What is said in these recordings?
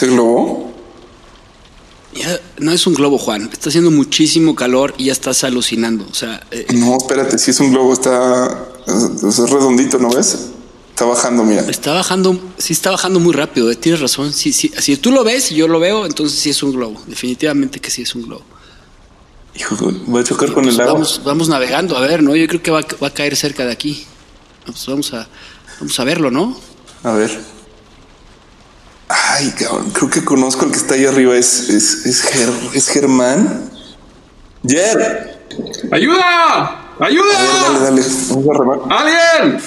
Javi, ¿ya viste ese globo? Ya, no es un globo, Juan. Está haciendo muchísimo calor y ya estás alucinando. O sea, eh, no, espérate, si es un globo, está es redondito, ¿no ves? Está bajando, mira. Está bajando, sí está bajando muy rápido, eh, tienes razón. Sí, sí, si tú lo ves y yo lo veo, entonces sí es un globo. Definitivamente que sí es un globo. Hijo, voy a chocar con el pues agua. Vamos, vamos navegando, a ver, ¿no? Yo creo que va, va a caer cerca de aquí. Pues vamos a, vamos a verlo, ¿no? A ver. Ay, cabrón, creo que conozco el que está ahí arriba. Es, es, es, Germán. Jer. ¡Ayuda! ¡Ayuda! dale, dale. Vamos a remar. ¡Alguien!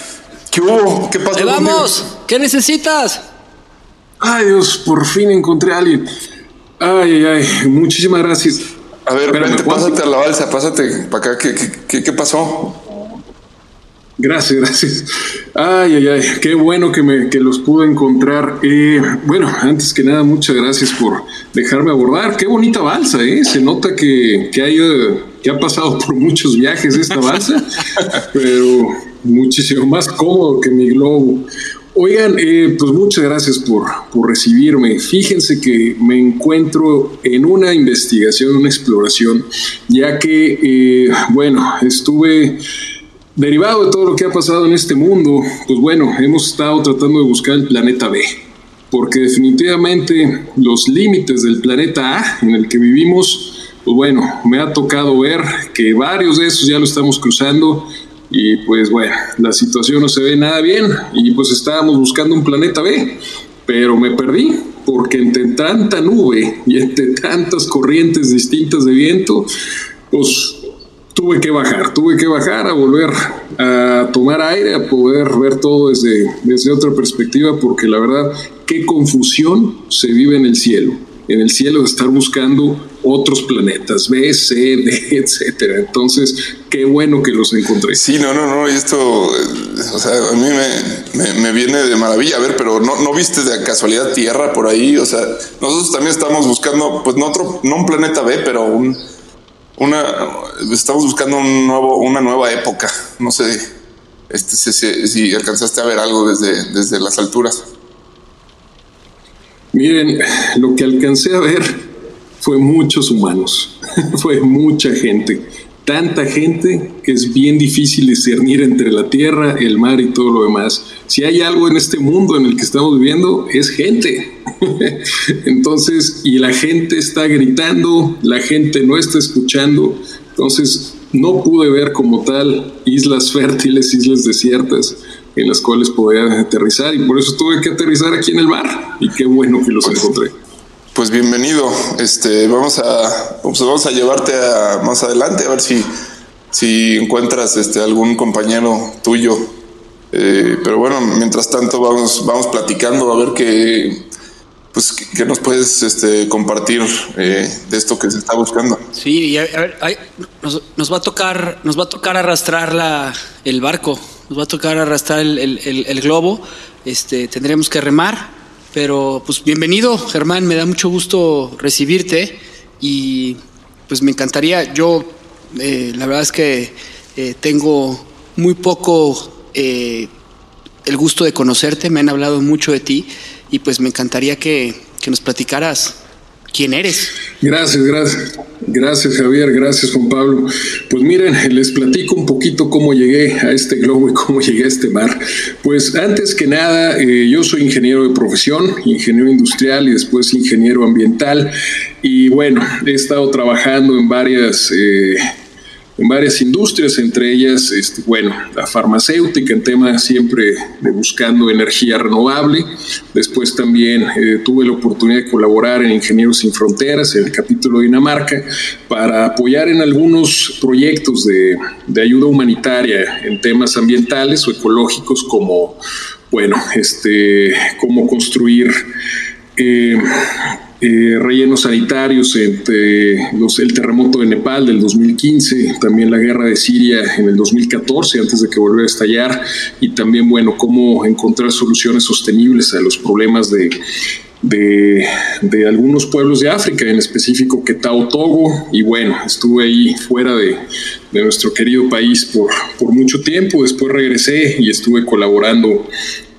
¿Qué hubo? ¿Qué pasó? vamos! ¿Qué necesitas? Ay, Dios, por fin encontré a alguien. Ay, ay, ay. Muchísimas gracias. A ver, vente, pásate a la balsa, pásate para acá. ¿Qué, qué, qué pasó? Gracias, gracias. Ay, ay, ay, qué bueno que, me, que los pude encontrar. Eh, bueno, antes que nada, muchas gracias por dejarme abordar. Qué bonita balsa, ¿eh? Se nota que, que, hay, que ha pasado por muchos viajes esta balsa, pero muchísimo más cómodo que mi globo. Oigan, eh, pues muchas gracias por, por, recibirme. Fíjense que me encuentro en una investigación, una exploración, ya que, eh, bueno, estuve derivado de todo lo que ha pasado en este mundo, pues bueno, hemos estado tratando de buscar el planeta B, porque definitivamente los límites del planeta A en el que vivimos, pues bueno, me ha tocado ver que varios de esos ya lo estamos cruzando y pues bueno, la situación no se ve nada bien y pues estábamos buscando un planeta B, pero me perdí porque entre tanta nube y entre tantas corrientes distintas de viento, pues tuve que bajar, tuve que bajar a volver a tomar aire, a poder ver todo desde, desde otra perspectiva, porque la verdad, qué confusión se vive en el cielo en el cielo de estar buscando otros planetas, B, C, D, etcétera. Entonces, qué bueno que los encontré. Sí, no, no, no, y esto, o sea, a mí me, me, viene de maravilla, a ver, pero no, no viste de casualidad Tierra por ahí, o sea, nosotros también estamos buscando, pues no otro, no un planeta B, pero un, una, estamos buscando una nueva época, no sé, este, si, si alcanzaste a ver algo desde, desde las alturas. Miren, lo que alcancé a ver fue muchos humanos, fue mucha gente, tanta gente que es bien difícil discernir entre la tierra, el mar y todo lo demás. Si hay algo en este mundo en el que estamos viviendo, es gente. Entonces, y la gente está gritando, la gente no está escuchando. Entonces, no pude ver como tal islas fértiles, islas desiertas en las cuales poder aterrizar y por eso tuve que aterrizar aquí en el mar y qué bueno que los encontré. Pues bienvenido, este, vamos a, pues vamos a llevarte a, más adelante a ver si, si encuentras este, algún compañero tuyo. Eh, pero bueno, mientras tanto vamos, vamos platicando a ver qué, pues, qué nos puedes este, compartir eh, de esto que se está buscando. Sí, a ver, nos, nos, va a tocar, nos va a tocar arrastrar la, el barco nos va a tocar arrastrar el, globo, este, tendremos que remar, pero pues bienvenido Germán, me da mucho gusto recibirte y pues me encantaría, yo eh, la verdad es que eh, tengo muy poco eh, el gusto de conocerte, me han hablado mucho de ti y pues me encantaría que, que nos platicaras quién eres. Gracias, gracias. Gracias Javier, gracias Juan Pablo. Pues miren, les platico un poquito cómo llegué a este globo y cómo llegué a este mar. Pues antes que nada, eh, yo soy ingeniero de profesión, ingeniero industrial y después ingeniero ambiental. Y bueno, he estado trabajando en varias... Eh, en varias industrias, entre ellas, este, bueno, la farmacéutica, en tema siempre de buscando energía renovable. Después también eh, tuve la oportunidad de colaborar en Ingenieros Sin Fronteras, en el capítulo de Dinamarca, para apoyar en algunos proyectos de, de ayuda humanitaria en temas ambientales o ecológicos, como, bueno, este, cómo construir eh, eh, rellenos sanitarios entre los, el terremoto de Nepal del 2015, también la guerra de Siria en el 2014, antes de que volviera a estallar, y también, bueno, cómo encontrar soluciones sostenibles a los problemas de, de, algunos pueblos de África, en específico Ketao Togo, y bueno, estuve ahí fuera de, de nuestro querido país por, por mucho tiempo, después regresé y estuve colaborando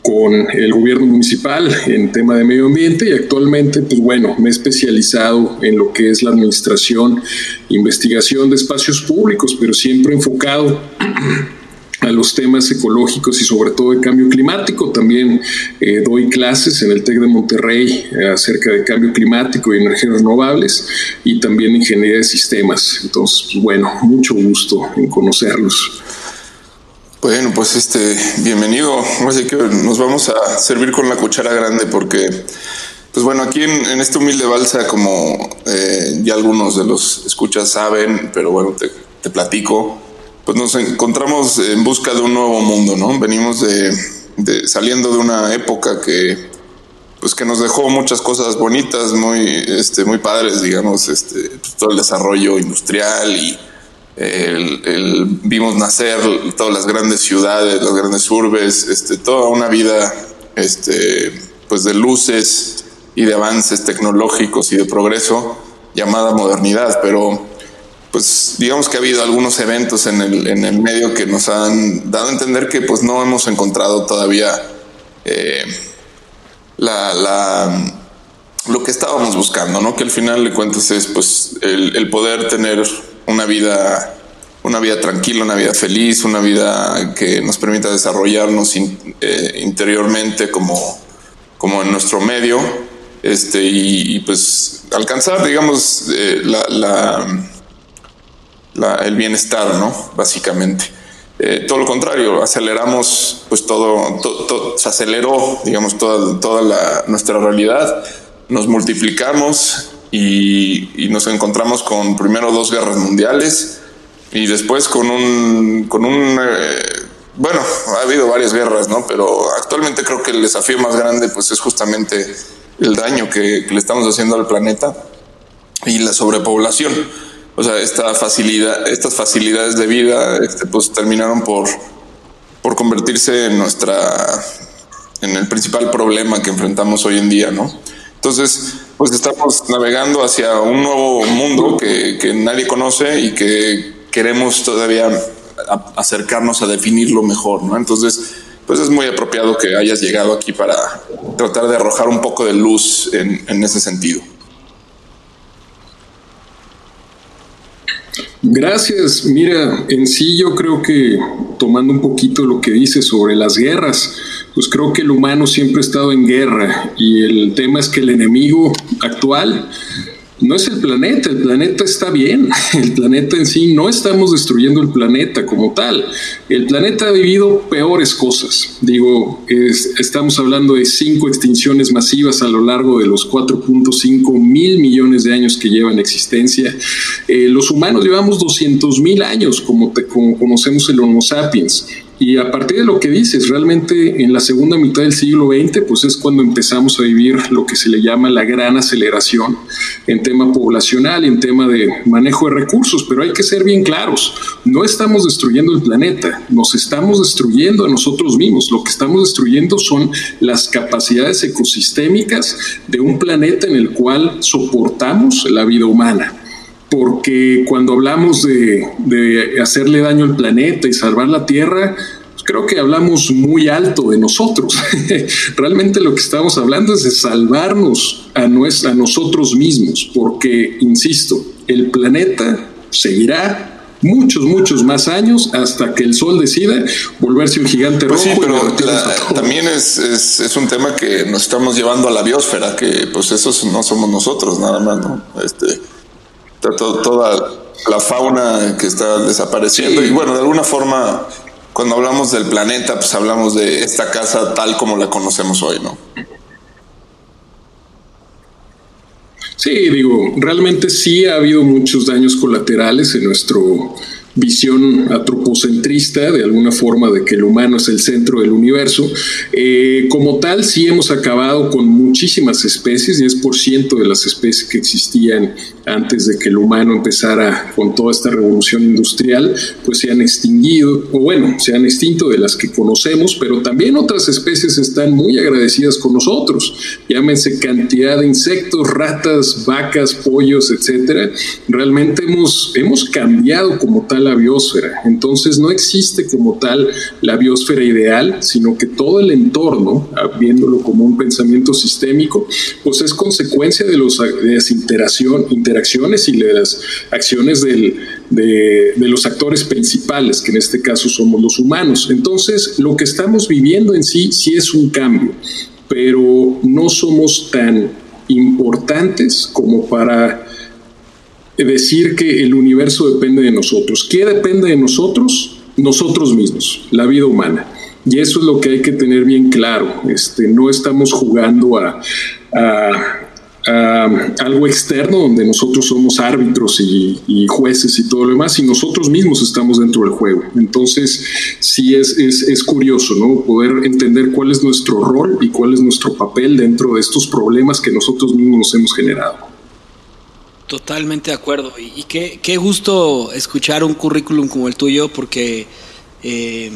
con el gobierno municipal en tema de medio ambiente y actualmente, pues bueno, me he especializado en lo que es la administración, investigación de espacios públicos, pero siempre enfocado a los temas ecológicos y sobre todo de cambio climático. También eh, doy clases en el TEC de Monterrey acerca de cambio climático y energías renovables y también ingeniería de sistemas. Entonces, pues, bueno, mucho gusto en conocerlos. Bueno, pues este, bienvenido. Así que nos vamos a servir con la cuchara grande porque, pues bueno, aquí en, este humilde balsa, como eh, ya algunos de los escuchas saben, pero bueno, te, te platico pues nos encontramos en busca de un nuevo mundo, ¿no? Venimos de, saliendo de una época que pues que nos dejó muchas cosas bonitas, muy este muy padres, digamos, este pues, todo el desarrollo industrial y vimos nacer todas las grandes ciudades, las grandes urbes, este toda una vida este pues de luces y de avances tecnológicos y de progreso llamada modernidad, pero pues digamos que ha habido algunos eventos en el, en el medio que nos han dado a entender que pues no hemos encontrado todavía eh, la, lo que estábamos buscando, ¿no? Que al final de cuentas es pues el, poder tener una vida una vida tranquila, una vida feliz, una vida que nos permita desarrollarnos eh, interiormente como, como en nuestro medio, este, y, pues alcanzar, digamos, eh, la, el bienestar, ¿no? Básicamente. Eh, todo lo contrario, aceleramos, pues todo, se aceleró, digamos, toda, toda la, nuestra realidad, nos multiplicamos y, nos encontramos con primero dos guerras mundiales y después con un, con un eh, bueno, ha habido varias guerras, ¿no? Pero actualmente creo que el desafío más grande, pues, es justamente el daño que, que le estamos haciendo al planeta y la sobrepoblación o sea, esta facilidad, estas facilidades de vida, este, pues terminaron por, por convertirse en nuestra, en el principal problema que enfrentamos hoy en día, ¿no? Entonces, pues estamos navegando hacia un nuevo mundo que, que nadie conoce y que queremos todavía acercarnos a definirlo mejor, ¿no? Entonces, pues es muy apropiado que hayas llegado aquí para tratar de arrojar un poco de luz en, en ese sentido. Gracias. Mira, en sí yo creo que tomando un poquito lo que dice sobre las guerras, pues creo que el humano siempre ha estado en guerra y el tema es que el enemigo actual no es el planeta, el planeta está bien, el planeta en sí, no estamos destruyendo el planeta como tal, el planeta ha vivido peores cosas, digo, estamos hablando de cinco extinciones masivas a lo largo de los 4.5 mil millones de años que llevan existencia, eh, los humanos llevamos 200 mil años como, como conocemos el Homo sapiens, y a partir de lo que dices, realmente en la segunda mitad del siglo XX, pues es cuando empezamos a vivir lo que se le llama la gran aceleración en tema poblacional, en tema de manejo de recursos, pero hay que ser bien claros, no estamos destruyendo el planeta, nos estamos destruyendo a nosotros mismos, lo que estamos destruyendo son las capacidades ecosistémicas de un planeta en el cual soportamos la vida humana porque cuando hablamos de, hacerle daño al planeta y salvar la Tierra, pues creo que hablamos muy alto de nosotros. Realmente lo que estamos hablando es de salvarnos a, a nosotros mismos, porque, insisto, el planeta seguirá muchos, muchos más años hasta que el Sol decida volverse un gigante pues rojo. Sí, pero también es, es, un tema que nos estamos llevando a la biosfera, que pues esos no somos nosotros nada más, ¿no? Este, toda la fauna que está desapareciendo. Y bueno, de alguna forma, cuando hablamos del planeta, pues hablamos de esta casa tal como la conocemos hoy, ¿no? Sí, digo, realmente sí ha habido muchos daños colaterales en nuestro visión antropocentrista, de alguna forma, de que el humano es el centro del universo. Eh, como tal, sí hemos acabado con muchísimas especies, 10% de las especies que existían antes de que el humano empezara con toda esta revolución industrial, pues se han extinguido, o bueno, se han extinto de las que conocemos, pero también otras especies están muy agradecidas con nosotros. Llámense cantidad de insectos, ratas, vacas, pollos, etcétera. Realmente hemos, hemos cambiado como tal la biosfera. Entonces no existe como tal la biosfera ideal, sino que todo el entorno, ah, viéndolo como un pensamiento sistémico, pues es consecuencia de, las interacción, interacciones y las acciones de, de, los actores principales, que en este caso somos los humanos. Entonces, lo que estamos viviendo en sí sí es un cambio, pero no somos tan importantes como para decir que el universo depende de nosotros. ¿Qué depende de nosotros? Nosotros mismos, la vida humana. Y eso es lo que hay que tener bien claro. Este, no estamos jugando a, algo externo donde nosotros somos árbitros y, jueces y todo lo demás, y nosotros mismos estamos dentro del juego. Entonces, sí es, es, es curioso, ¿no? Poder entender cuál es nuestro rol y cuál es nuestro papel dentro de estos problemas que nosotros mismos nos hemos generado. Totalmente de acuerdo. Y, qué, qué, gusto escuchar un currículum como el tuyo, porque eh,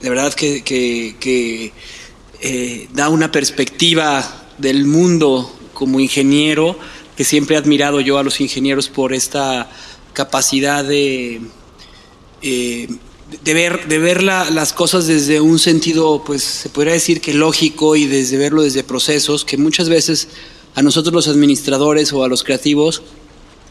de verdad que, que, eh, da una perspectiva del mundo como ingeniero, que siempre he admirado yo a los ingenieros por esta capacidad de, eh, de ver, de ver las cosas desde un sentido, pues se podría decir que lógico y desde verlo desde procesos, que muchas veces a nosotros los administradores o a los creativos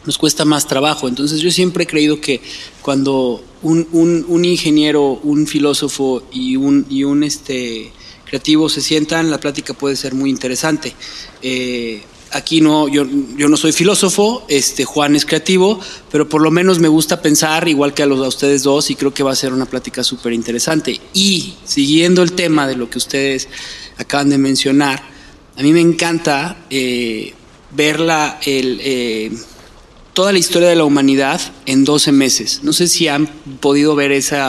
nos cuesta más trabajo. Entonces yo siempre he creído que cuando un, un, ingeniero, un filósofo y un, y un este, creativo se sientan, la plática puede ser muy interesante. Eh, aquí no, yo, yo, no soy filósofo, este, Juan es creativo, pero por lo menos me gusta pensar igual que a, los, a ustedes dos y creo que va a ser una plática súper interesante. Y siguiendo el tema de lo que ustedes acaban de mencionar, a mí me encanta eh, verla, el... Eh, toda la historia de la humanidad en 12 meses. No sé si han podido ver ese,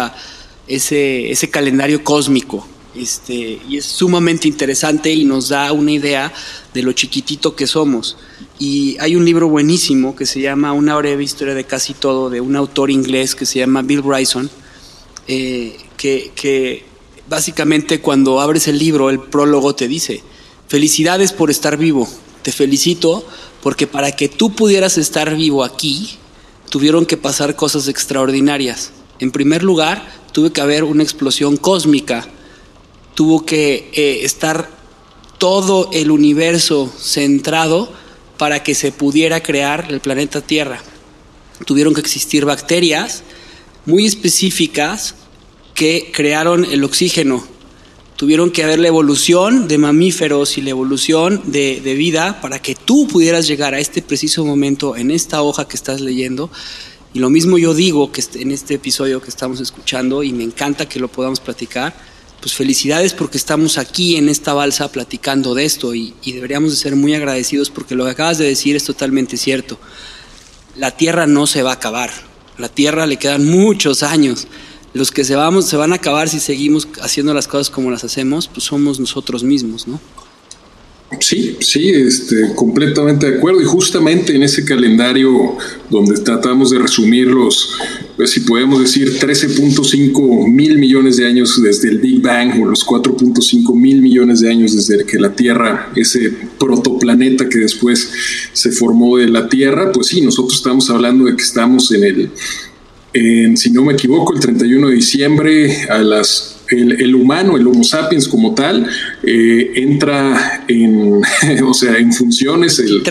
ese calendario cósmico. Este, y es sumamente interesante y nos da una idea de lo chiquitito que somos. Y hay un libro buenísimo que se llama Una breve historia de casi todo, de un autor inglés que se llama Bill Bryson, eh, que básicamente cuando abres el libro, el prólogo te dice, felicidades por estar vivo, te felicito porque para que tú pudieras estar vivo aquí, tuvieron que pasar cosas extraordinarias. En primer lugar, tuvo que haber una explosión cósmica, tuvo que eh, estar todo el universo centrado para que se pudiera crear el planeta Tierra. Tuvieron que existir bacterias muy específicas que crearon el oxígeno, tuvieron que haber la evolución de mamíferos y la evolución de, vida para que tú pudieras llegar a este preciso momento en esta hoja que estás leyendo. Y lo mismo yo digo que en este episodio que estamos escuchando y me encanta que lo podamos platicar. Pues felicidades porque estamos aquí en esta balsa platicando de esto y, y deberíamos de ser muy agradecidos porque lo que acabas de decir es totalmente cierto. La Tierra no se va a acabar. La Tierra le quedan muchos años los que se, vamos, se van a acabar si seguimos haciendo las cosas como las hacemos, pues somos nosotros mismos, ¿no? Sí, sí, este, completamente de acuerdo. Y justamente en ese calendario donde tratamos de resumir los, pues si podemos decir 13.5 mil millones de años desde el Big Bang o los 4.5 mil millones de años desde que la Tierra, ese protoplaneta que después se formó de la Tierra, pues sí, nosotros estamos hablando de que estamos en el si no me equivoco, el 31 de diciembre a las el, humano, el Homo sapiens como tal, eh, entra en, o sea, en funciones el...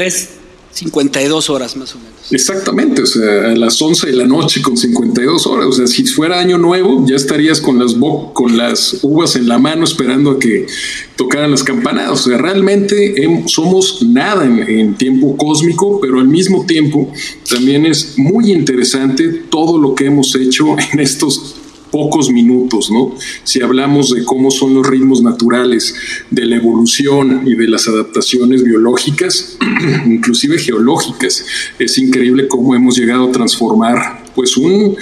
3.52 horas más o menos. Exactamente, o sea, a las 11 de la noche con 52 horas, o sea, si fuera año nuevo, ya estarías con las, con las uvas en la mano esperando a que tocaran las campanadas, o sea, realmente somos nada en, tiempo cósmico, pero al mismo tiempo también es muy interesante todo lo que hemos hecho en estos pocos minutos, ¿no? Si hablamos de cómo son los ritmos naturales de la evolución y de las adaptaciones biológicas, inclusive geológicas, es increíble cómo hemos llegado a transformar pues un,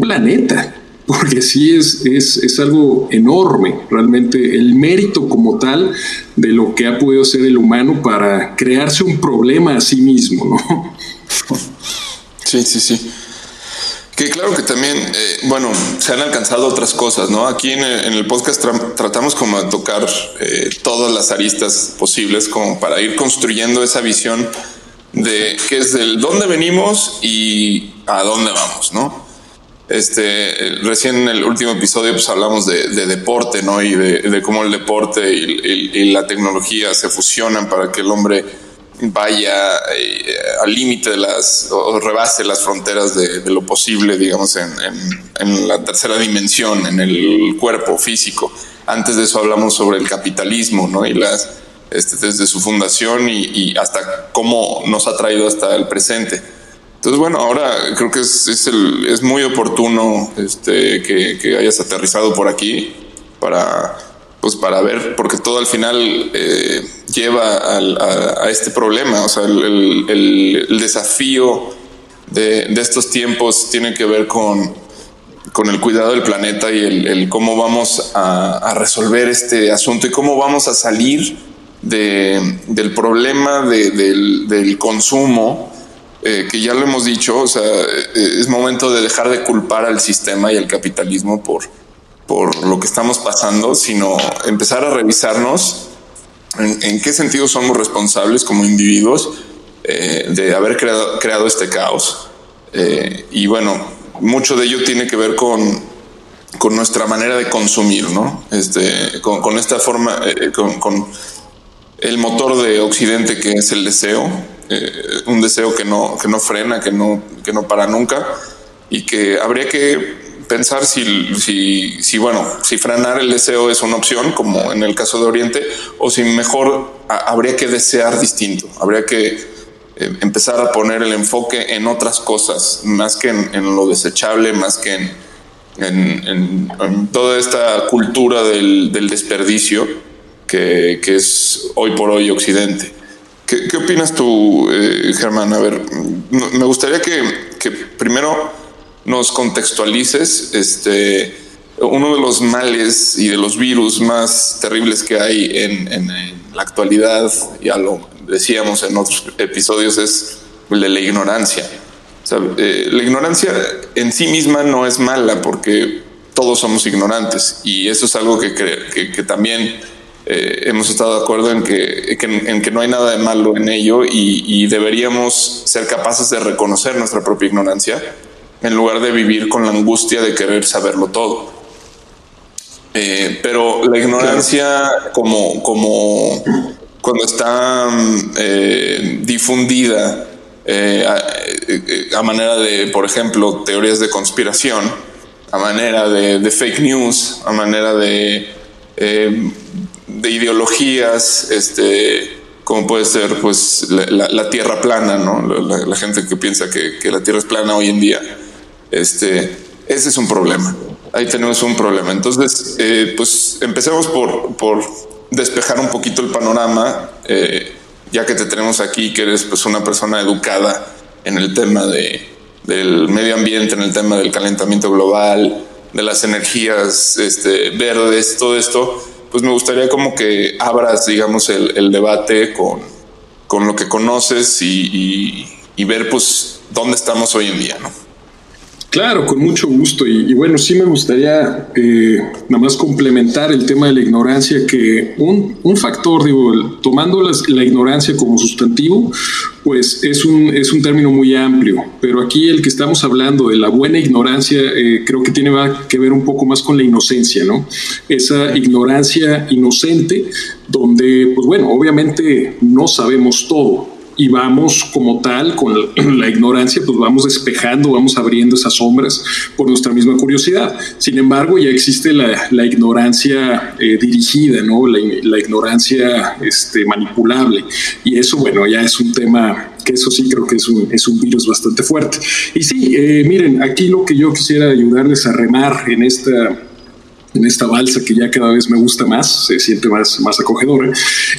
planeta, porque sí es, es, es, algo enorme, realmente el mérito como tal de lo que ha podido hacer el humano para crearse un problema a sí mismo, ¿no? Sí, sí, sí. Que claro que también, eh, bueno, se han alcanzado otras cosas, ¿no? Aquí en el, podcast tratamos como de tocar eh, todas las aristas posibles como para ir construyendo esa visión de qué es del dónde venimos y a dónde vamos, ¿no? Este, recién en el último episodio pues hablamos de, deporte, ¿no? Y de, cómo el deporte y, la tecnología se fusionan para que el hombre vaya eh, al límite de las, o rebase las fronteras de, lo posible, digamos, en, en, la tercera dimensión, en el cuerpo físico. Antes de eso hablamos sobre el capitalismo, ¿no? Y las, este, desde su fundación y, hasta cómo nos ha traído hasta el presente. Entonces, bueno, ahora creo que es, es, el, es muy oportuno este, que, hayas aterrizado por aquí para, pues para ver, porque todo al final eh, lleva a, este problema. O sea, el, el, desafío de, de, estos tiempos tiene que ver con, con el cuidado del planeta y el, cómo vamos a, resolver este asunto y cómo vamos a salir de, del problema del, del consumo eh, que ya lo hemos dicho, o sea, eh, es momento de dejar de culpar al sistema y al capitalismo por, por lo que estamos pasando, sino empezar a revisarnos en, qué sentido somos responsables como individuos eh, de haber creado, creado este caos. y bueno, mucho de ello tiene que ver con, con nuestra manera de consumir, ¿no? Este, con, con esta forma, con, con el motor de Occidente que es el deseo eh, un deseo que no, que no frena, que no, que no para nunca y que habría que pensar si, si, bueno, si frenar el deseo es una opción, como en el caso de Oriente, o si mejor habría que desear distinto, habría que eh, empezar a poner el enfoque en otras cosas, más que en, lo desechable, más que en, en, toda esta cultura del, del desperdicio que, que, es hoy por hoy Occidente. ¿Qué, opinas tú, eh, Germán? A ver, me gustaría que, primero nos contextualices este, uno de los males y de los virus más terribles que hay en, la actualidad, ya lo decíamos en otros episodios, es de la ignorancia. Eh, la ignorancia en sí misma no es mala porque todos somos ignorantes y eso es algo que, que, que también eh, hemos estado de acuerdo en que, en que no hay nada de malo en ello y, deberíamos ser capaces de reconocer nuestra propia ignorancia en lugar de vivir con la angustia de querer saberlo todo. Eh, pero la ignorancia como, como cuando está eh, difundida a, manera de, por ejemplo, teorías de conspiración, a manera de, de fake news, a manera de de ideologías, este, como puede ser pues la, tierra plana, ¿no? La, gente que piensa que, la tierra es plana hoy en día, este, ese es un problema. Ahí tenemos un problema. Entonces, eh, pues empecemos por, por despejar un poquito el panorama, eh, ya que te tenemos aquí, que eres pues una persona educada en el tema de, del medio ambiente, en el tema del calentamiento global, de las energías este, verdes, todo esto pues me gustaría como que abras, digamos, el, debate con, con, lo que conoces y, y, ver, pues, dónde estamos hoy en día, ¿no? Claro, con mucho gusto. Y, bueno, sí me gustaría eh, nada más complementar el tema de la ignorancia, que un, un factor, digo, tomando la ignorancia como sustantivo, pues es un, es un término muy amplio, pero aquí el que estamos hablando de la buena ignorancia eh, creo que tiene que ver un poco más con la inocencia, ¿no? Esa ignorancia inocente donde, pues bueno, obviamente no sabemos todo, y vamos como tal, con la, ignorancia, pues vamos despejando, vamos abriendo esas sombras por nuestra misma curiosidad. Sin embargo, ya existe la, ignorancia eh, dirigida, ¿no? La, ignorancia este, manipulable. Y eso, bueno, ya es un tema que eso sí creo que es un, es un virus bastante fuerte. Y sí, eh, miren, aquí lo que yo quisiera ayudarles a remar en esta en esta balsa que ya cada vez me gusta más, se siente más, más acogedora,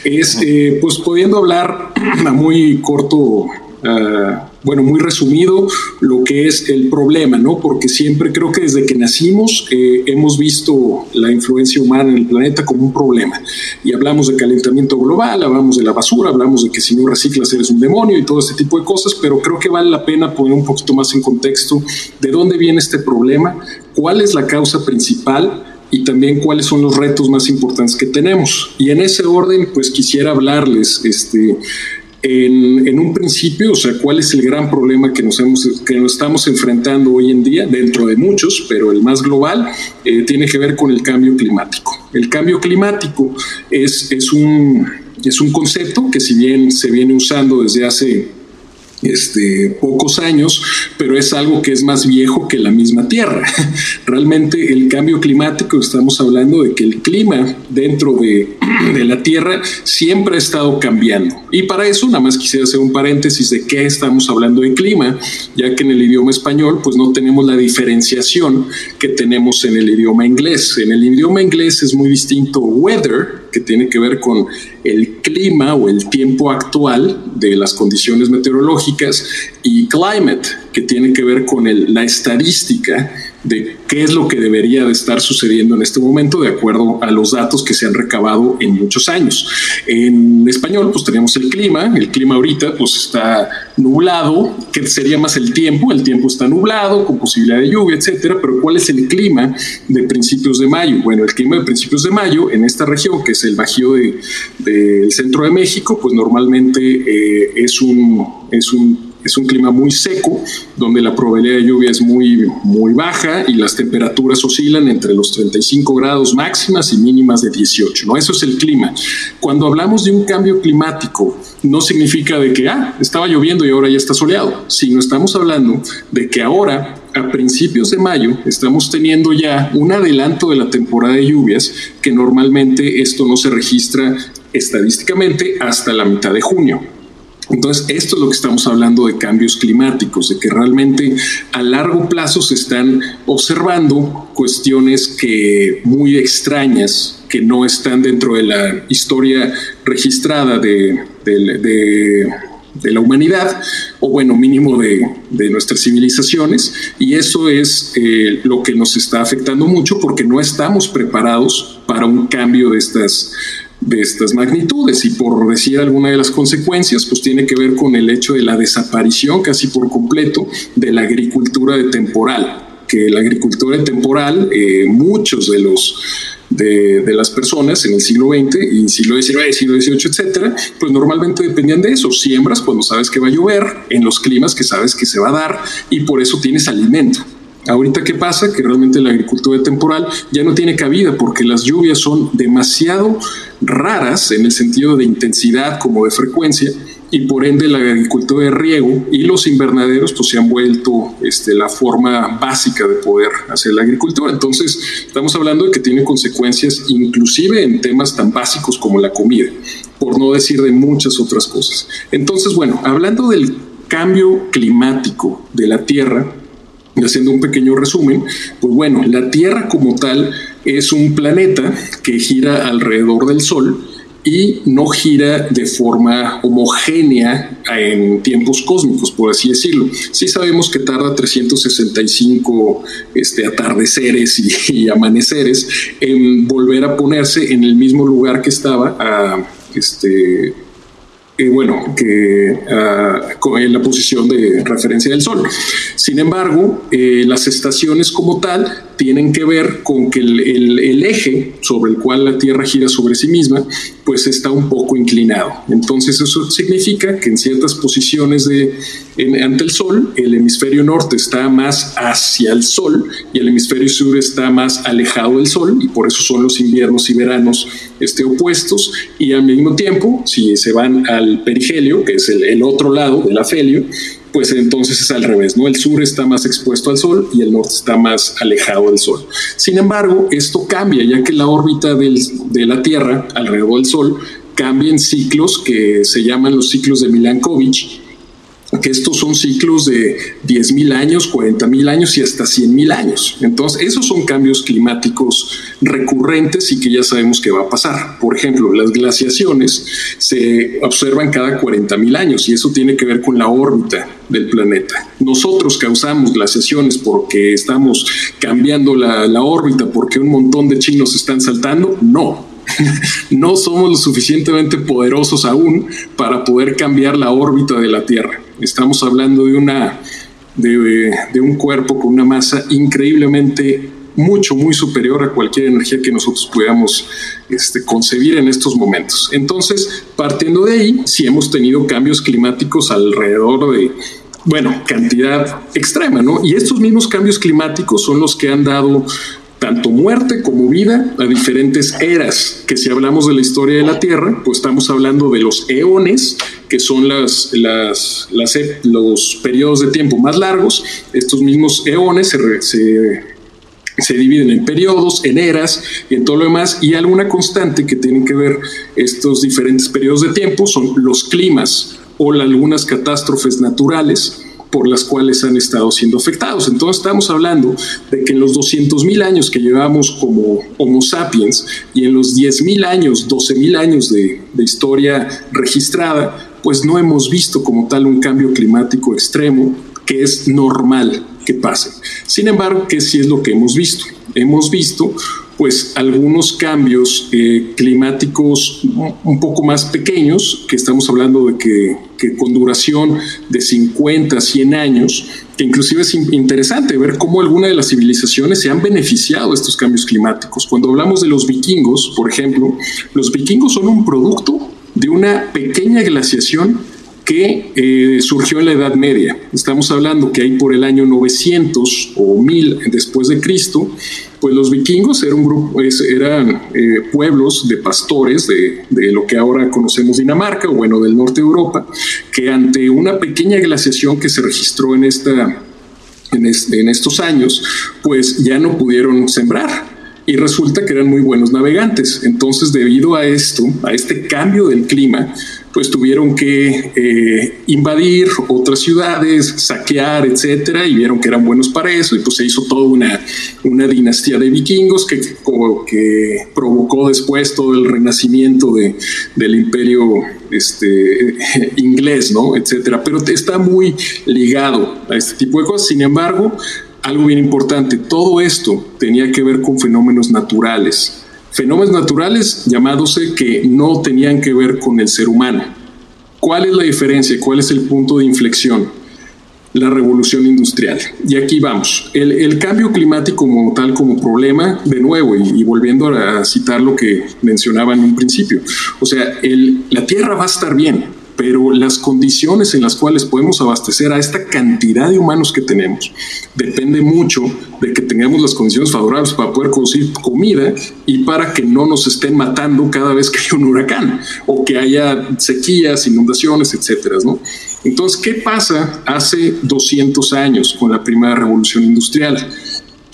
es eh, pues pudiendo hablar a muy corto, ah, bueno, muy resumido lo que es el problema, ¿no? Porque siempre creo que desde que nacimos eh, hemos visto la influencia humana en el planeta como un problema. Y hablamos de calentamiento global, hablamos de la basura, hablamos de que si no reciclas eres un demonio y todo este tipo de cosas, pero creo que vale la pena poner un poquito más en contexto de dónde viene este problema, cuál es la causa principal y también cuáles son los retos más importantes que tenemos. Y en ese orden, pues quisiera hablarles este, en, un principio, o sea, cuál es el gran problema que nos, hemos, que nos estamos enfrentando hoy en día, dentro de muchos, pero el más global, eh, tiene que ver con el cambio climático. El cambio climático es, es, un, es un concepto que si bien se viene usando desde hace este, pocos años, pero es algo que es más viejo que la misma Tierra. Realmente el cambio climático, estamos hablando de que el clima dentro de, de, la Tierra siempre ha estado cambiando. Y para eso nada más quisiera hacer un paréntesis de qué estamos hablando de clima, ya que en el idioma español pues no tenemos la diferenciación que tenemos en el idioma inglés. En el idioma inglés es muy distinto weather, que tiene que ver con el clima o el tiempo actual de las condiciones meteorológicas y climate, que tiene que ver con la estadística de qué es lo que debería de estar sucediendo en este momento de acuerdo a los datos que se han recabado en muchos años. En español, pues tenemos el clima, el clima ahorita pues está nublado, que sería más el tiempo, el tiempo está nublado con posibilidad de lluvia, etcétera, pero ¿cuál es el clima de principios de mayo? Bueno, el clima de principios de mayo en esta región, que es el Bajío del de, centro de México, pues normalmente eh, es un es un es un clima muy seco, donde la probabilidad de lluvia es muy, muy baja y las temperaturas oscilan entre los 35 grados máximas y mínimas de 18. ¿no? Eso es el clima. Cuando hablamos de un cambio climático, no significa de que, ah, estaba lloviendo y ahora ya está soleado, sino estamos hablando de que ahora a principios de mayo estamos teniendo ya un adelanto de la temporada de lluvias que normalmente esto no se registra estadísticamente hasta la mitad de junio. Entonces, esto es lo que estamos hablando de cambios climáticos, de que realmente a largo plazo se están observando cuestiones que muy extrañas, que no están dentro de la historia registrada de, la humanidad, o bueno, mínimo de, nuestras civilizaciones, y eso es eh, lo que nos está afectando mucho porque no estamos preparados para un cambio de estas de estas magnitudes y por decir alguna de las consecuencias, pues tiene que ver con el hecho de la desaparición casi por completo de la agricultura de temporal, que la agricultura de temporal, eh, muchos de los de, las personas en el siglo XX y siglo XIX, siglo XVIII, etcétera, pues normalmente dependían de eso. Siembras cuando sabes que va a llover, en los climas que sabes que se va a dar y por eso tienes alimento. Ahorita, ¿qué pasa? Que realmente la agricultura temporal ya no tiene cabida porque las lluvias son demasiado raras en el sentido de intensidad como de frecuencia y por ende la agricultura de riego y los invernaderos pues se han vuelto este, la forma básica de poder hacer la agricultura. Entonces estamos hablando de que tiene consecuencias inclusive en temas tan básicos como la comida, por no decir de muchas otras cosas. Entonces, bueno, hablando del cambio climático de la Tierra, haciendo un pequeño resumen, pues bueno, la Tierra como tal es un planeta que gira alrededor del Sol y no gira de forma homogénea en tiempos cósmicos, por así decirlo. Sí sabemos que tarda 365 este, atardeceres y, amaneceres en volver a ponerse en el mismo lugar que estaba a, este, eh, bueno, que uh, en la posición de referencia del Sol. Sin embargo, eh, las estaciones como tal tienen que ver con que el, eje sobre el cual la Tierra gira sobre sí misma, pues está un poco inclinado. Entonces eso significa que en ciertas posiciones de, ante el Sol, el hemisferio norte está más hacia el Sol y el hemisferio sur está más alejado del Sol y por eso son los inviernos y veranos este, opuestos. Y al mismo tiempo, si se van al perigelio, que es el, el otro lado del afelio, pues entonces es al revés, ¿no? El sur está más expuesto al Sol y el norte está más alejado del Sol. Sin embargo, esto cambia, ya que la órbita de la Tierra alrededor del Sol cambia en ciclos que se llaman los ciclos de Milankovitch, que estos son ciclos de 10.000 años, 40.000 años y hasta 100.000 años. Entonces, esos son cambios climáticos recurrentes y que ya sabemos que va a pasar. Por ejemplo, las glaciaciones se observan cada 40.000 años y eso tiene que ver con la órbita del planeta. Nosotros causamos glaciaciones porque estamos cambiando la, la órbita, porque un montón de chinos están saltando. No, no somos lo suficientemente poderosos aún para poder cambiar la órbita de la Tierra. Estamos hablando de, una, de, un cuerpo con una masa increíblemente mucho, muy superior a cualquier energía que nosotros podamos este, concebir en estos momentos. Entonces, partiendo de ahí, sí hemos tenido cambios climáticos alrededor de bueno, cantidad extrema, ¿no? Y estos mismos cambios climáticos son los que han dado tanto muerte como vida a diferentes eras, que si hablamos de la historia de la Tierra, pues estamos hablando de los eones, que son las, las, e, los periodos de tiempo más largos. Estos mismos eones se, se, dividen en periodos, en eras y en todo lo demás, y alguna constante que tienen que ver estos diferentes periodos de tiempo son los climas o algunas catástrofes naturales por las cuales han estado siendo afectados. Entonces estamos hablando de que en los 200 mil años que llevamos como Homo sapiens y en los 10 mil años, 12 mil años de, de historia registrada, pues no hemos visto como tal un cambio climático extremo que es normal que pase. Sin embargo, ¿qué sí es lo que hemos visto? Hemos visto pues algunos cambios eh, climáticos un poco más pequeños, que estamos hablando de que, que, con duración de 50, 100 años, que inclusive es interesante ver cómo algunas de las civilizaciones se han beneficiado de estos cambios climáticos. Cuando hablamos de los vikingos, por ejemplo, los vikingos son un producto de una pequeña glaciación que eh, surgió en la Edad Media. Estamos hablando que hay por el año 900 o 1000 después de Cristo, pues los vikingos eran, un grupo, eran eh, pueblos de pastores de, lo que ahora conocemos Dinamarca o bueno del norte de Europa, que ante una pequeña glaciación que se registró en, esta, en estos años, pues ya no pudieron sembrar y resulta que eran muy buenos navegantes. Entonces, debido a esto, a este cambio del clima, pues tuvieron que eh, invadir otras ciudades, saquear, etcétera, y vieron que eran buenos para eso, y pues se hizo toda una, una dinastía de vikingos que, que provocó después todo el renacimiento de, del imperio este, inglés, ¿no? etcétera. Pero está muy ligado a este tipo de cosas. Sin embargo, algo bien importante, todo esto tenía que ver con fenómenos naturales fenómenos naturales llamados que no tenían que ver con el ser humano. ¿Cuál es la diferencia? ¿Cuál es el punto de inflexión? La revolución industrial. Y aquí vamos. El, cambio climático como tal, como problema, de nuevo, y, volviendo a, citar lo que mencionaba en un principio, o sea, la Tierra va a estar bien, pero las condiciones en las cuales podemos abastecer a esta cantidad de humanos que tenemos depende mucho de que tengamos las condiciones favorables para poder producir comida y para que no nos estén matando cada vez que hay un huracán o que haya sequías, inundaciones, etcétera, ¿no? Entonces, ¿qué pasa hace 200 años con la primera revolución industrial?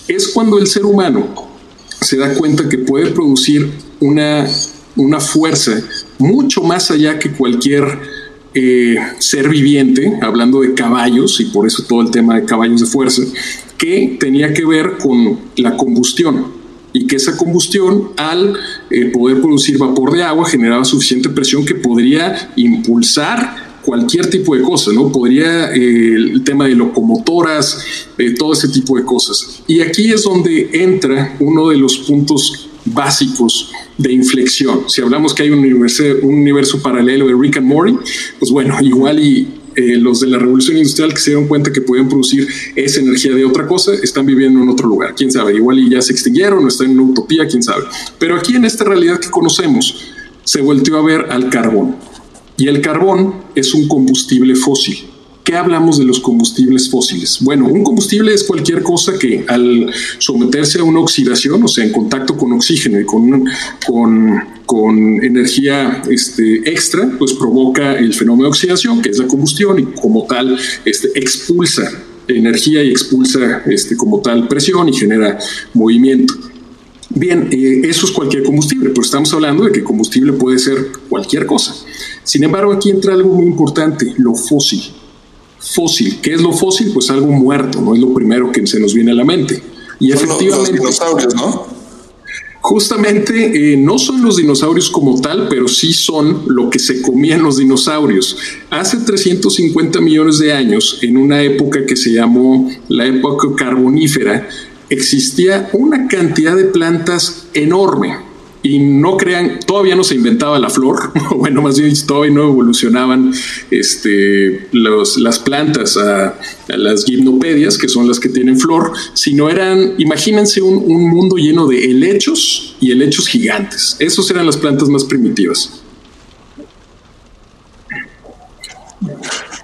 Es cuando el ser humano se da cuenta que puede producir una, una fuerza mucho más allá que cualquier eh, ser viviente, hablando de caballos, y por eso todo el tema de caballos de fuerza, que tenía que ver con la combustión y que esa combustión al eh, poder producir vapor de agua generaba suficiente presión que podría impulsar cualquier tipo de cosas, ¿no? Podría eh, el tema de locomotoras, todo ese tipo de cosas. Y aquí es donde entra uno de los puntos básicos de inflexión. Si hablamos que hay un universo, un universo paralelo de Rick and Morty, pues bueno, igual y eh, los de la revolución industrial que se dieron cuenta que podían producir esa energía de otra cosa, están viviendo en otro lugar, quién sabe, igual y ya se extinguieron o están en una utopía, quién sabe. Pero aquí en esta realidad que conocemos, se volvió a ver al carbón. Y el carbón es un combustible fósil. ¿Qué hablamos de los combustibles fósiles? Bueno, un combustible es cualquier cosa que al someterse a una oxidación, o sea, en contacto con oxígeno y con, con, con energía este, extra, pues provoca el fenómeno de oxidación, que es la combustión, y como tal este, expulsa energía y expulsa este, como tal presión y genera movimiento. Bien, eh, eso es cualquier combustible, pero estamos hablando de que combustible puede ser cualquier cosa. Sin embargo, aquí entra algo muy importante, lo fósil fósil. ¿Qué es lo fósil? Pues algo muerto, no es lo primero que se nos viene a la mente. Y efectivamente. Los dinosaurios, ¿no? Justamente eh, no son los dinosaurios como tal, pero sí son lo que se comían los dinosaurios. Hace 350 millones de años, en una época que se llamó la época carbonífera, existía una cantidad de plantas enorme y no crean, todavía no se inventaba la flor, bueno, más bien todavía no evolucionaban este, las plantas a, las gimnopedias, que son las que tienen flor, sino eran, imagínense un, un mundo lleno de helechos y helechos gigantes. Esos eran las plantas más primitivas.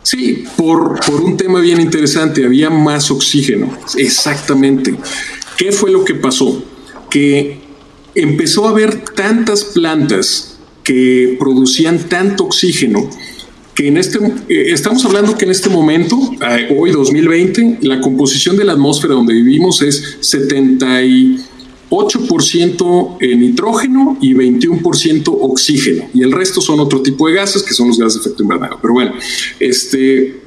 Sí, por, por un tema bien interesante, había más oxígeno, exactamente. ¿Qué fue lo que pasó? Que empezó a haber tantas plantas que producían tanto oxígeno que en este, eh, estamos hablando que en este momento, eh, hoy 2020, la composición de la atmósfera donde vivimos es 78% nitrógeno y 21% oxígeno. Y el resto son otro tipo de gases, que son los gases de efecto invernadero. Pero bueno, este,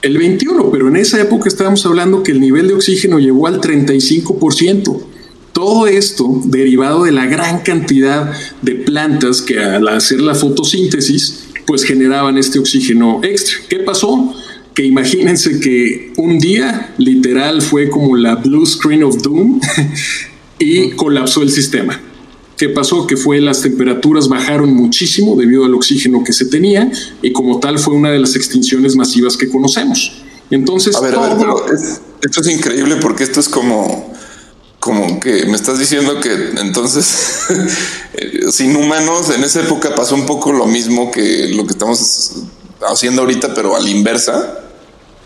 el 21, pero en esa época estábamos hablando que el nivel de oxígeno llegó al 35%. Todo esto derivado de la gran cantidad de plantas que al hacer la fotosíntesis pues generaban este oxígeno extra. ¿Qué pasó? Que imagínense que un día literal fue como la blue screen of doom y colapsó el sistema. ¿Qué pasó? Que fue las temperaturas bajaron muchísimo debido al oxígeno que se tenía y como tal fue una de las extinciones masivas que conocemos. Entonces, a ver, a ver, pero esto es increíble porque esto es como como que me estás diciendo que entonces sin humanos en esa época pasó un poco lo mismo que lo que estamos haciendo ahorita, pero a la inversa.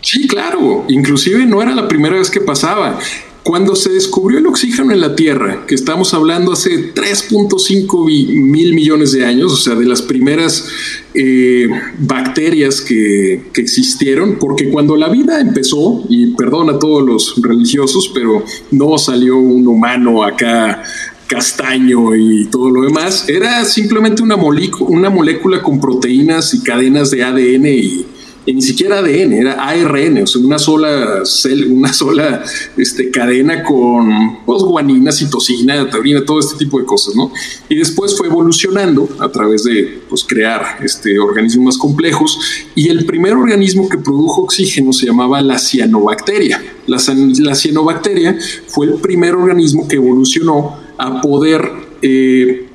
Sí, claro. Inclusive no era la primera vez que pasaba. Cuando se descubrió el oxígeno en la Tierra, que estamos hablando hace 3.5 mil millones de años, o sea, de las primeras eh, bacterias que, que, existieron, porque cuando la vida empezó, y perdón a todos los religiosos, pero no salió un humano acá castaño y todo lo demás, era simplemente una, una molécula con proteínas y cadenas de ADN y y ni siquiera ADN, era ARN, o sea, una sola una sola este, cadena con pues, guanina, citosina, taurina, todo este tipo de cosas, ¿no? Y después fue evolucionando a través de pues, crear este, organismos más complejos y el primer organismo que produjo oxígeno se llamaba la cianobacteria. La, la cianobacteria fue el primer organismo que evolucionó a poder eh,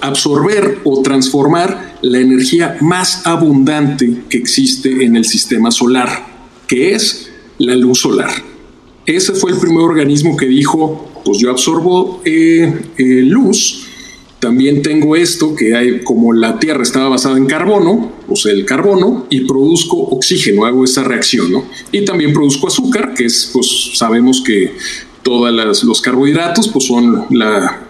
absorber o transformar la energía más abundante que existe en el sistema solar, que es la luz solar. Ese fue el primer organismo que dijo, pues yo absorbo eh, eh, luz, también tengo esto que hay como la Tierra estaba basada en carbono, o sea, el carbono, y produzco oxígeno, hago esa reacción, ¿no? Y también produzco azúcar, que es, pues sabemos que todos los carbohidratos pues son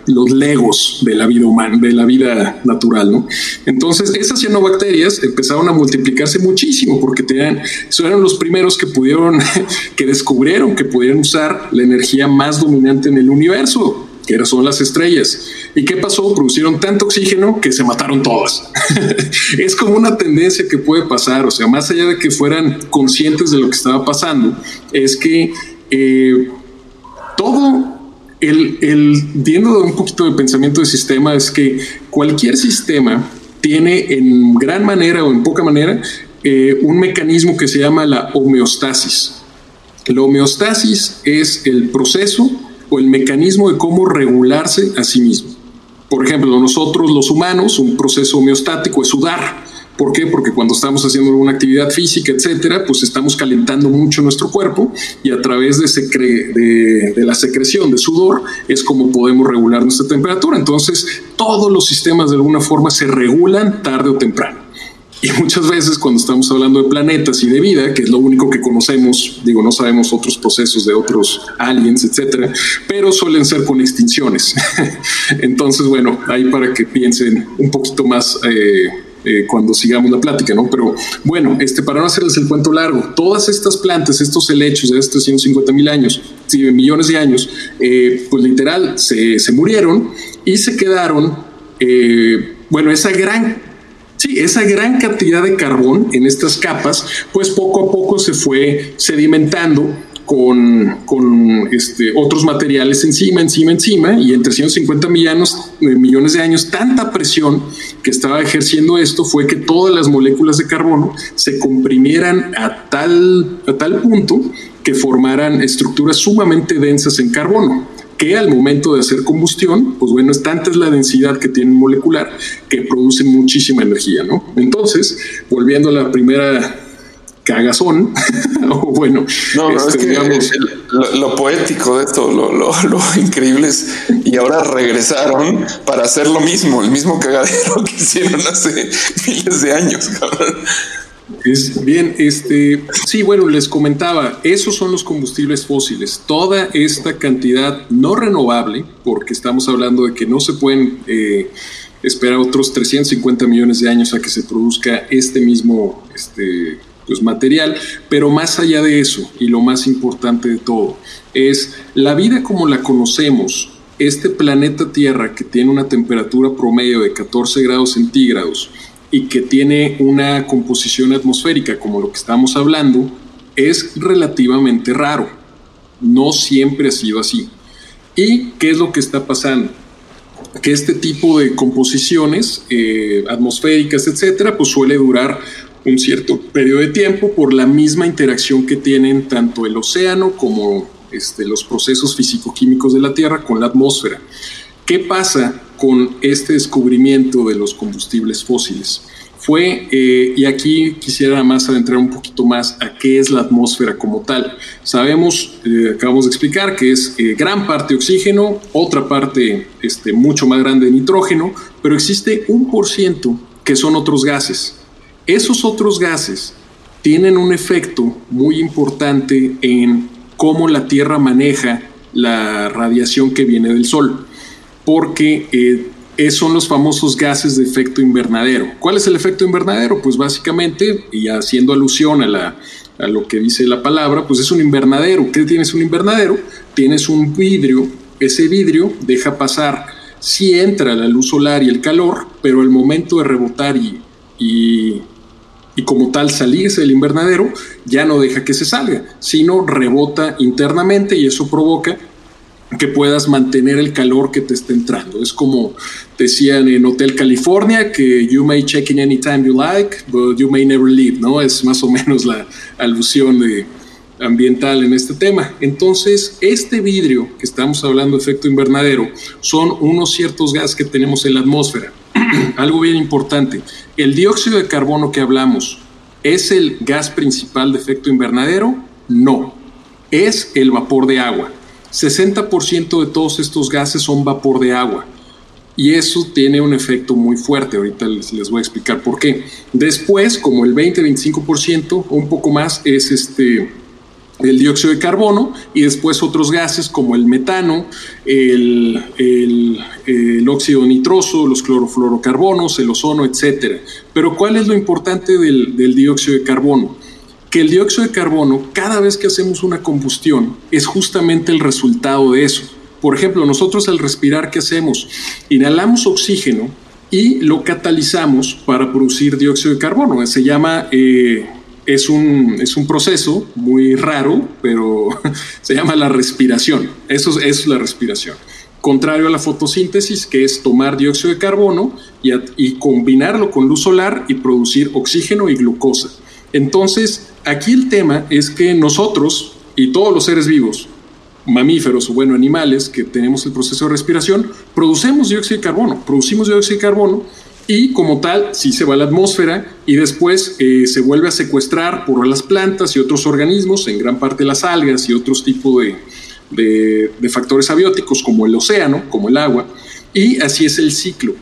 los legos de la vida humana, de la vida natural, ¿no? Entonces esas cianobacterias empezaron a multiplicarse muchísimo porque tenían, eran los primeros que pudieron, que descubrieron que pudieron usar la energía más dominante en el universo, que son las estrellas. ¿Y qué pasó? Producieron tanto oxígeno que se mataron todas. es como una tendencia que puede pasar, o sea, más allá de que fueran conscientes de lo que estaba pasando, es que eh, todo el, el viendo un poquito de pensamiento de sistema es que cualquier sistema tiene en gran manera o en poca manera eh, un mecanismo que se llama la homeostasis. La homeostasis es el proceso o el mecanismo de cómo regularse a sí mismo. Por ejemplo, nosotros los humanos, un proceso homeostático es sudar. ¿Por qué? Porque cuando estamos haciendo alguna actividad física, etcétera, pues estamos calentando mucho nuestro cuerpo y a través de, de, la secreción de sudor es como podemos regular nuestra temperatura. Entonces, todos los sistemas de alguna forma se regulan tarde o temprano. Y muchas veces cuando estamos hablando de planetas y de vida, que es lo único que conocemos, digo, no sabemos otros procesos de otros aliens, etcétera, pero suelen ser con extinciones. Entonces, bueno, ahí para que piensen un poquito más eh, eh, cuando sigamos la plática, ¿no? Pero bueno, este, para no hacerles el cuento largo, todas estas plantas, estos helechos de estos 350 mil años, millones de años, eh, pues literal se, se, murieron y se quedaron, eh, bueno, esa gran Sí, esa gran cantidad de carbón en estas capas, pues poco a poco se fue sedimentando con, con este, otros materiales encima, encima, encima, y en 350 millones, millones de años, tanta presión que estaba ejerciendo esto fue que todas las moléculas de carbono se comprimieran a tal, a tal punto que formaran estructuras sumamente densas en carbono. que al momento de hacer combustión, pues bueno, es tanta es la densidad que tiene molecular que produce muchísima energía, ¿no? Entonces, volviendo a la primera cagazón, o bueno, no, es este, que lo, poético de esto, lo, lo, increíble es, y ahora regresaron para hacer lo mismo, el mismo cagadero que hicieron hace miles de años, cabrón. Es bien, este, sí, bueno, les comentaba, esos son los combustibles fósiles. Toda esta cantidad no renovable, porque estamos hablando de que no se pueden eh, esperar otros 350 millones de años a que se produzca este mismo este, pues, material, pero más allá de eso, y lo más importante de todo, es la vida como la conocemos. Este planeta Tierra que tiene una temperatura promedio de 14 grados centígrados, y que tiene una composición atmosférica como lo que estamos hablando, es relativamente raro. No siempre ha sido así. ¿Y qué es lo que está pasando? Que este tipo de composiciones eh, atmosféricas, etcétera, pues suele durar un cierto periodo de tiempo por la misma interacción que tienen tanto el océano como este, los procesos físico-químicos de la Tierra con la atmósfera. ¿Qué pasa con este descubrimiento de los combustibles fósiles? Fue, eh, y aquí quisiera más adentrar un poquito más a qué es la atmósfera como tal. Sabemos, eh, acabamos de explicar, que es eh, gran parte oxígeno, otra parte este, mucho más grande de nitrógeno, pero existe un por ciento que son otros gases. Esos otros gases tienen un efecto muy importante en cómo la Tierra maneja la radiación que viene del Sol porque eh, son los famosos gases de efecto invernadero. ¿Cuál es el efecto invernadero? Pues básicamente, y haciendo alusión a, lo que dice la palabra, pues es un invernadero. ¿Qué tienes un invernadero? Tienes un vidrio, ese vidrio deja pasar, si entra la luz solar y el calor, pero al momento de rebotar y, y como tal salirse del invernadero, ya no deja que se salga, sino rebota internamente y eso provoca que puedas mantener el calor que te está entrando. Es como decían en Hotel California, que you may check in anytime you like, but you may never leave, ¿no? Es más o menos la alusión de ambiental en este tema. Entonces, este vidrio que estamos hablando, efecto invernadero, son unos ciertos gases que tenemos en la atmósfera. Algo bien importante, el dióxido de carbono que hablamos, ¿es el gas principal de efecto invernadero? No, es el vapor de agua. 60% de todos estos gases son vapor de agua. Y eso tiene un efecto muy fuerte. Ahorita les, voy a explicar por qué. Después, como el 20-25% o un poco más, es este, el dióxido de carbono y después otros gases como el metano, el, óxido nitroso, los clorofluorocarbonos, el ozono, etc. Pero ¿cuál es lo importante del, del dióxido de carbono? que el dióxido de carbono, cada vez que hacemos una combustión, es justamente el resultado de eso. Por ejemplo, nosotros al respirar, ¿qué hacemos? Inhalamos oxígeno y lo catalizamos para producir dióxido de carbono. Se llama, eh, es, un, es un proceso muy raro, pero se llama la respiración. Eso, es la respiración. Contrario a la fotosíntesis, que es tomar dióxido de carbono y, y combinarlo con luz solar y producir oxígeno y glucosa. Entonces, aquí el tema es que nosotros y todos los seres vivos, mamíferos o bueno, animales que tenemos el proceso de respiración, producemos dióxido de carbono, producimos dióxido de carbono y como tal, sí se va a la atmósfera y después eh, se vuelve a secuestrar por las plantas y otros organismos, en gran parte las algas y otros tipos de, de factores abióticos como el océano, como el agua, y así es el ciclo.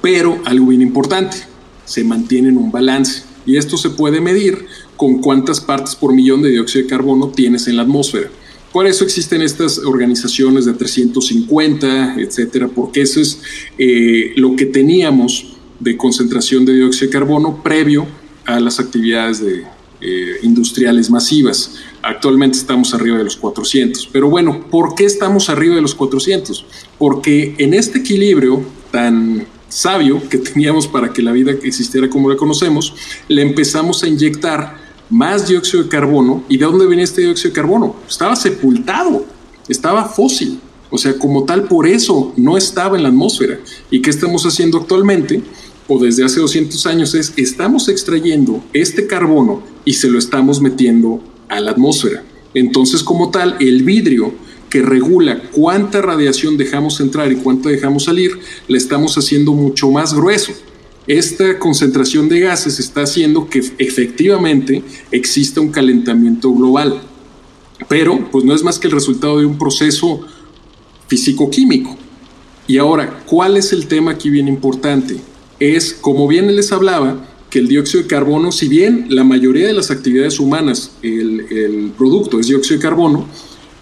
Pero algo bien importante, se mantiene en un balance. Y esto se puede medir con cuántas partes por millón de dióxido de carbono tienes en la atmósfera. Por eso existen estas organizaciones de 350, etcétera, porque eso es eh, lo que teníamos de concentración de dióxido de carbono previo a las actividades de, eh, industriales masivas. Actualmente estamos arriba de los 400. Pero bueno, ¿por qué estamos arriba de los 400? Porque en este equilibrio tan sabio que teníamos para que la vida existiera como la conocemos, le empezamos a inyectar más dióxido de carbono. ¿Y de dónde venía este dióxido de carbono? Estaba sepultado, estaba fósil. O sea, como tal, por eso no estaba en la atmósfera. ¿Y qué estamos haciendo actualmente? O desde hace 200 años es, estamos extrayendo este carbono y se lo estamos metiendo a la atmósfera. Entonces, como tal, el vidrio que regula cuánta radiación dejamos entrar y cuánta dejamos salir, la estamos haciendo mucho más grueso. Esta concentración de gases está haciendo que efectivamente exista un calentamiento global, pero pues no es más que el resultado de un proceso físico-químico. Y ahora, ¿cuál es el tema aquí bien importante? Es, como bien les hablaba, que el dióxido de carbono, si bien la mayoría de las actividades humanas, el, producto es dióxido de carbono,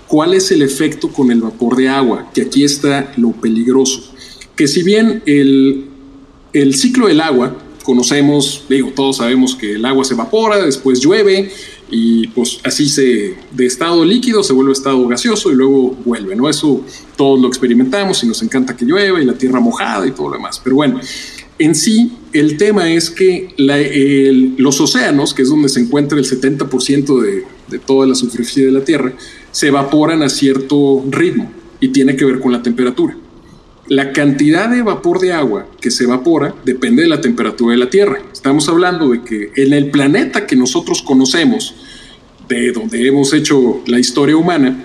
¿cuál es el efecto con el vapor de agua? Que aquí está lo peligroso. Que si bien el, el ciclo del agua, conocemos, digo, todos sabemos que el agua se evapora, después llueve y pues así se de estado líquido se vuelve estado gaseoso y luego vuelve, ¿no? Eso todos lo experimentamos y nos encanta que llueva y la tierra mojada y todo lo demás. Pero bueno, en sí, el tema es que los océanos, que es donde se encuentra el 70% de, de toda la superficie de la Tierra, se evaporan a cierto ritmo y tiene que ver con la temperatura. La cantidad de vapor de agua que se evapora depende de la temperatura de la Tierra. Estamos hablando de que en el planeta que nosotros conocemos, de donde hemos hecho la historia humana,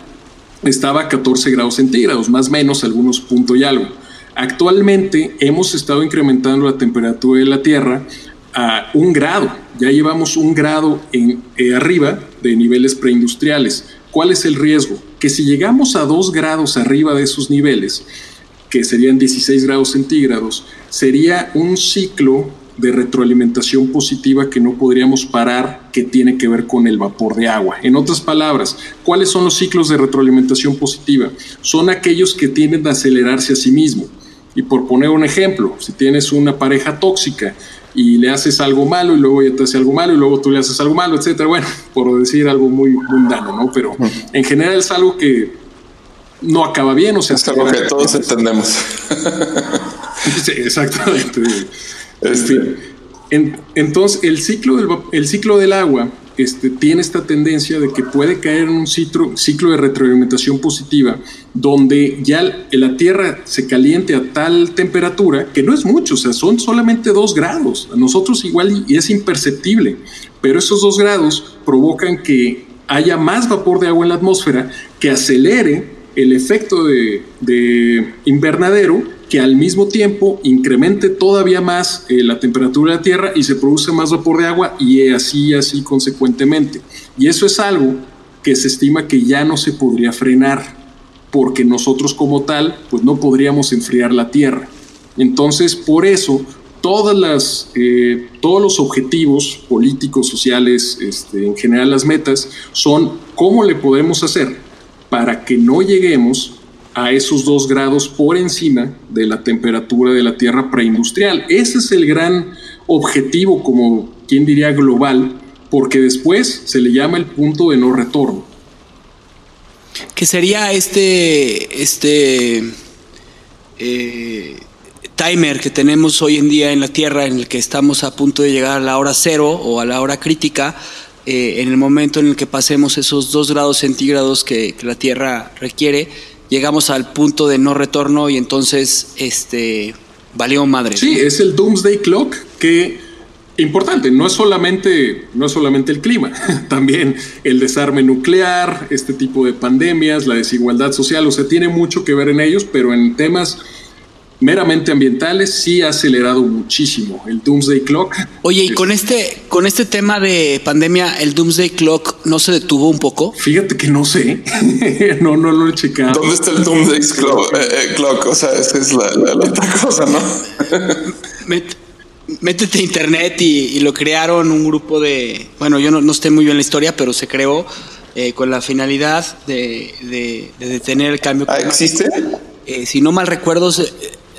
estaba a 14 grados centígrados, más o menos algunos puntos y algo. Actualmente hemos estado incrementando la temperatura de la Tierra a un grado. Ya llevamos un grado eh, arriba de niveles preindustriales. ¿Cuál es el riesgo? Que si llegamos a dos grados arriba de esos niveles, que serían 16 grados centígrados, sería un ciclo de retroalimentación positiva que no podríamos parar que tiene que ver con el vapor de agua. En otras palabras, ¿cuáles son los ciclos de retroalimentación positiva? Son aquellos que tienden a acelerarse a sí mismos. Y por poner un ejemplo, si tienes una pareja tóxica y le haces algo malo y luego ella te hace algo malo y luego tú le haces algo malo, etcétera, bueno, por decir algo muy mundano, ¿no? Pero en general es algo que no acaba bien, o sea, es algo que todos entendemos. sí, exactamente. Este. entonces, el ciclo, del, el ciclo del agua este, tiene esta tendencia de que puede caer en un ciclo, ciclo de retroalimentación positiva, donde ya la Tierra se caliente a tal temperatura, que no es mucho, o sea, son solamente dos grados. A nosotros igual y es imperceptible, pero esos dos grados provocan que haya más vapor de agua en la atmósfera que acelere el efecto de, de invernadero que al mismo tiempo incremente todavía más eh, la temperatura de la Tierra y se produce más vapor de agua y así, así consecuentemente. Y eso es algo que se estima que ya no se podría frenar, porque nosotros como tal, pues no podríamos enfriar la Tierra. Entonces, por eso, todas las, eh, todos los objetivos políticos, sociales, este, en general las metas, son cómo le podemos hacer para que no lleguemos a esos dos grados por encima de la temperatura de la Tierra preindustrial. Ese es el gran objetivo, como quien diría global, porque después se le llama el punto de no retorno. ¿Qué sería este, este eh, timer que tenemos hoy en día en la Tierra, en el que estamos a punto de llegar a la hora cero o a la hora crítica, eh, en el momento en el que pasemos esos dos grados centígrados que la Tierra requiere, llegamos al punto de no retorno y entonces este valió madre. Sí, es el Doomsday Clock que importante, no es solamente no es solamente el clima, también el desarme nuclear, este tipo de pandemias, la desigualdad social, o sea, tiene mucho que ver en ellos, pero en temas meramente ambientales sí ha acelerado muchísimo el Doomsday Clock. Oye, y con este, con este tema de pandemia, ¿el Doomsday Clock no se detuvo un poco? Fíjate que no sé, no, no lo he checado. ¿Dónde está el Doomsday Clock? Eh, eh, clock? O sea, esa es la, otra cosa, ¿no? métete a internet y, lo crearon un grupo de, bueno, yo no, no estoy muy bien en la historia, pero se creó eh, con la finalidad de, detener el cambio. ¿Ah, existe? si no mal recuerdo,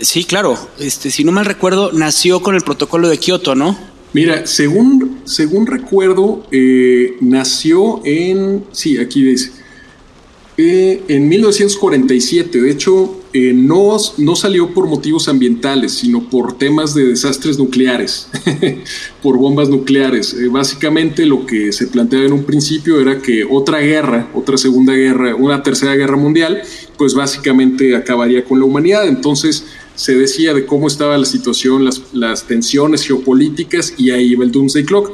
Sí, claro. Este, si no mal recuerdo, nació con el protocolo de Kioto, ¿no? Mira, según, según recuerdo, eh, nació en. Sí, aquí dice. Eh, en 1947. De hecho, eh, no, no salió por motivos ambientales, sino por temas de desastres nucleares, por bombas nucleares. básicamente lo que se planteaba en un principio era que otra guerra, otra segunda guerra, una tercera guerra mundial, pues básicamente acabaría con la humanidad. Entonces se decía de cómo estaba la situación, las, tensiones geopolíticas y ahí iba el Doomsday Clock.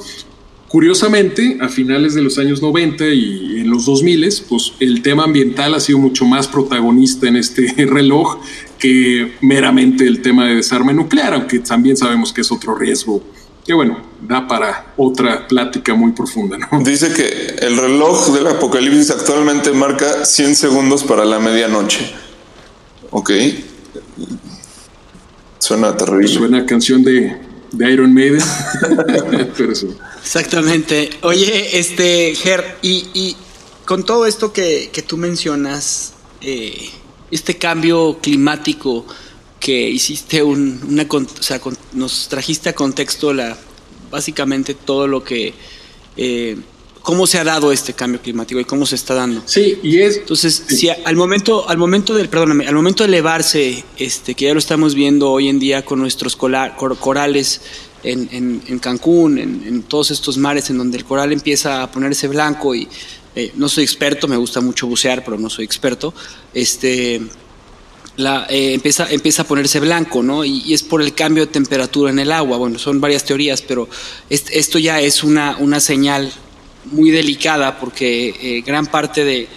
Curiosamente, a finales de los años 90 y en los 2000, pues el tema ambiental ha sido mucho más protagonista en este reloj que meramente el tema de desarme nuclear, aunque también sabemos que es otro riesgo que bueno, da para otra plática muy profunda. Dice que el reloj del apocalipsis actualmente marca 100 segundos para la medianoche. Ok. Suena terrible. Suena canción de, de Iron Maiden. Exactamente. Oye, este, Ger, y, con todo esto que, tú mencionas, eh, este cambio climático que hiciste un, una, o sea, nos trajiste a contexto la, básicamente todo lo que, eh, cómo se ha dado este cambio climático y cómo se está dando. Sí, y es. Entonces, si al momento, al momento del, perdóname, al momento de elevarse, este, que ya lo estamos viendo hoy en día con nuestros corales en, en, Cancún, en, todos estos mares en donde el coral empieza a ponerse blanco y eh, no soy experto, me gusta mucho bucear, pero no soy experto. Este, la, eh, empieza, empieza a ponerse blanco, ¿no? Y, es por el cambio de temperatura en el agua. Bueno, son varias teorías, pero esto ya es una, una señal muy delicada porque eh, gran parte de,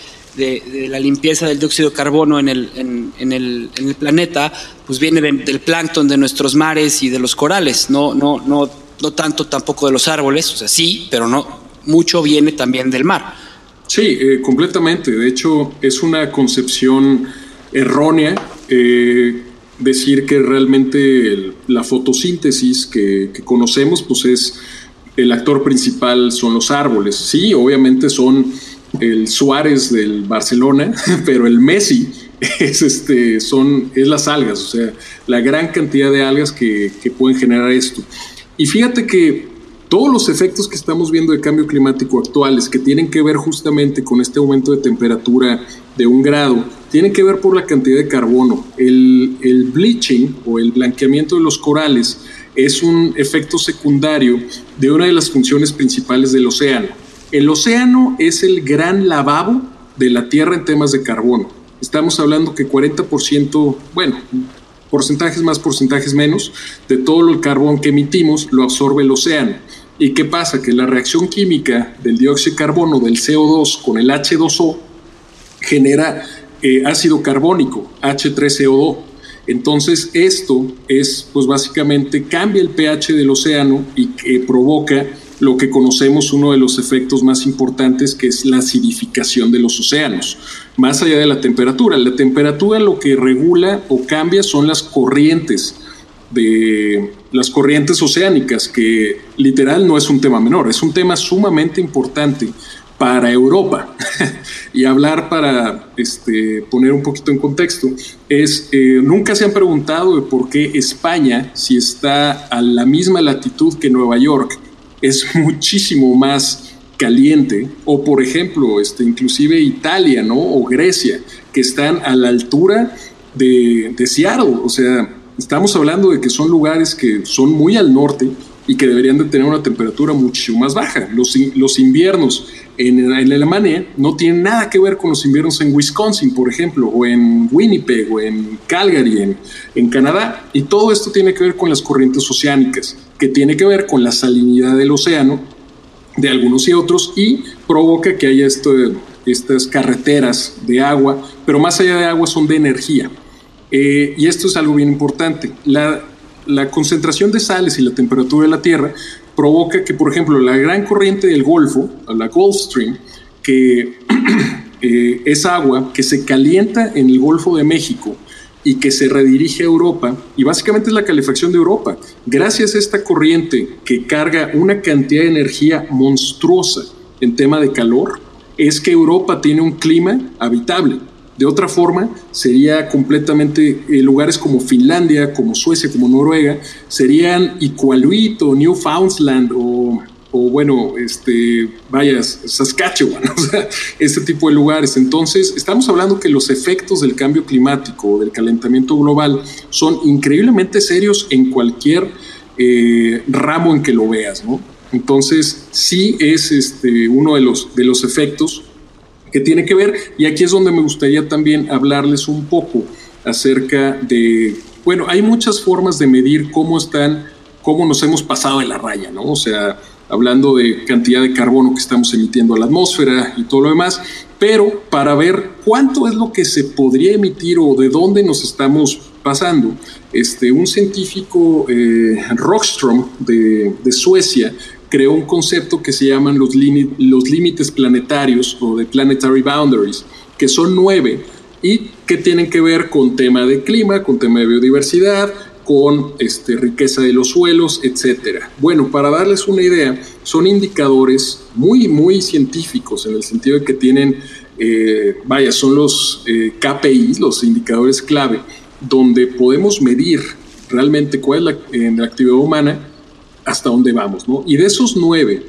la limpieza del dióxido de carbono en el, en, el, en el planeta pues viene del plancton de nuestros mares y de los corales, no, no, no, no tanto tampoco de los árboles, o sea, sí, pero no, mucho viene también del mar. Sí, eh, completamente. De hecho, es una concepción errónea eh, decir que realmente la fotosíntesis que, conocemos pues es el actor principal son los árboles. Sí, obviamente son el Suárez del Barcelona, pero el Messi es, este, son, es las algas, o sea, la gran cantidad de algas que, que pueden generar esto. Y fíjate que todos los efectos que estamos viendo de cambio climático actuales, que tienen que ver justamente con este aumento de temperatura de un grado, tienen que ver por la cantidad de carbono. El, el bleaching o el blanqueamiento de los corales es un efecto secundario de una de las funciones principales del océano. El océano es el gran lavabo de la Tierra en temas de carbono. Estamos hablando que 40%, bueno, porcentajes más, porcentajes menos, de todo el carbón que emitimos lo absorbe el océano. ¿Y qué pasa? Que la reacción química del dióxido de carbono, del CO2 con el H2O, genera eh, ácido carbónico, H3CO2. Entonces esto es, pues básicamente cambia el pH del océano y que provoca lo que conocemos uno de los efectos más importantes que es la acidificación de los océanos, más allá de la temperatura. La temperatura lo que regula o cambia son las corrientes de las corrientes oceánicas, que literal no es un tema menor, es un tema sumamente importante para Europa. y hablar para este, poner un poquito en contexto, es, eh, nunca se han preguntado de por qué España, si está a la misma latitud que Nueva York, es muchísimo más caliente, o por ejemplo, este, inclusive Italia, ¿no? O Grecia, que están a la altura de, de Seattle, o sea, estamos hablando de que son lugares que son muy al norte y que deberían de tener una temperatura muchísimo más baja. Los, los inviernos en, Alemania no tienen nada que ver con los inviernos en Wisconsin, por ejemplo, o en Winnipeg, o en Calgary, en, en Canadá. Y todo esto tiene que ver con las corrientes oceánicas, que tiene que ver con la salinidad del océano de algunos y otros y provoca que haya esto, estas carreteras de agua, pero más allá de agua son de energía. Eh, y esto es algo bien importante. La, la concentración de sales y la temperatura de la Tierra provoca que, por ejemplo, la gran corriente del Golfo, la Gulf Stream, que eh, es agua que se calienta en el Golfo de México y que se redirige a Europa, y básicamente es la calefacción de Europa. Gracias a esta corriente que carga una cantidad de energía monstruosa en tema de calor, es que Europa tiene un clima habitable. De otra forma, sería completamente eh, lugares como Finlandia, como Suecia, como Noruega, serían Iqaluit o Newfoundland o, o bueno, este, vaya, Saskatchewan, o sea, este tipo de lugares. Entonces, estamos hablando que los efectos del cambio climático, del calentamiento global, son increíblemente serios en cualquier eh, ramo en que lo veas, ¿no? Entonces, sí es este, uno de los, de los efectos que tiene que ver, y aquí es donde me gustaría también hablarles un poco acerca de, bueno, hay muchas formas de medir cómo están, cómo nos hemos pasado de la raya, ¿no? O sea, hablando de cantidad de carbono que estamos emitiendo a la atmósfera y todo lo demás, pero para ver cuánto es lo que se podría emitir o de dónde nos estamos pasando. Este, un científico, eh, Rockström, de, Suecia, creó un concepto que se llaman los, los límites planetarios o de planetary boundaries, que son nueve y que tienen que ver con tema de clima, con tema de biodiversidad, con este, riqueza de los suelos, etcétera. Bueno, para darles una idea, son indicadores muy, muy científicos en el sentido de que tienen, eh, vaya, son los eh, KPIs, los indicadores clave, donde podemos medir realmente cuál es la, en la actividad humana hasta dónde vamos, ¿no? Y de esos nueve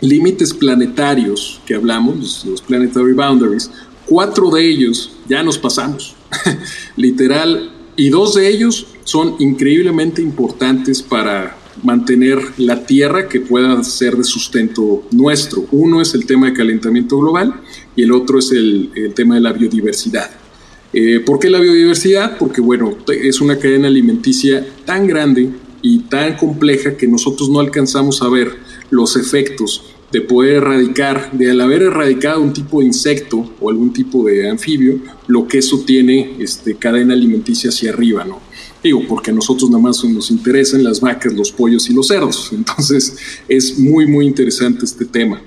límites planetarios que hablamos, los, planetary boundaries, cuatro de ellos ya nos pasamos. Literal, y dos de ellos son increíblemente importantes para mantener la tierra que pueda ser de sustento nuestro. Uno es el tema de calentamiento global y el otro es el, tema de la biodiversidad. Eh, ¿Por qué la biodiversidad? Porque bueno, es una cadena alimenticia tan grande y tan compleja que nosotros no alcanzamos a ver los efectos de poder erradicar, de al haber erradicado un tipo de insecto o algún tipo de anfibio, lo que eso tiene este, cadena alimenticia hacia arriba, ¿no? Digo, porque a nosotros nada más nos interesan las vacas, los pollos y los cerdos. Entonces es muy, muy interesante este tema.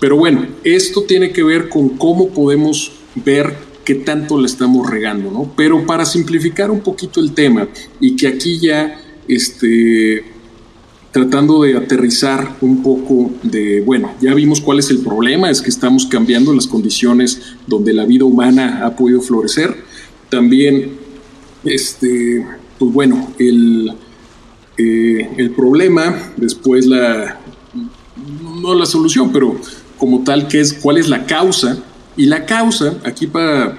Pero bueno, esto tiene que ver con cómo podemos ver qué tanto le estamos regando, ¿no? Pero para simplificar un poquito el tema y que aquí ya este, tratando de aterrizar un poco de, bueno, ya vimos cuál es el problema, es que estamos cambiando las condiciones donde la vida humana ha podido florecer. También, este, pues bueno, el, eh, el problema, después la, no la solución, pero como tal, que es cuál es la causa. Y la causa, aquí para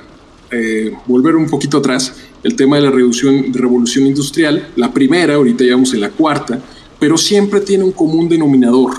eh, volver un poquito atrás, el tema de la revolución, revolución industrial, la primera, ahorita ya vamos en la cuarta, pero siempre tiene un común denominador,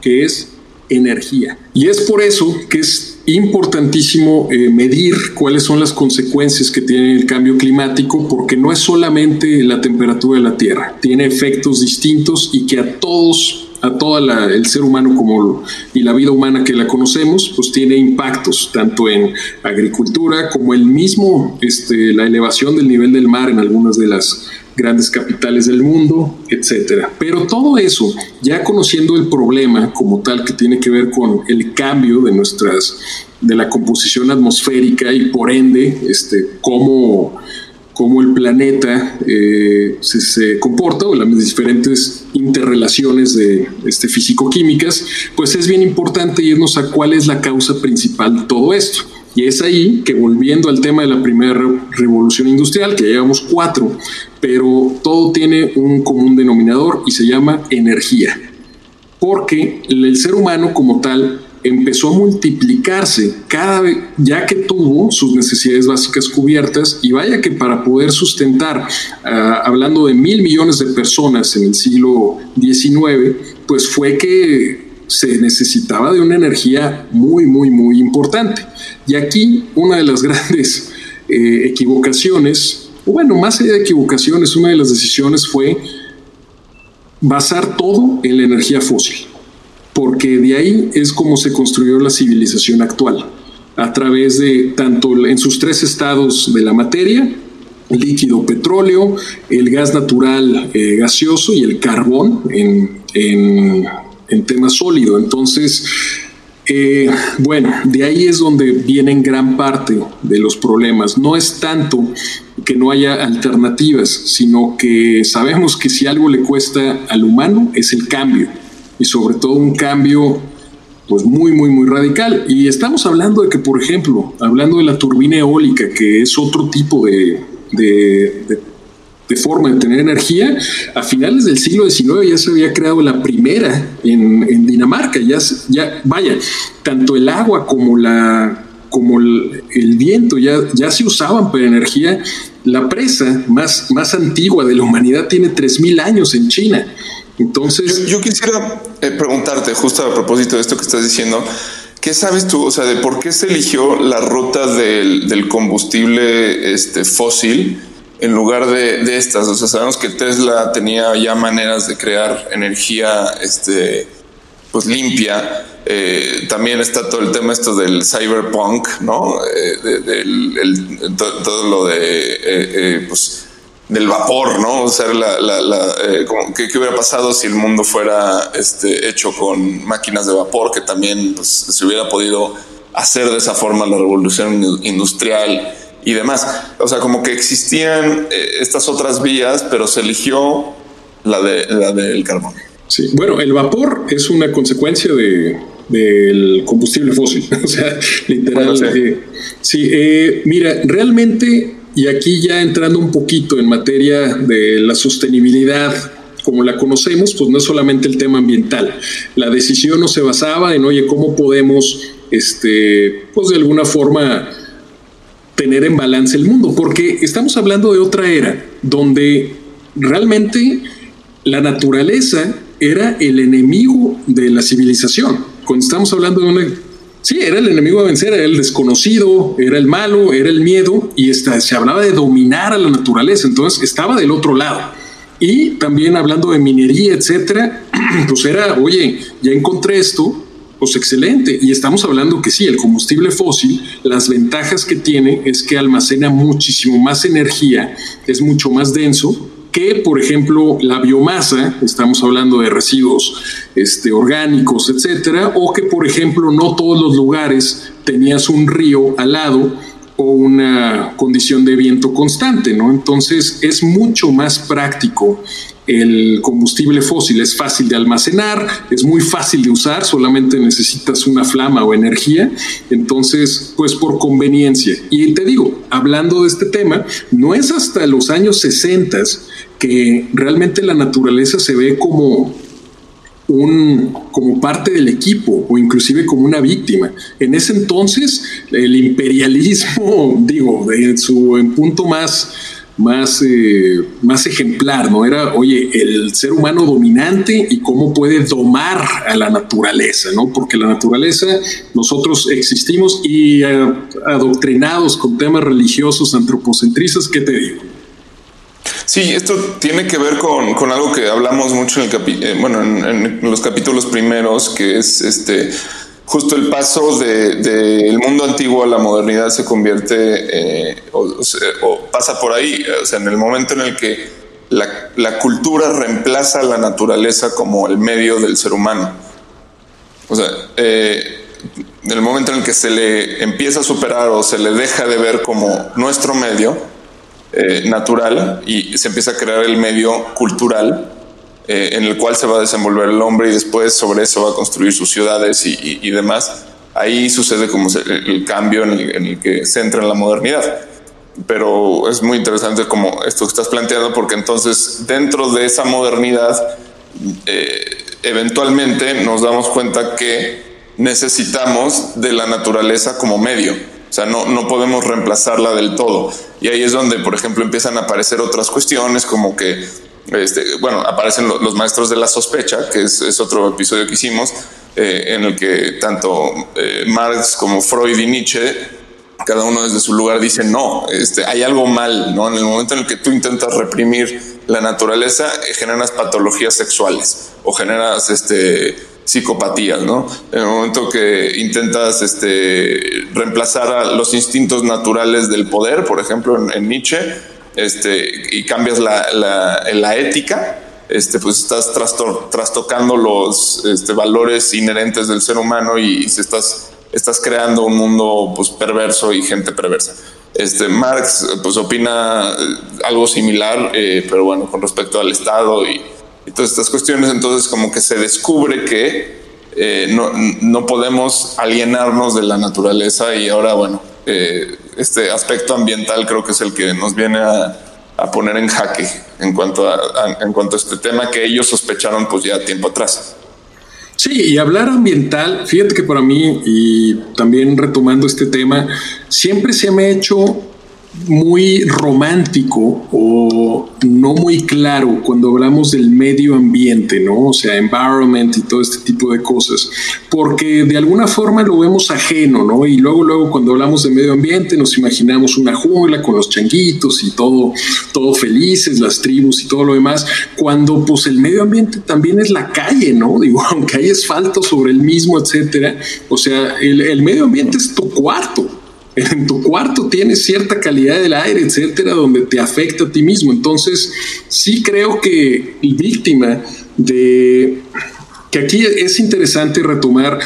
que es energía. Y es por eso que es importantísimo eh, medir cuáles son las consecuencias que tiene el cambio climático, porque no es solamente la temperatura de la Tierra, tiene efectos distintos y que a todos a todo el ser humano como y la vida humana que la conocemos, pues tiene impactos tanto en agricultura como el mismo este, la elevación del nivel del mar en algunas de las grandes capitales del mundo, etcétera. Pero todo eso, ya conociendo el problema como tal que tiene que ver con el cambio de nuestras, de la composición atmosférica y por ende, este, cómo, cómo el planeta eh, se, comporta o las diferentes interrelaciones de este, físico-químicas, pues es bien importante irnos a cuál es la causa principal de todo esto. Y es ahí que volviendo al tema de la primera revolución industrial, que llevamos cuatro, pero todo tiene un común denominador y se llama energía. Porque el ser humano como tal empezó a multiplicarse cada vez ya que tuvo sus necesidades básicas cubiertas y vaya que para poder sustentar, ah, hablando de mil millones de personas en el siglo XIX, pues fue que se necesitaba de una energía muy, muy, muy importante. Y aquí una de las grandes eh, equivocaciones, o bueno, más allá de equivocaciones, una de las decisiones fue basar todo en la energía fósil, porque de ahí es como se construyó la civilización actual, a través de tanto en sus tres estados de la materia, líquido petróleo, el gas natural eh, gaseoso y el carbón en, en tema sólido. Entonces, eh, bueno, de ahí es donde vienen gran parte de los problemas. No es tanto que no haya alternativas, sino que sabemos que si algo le cuesta al humano es el cambio y sobre todo un cambio pues muy, muy, muy radical. Y estamos hablando de que, por ejemplo, hablando de la turbina eólica, que es otro tipo de, de de forma de tener energía, a finales del siglo XIX ya se había creado la primera en, Dinamarca. Ya, ya, vaya, tanto el agua como, la, como el, viento ya, ya se usaban para energía. La presa más, más antigua de la humanidad tiene 3.000 años en China. Entonces... Yo, quisiera eh, preguntarte, justo a propósito de esto que estás diciendo, ¿Qué sabes tú, o sea, de por qué se eligió la ruta del, del combustible este, fósil en lugar de, estas. O sea, sabemos que Tesla tenía ya maneras de crear energía este, pues limpia. Eh, también está todo el tema esto del cyberpunk, ¿no? Eh, todo, lo de pues del vapor, ¿no? O sea, la, la, ¿qué, hubiera pasado si el mundo fuera este, hecho con máquinas de vapor, que también pues, se hubiera podido hacer de esa forma la revolución industrial y demás. O sea, como que existían eh, estas otras vías, pero se eligió la, de, la del carbón. Sí, bueno, el vapor es una consecuencia de, del combustible fósil. o sea, literal. sí, eh, mira, realmente, y aquí ya entrando un poquito en materia de la sostenibilidad como la conocemos, pues no es solamente el tema ambiental. La decisión no se basaba en, oye, ¿cómo podemos, este, pues de alguna forma, tener en balance el mundo? Porque estamos hablando de otra era donde realmente la naturaleza era el enemigo de la civilización. Cuando estamos hablando de una... Sí, era el enemigo a vencer, era el desconocido, era el malo, era el miedo y se hablaba de dominar a la naturaleza, entonces estaba del otro lado. Y también hablando de minería, etcétera, pues era, oye, ya encontré esto, pues excelente. Y estamos hablando que sí, el combustible fósil, las ventajas que tiene es que almacena muchísimo más energía, es mucho más denso que, por ejemplo, la biomasa, estamos hablando de residuos este, orgánicos, etcétera, o que, por ejemplo, no todos los lugares tenías un río al lado o una condición de viento constante, ¿no? Entonces es mucho más práctico el combustible fósil, es fácil de almacenar, es muy fácil de usar, solamente necesitas una flama o energía, entonces pues por conveniencia. Y te digo, hablando de este tema, no es hasta los años 60 que realmente la naturaleza se ve como un, como parte del equipo o inclusive como una víctima. En ese entonces, el imperialismo, digo, en su punto más, más, eh, más ejemplar, ¿no? Era, oye, el ser humano dominante y cómo puede domar a la naturaleza, ¿no? Porque la naturaleza, nosotros existimos y eh, adoctrinados con temas religiosos, antropocentristas, ¿qué te digo? Sí, esto tiene que ver con, algo que hablamos mucho en, el eh, bueno, en, los capítulos primeros, que es este justo el paso del de, mundo antiguo a la modernidad se convierte eh, o, pasa por ahí, o sea, en el momento en el que la, cultura reemplaza la naturaleza como el medio del ser humano. O sea, eh, en el momento en el que se le empieza a superar o se le deja de ver como nuestro medio, eh, natural y se empieza a crear el medio cultural eh, en el cual se va a desenvolver el hombre y después sobre eso va a construir sus ciudades y, demás. Ahí sucede como el, cambio en el, que se entra en la modernidad. Pero es muy interesante como esto que estás planteando porque entonces dentro de esa modernidad eh, eventualmente nos damos cuenta que necesitamos de la naturaleza como medio o sea, no, no podemos reemplazarla del todo. Y ahí es donde, por ejemplo, empiezan a aparecer otras cuestiones como que, este, bueno, aparecen los maestros de la sospecha, que es, otro episodio que hicimos, eh, en el que tanto eh, Marx como Freud y Nietzsche, cada uno desde su lugar dice, no, este, hay algo mal, ¿no? En el momento en el que tú intentas reprimir la naturaleza, generas patologías sexuales o generas, este, psicopatías, ¿no? En el momento que intentas este, reemplazar a los instintos naturales del poder, por ejemplo, en, Nietzsche, este, y cambias la, la, ética, este, pues estás trastocando los este, valores inherentes del ser humano y, se estás, estás creando un mundo pues, perverso y gente perversa. Este, Marx pues opina eh, algo similar, eh, pero bueno, con respecto al Estado y, y todas estas cuestiones, entonces como que se descubre que eh, no, no, podemos alienarnos de la naturaleza y ahora, bueno, eh, este aspecto ambiental creo que es el que nos viene a, a poner en jaque en cuanto a, en cuanto a este tema que ellos sospecharon pues ya tiempo atrás. Sí, y hablar ambiental, fíjate que para mí, y también retomando este tema, siempre se me ha hecho muy romántico o no muy claro cuando hablamos del medio ambiente, ¿no? O sea, environment y todo este tipo de cosas, porque de alguna forma lo vemos ajeno, ¿no? Y luego, luego cuando hablamos de medio ambiente nos imaginamos una jungla con los changuitos y todo, todo felices, las tribus y todo lo demás, cuando pues el medio ambiente también es la calle, ¿no? Digo, aunque hay asfalto sobre el mismo, etcétera, o sea, el, el medio ambiente es tu cuarto, en tu cuarto tienes cierta calidad del aire, etcétera, donde te afecta a ti mismo. Entonces, sí creo que víctima de que aquí es interesante retomar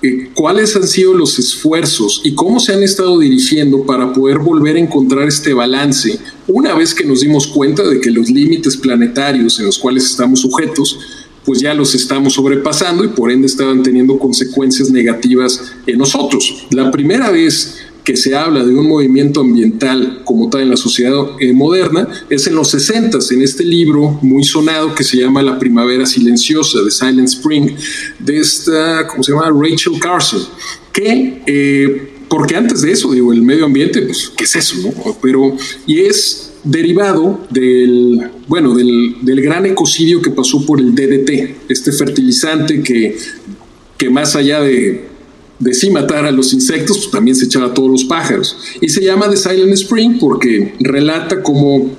eh, cuáles han sido los esfuerzos y cómo se han estado dirigiendo para poder volver a encontrar este balance una vez que nos dimos cuenta de que los límites planetarios en los cuales estamos sujetos pues ya los estamos sobrepasando y por ende estaban teniendo consecuencias negativas en nosotros. La primera vez que se habla de un movimiento ambiental como tal en la sociedad eh, moderna es en los 60 en este libro muy sonado que se llama La Primavera Silenciosa de Silent Spring de esta, ¿cómo se llama? Rachel Carson, que... Eh, porque antes de eso, digo, el medio ambiente, pues, ¿qué es eso? No? Pero, y es derivado del, bueno, del, del, gran ecocidio que pasó por el DDT, este fertilizante que, que más allá de de sí matar a los insectos, pues también se echaba a todos los pájaros. Y se llama The Silent Spring porque relata como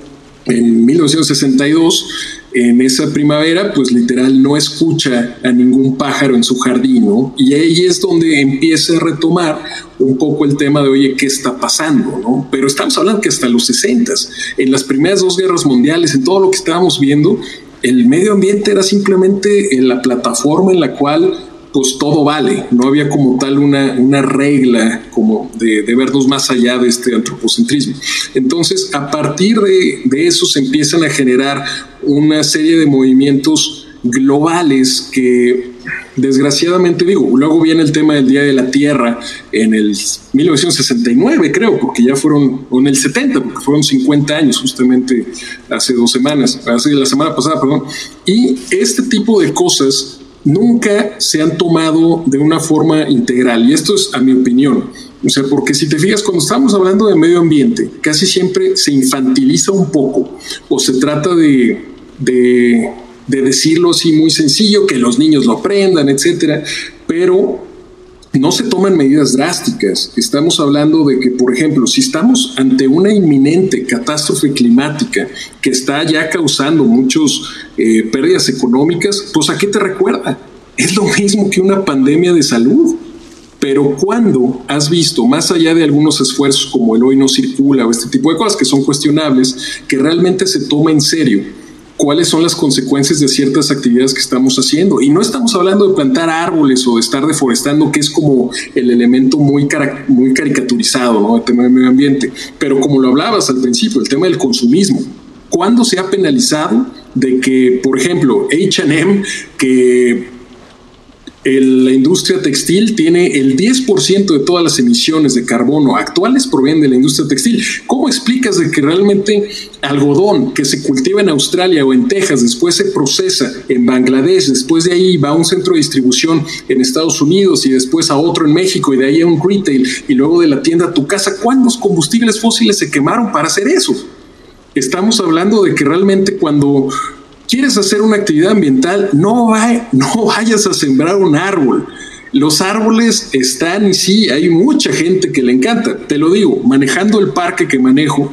en 1962, en esa primavera, pues literal no escucha a ningún pájaro en su jardín, ¿no? Y ahí es donde empieza a retomar un poco el tema de, oye, ¿qué está pasando? ¿no? Pero estamos hablando que hasta los 60, en las primeras dos guerras mundiales, en todo lo que estábamos viendo, el medio ambiente era simplemente la plataforma en la cual pues todo vale, no había como tal una, una regla como de, vernos más allá de este antropocentrismo. Entonces, a partir de, de eso se empiezan a generar una serie de movimientos globales que desgraciadamente digo, luego viene el tema del Día de la Tierra en el 1969, creo, porque ya fueron, o en el 70, porque fueron 50 años justamente hace dos semanas, hace la semana pasada, perdón. Y este tipo de cosas nunca se han tomado de una forma integral. Y esto es a mi opinión. O sea, porque si te fijas, cuando estamos hablando de medio ambiente, casi siempre se infantiliza un poco o se trata de, de, de decirlo así muy sencillo, que los niños lo aprendan, etcétera. Pero no se toman medidas drásticas. Estamos hablando de que, por ejemplo, si estamos ante una inminente catástrofe climática que está ya causando muchas eh, pérdidas económicas, pues ¿a qué te recuerda? Es lo mismo que una pandemia de salud. Pero cuando has visto, más allá de algunos esfuerzos como el hoy no circula o este tipo de cosas que son cuestionables, que realmente se toma en serio cuáles son las consecuencias de ciertas actividades que estamos haciendo. Y no estamos hablando de plantar árboles o de estar deforestando, que es como el elemento muy, muy caricaturizado, ¿no? El tema del medio ambiente. Pero como lo hablabas al principio, el tema del consumismo. ¿Cuándo se ha penalizado de que, por ejemplo, HM, que la industria textil tiene el 10% de todas las emisiones de carbono actuales provienen de la industria textil. ¿Cómo explicas de que realmente algodón que se cultiva en Australia o en Texas, después se procesa en Bangladesh, después de ahí va a un centro de distribución en Estados Unidos y después a otro en México y de ahí a un retail y luego de la tienda a tu casa? ¿Cuántos combustibles fósiles se quemaron para hacer eso? Estamos hablando de que realmente cuando quieres hacer una actividad ambiental, no, no vayas a sembrar un árbol. Los árboles están y sí, hay mucha gente que le encanta. Te lo digo, manejando el parque que manejo,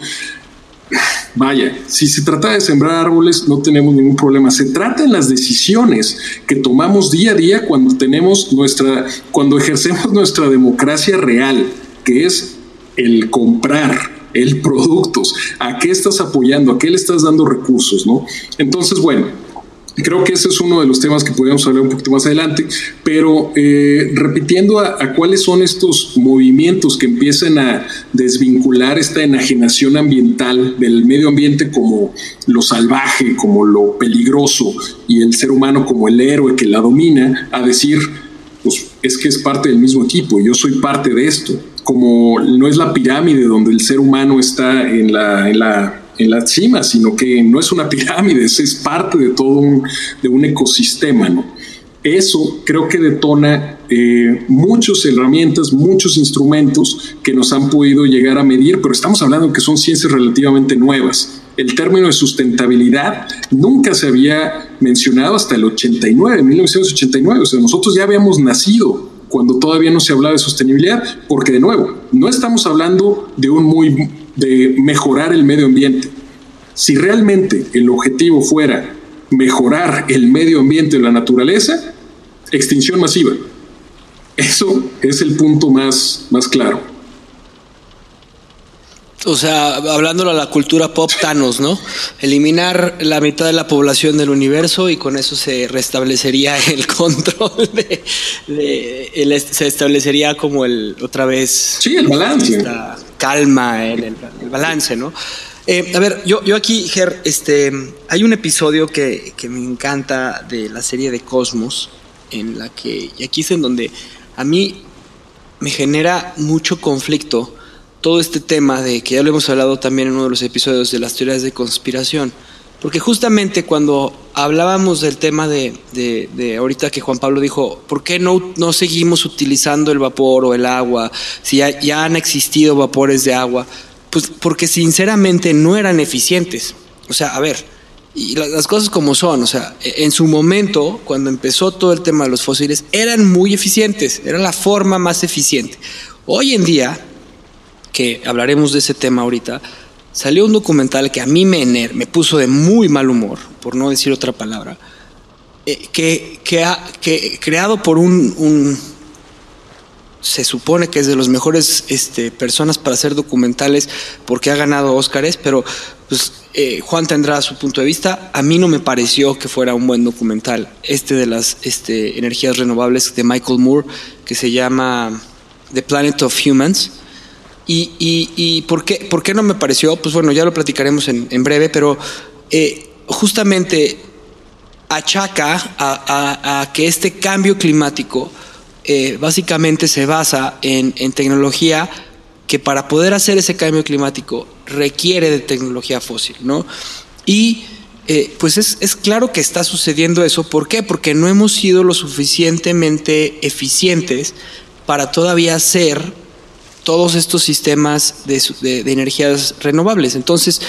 vaya, si se trata de sembrar árboles no tenemos ningún problema. Se trata en las decisiones que tomamos día a día cuando tenemos nuestra, cuando ejercemos nuestra democracia real, que es el comprar el productos, a qué estás apoyando, a qué le estás dando recursos, ¿no? Entonces, bueno, Creo que ese es uno de los temas que podríamos hablar un poquito más adelante, pero eh, repitiendo a, cuáles son estos movimientos que empiezan a desvincular esta enajenación ambiental del medio ambiente como lo salvaje, como lo peligroso y el ser humano como el héroe que la domina, a decir, pues es que es parte del mismo equipo, yo soy parte de esto como no es la pirámide donde el ser humano está en la, en la, en la cima, sino que no es una pirámide, es, parte de todo un, de un ecosistema, eso creo que detona eh, muchas herramientas, muchos instrumentos que nos han podido llegar a medir, pero estamos hablando que son ciencias relativamente nuevas. El término de sustentabilidad nunca se había mencionado hasta el 89, 1989. O sea, nosotros ya habíamos nacido cuando todavía no se hablaba de sostenibilidad, porque de nuevo, no estamos hablando de un muy de mejorar el medio ambiente. Si realmente el objetivo fuera mejorar el medio ambiente y la naturaleza, extinción masiva. Eso es el punto más, más claro. O sea, hablándolo a la cultura pop, Thanos, ¿no? Eliminar la mitad de la población del universo y con eso se restablecería el control de, se establecería como el otra vez. Sí, el balance. calma, el, el, balance, ¿no? Eh, a ver, yo, yo aquí, Ger, este, hay un episodio que, que me encanta de la serie de Cosmos, en la que, y aquí es en donde a mí me genera mucho conflicto todo este tema de que ya lo hemos hablado también en uno de los episodios de las teorías de conspiración. Porque justamente cuando hablábamos del tema de, de, ahorita que Juan Pablo dijo, ¿por qué no, no seguimos utilizando el vapor o el agua si ya, ya han existido vapores de agua? Pues porque sinceramente no eran eficientes. O sea, a ver, y las cosas como son, o sea, e, en su momento, cuando empezó todo el tema de los fósiles, eran muy eficientes, era la forma más eficiente. Hoy en día, que hablaremos de ese tema ahorita, salió un documental que a mí me, me puso de muy mal humor, por no decir otra palabra, eh, que, que, ha, que creado por un, un se supone que es de los mejores este, personas para hacer documentales porque ha ganado Óscares, pero pues, eh, Juan tendrá su punto de vista. A mí no me pareció que fuera un buen documental. Este de las este, energías renovables de Michael Moore, que se llama The Planet of Humans. ¿Y, y, por, qué, por qué no me pareció? Pues bueno, ya lo platicaremos en, en breve, pero eh, justamente achaca a, a que este cambio climático eh, básicamente se basa en, tecnología que para poder hacer ese cambio climático requiere de tecnología fósil, ¿no? Y eh, pues es, es, claro que está sucediendo eso. ¿Por qué? Porque no hemos sido lo suficientemente eficientes para todavía hacer todos estos sistemas de, energías renovables. Entonces,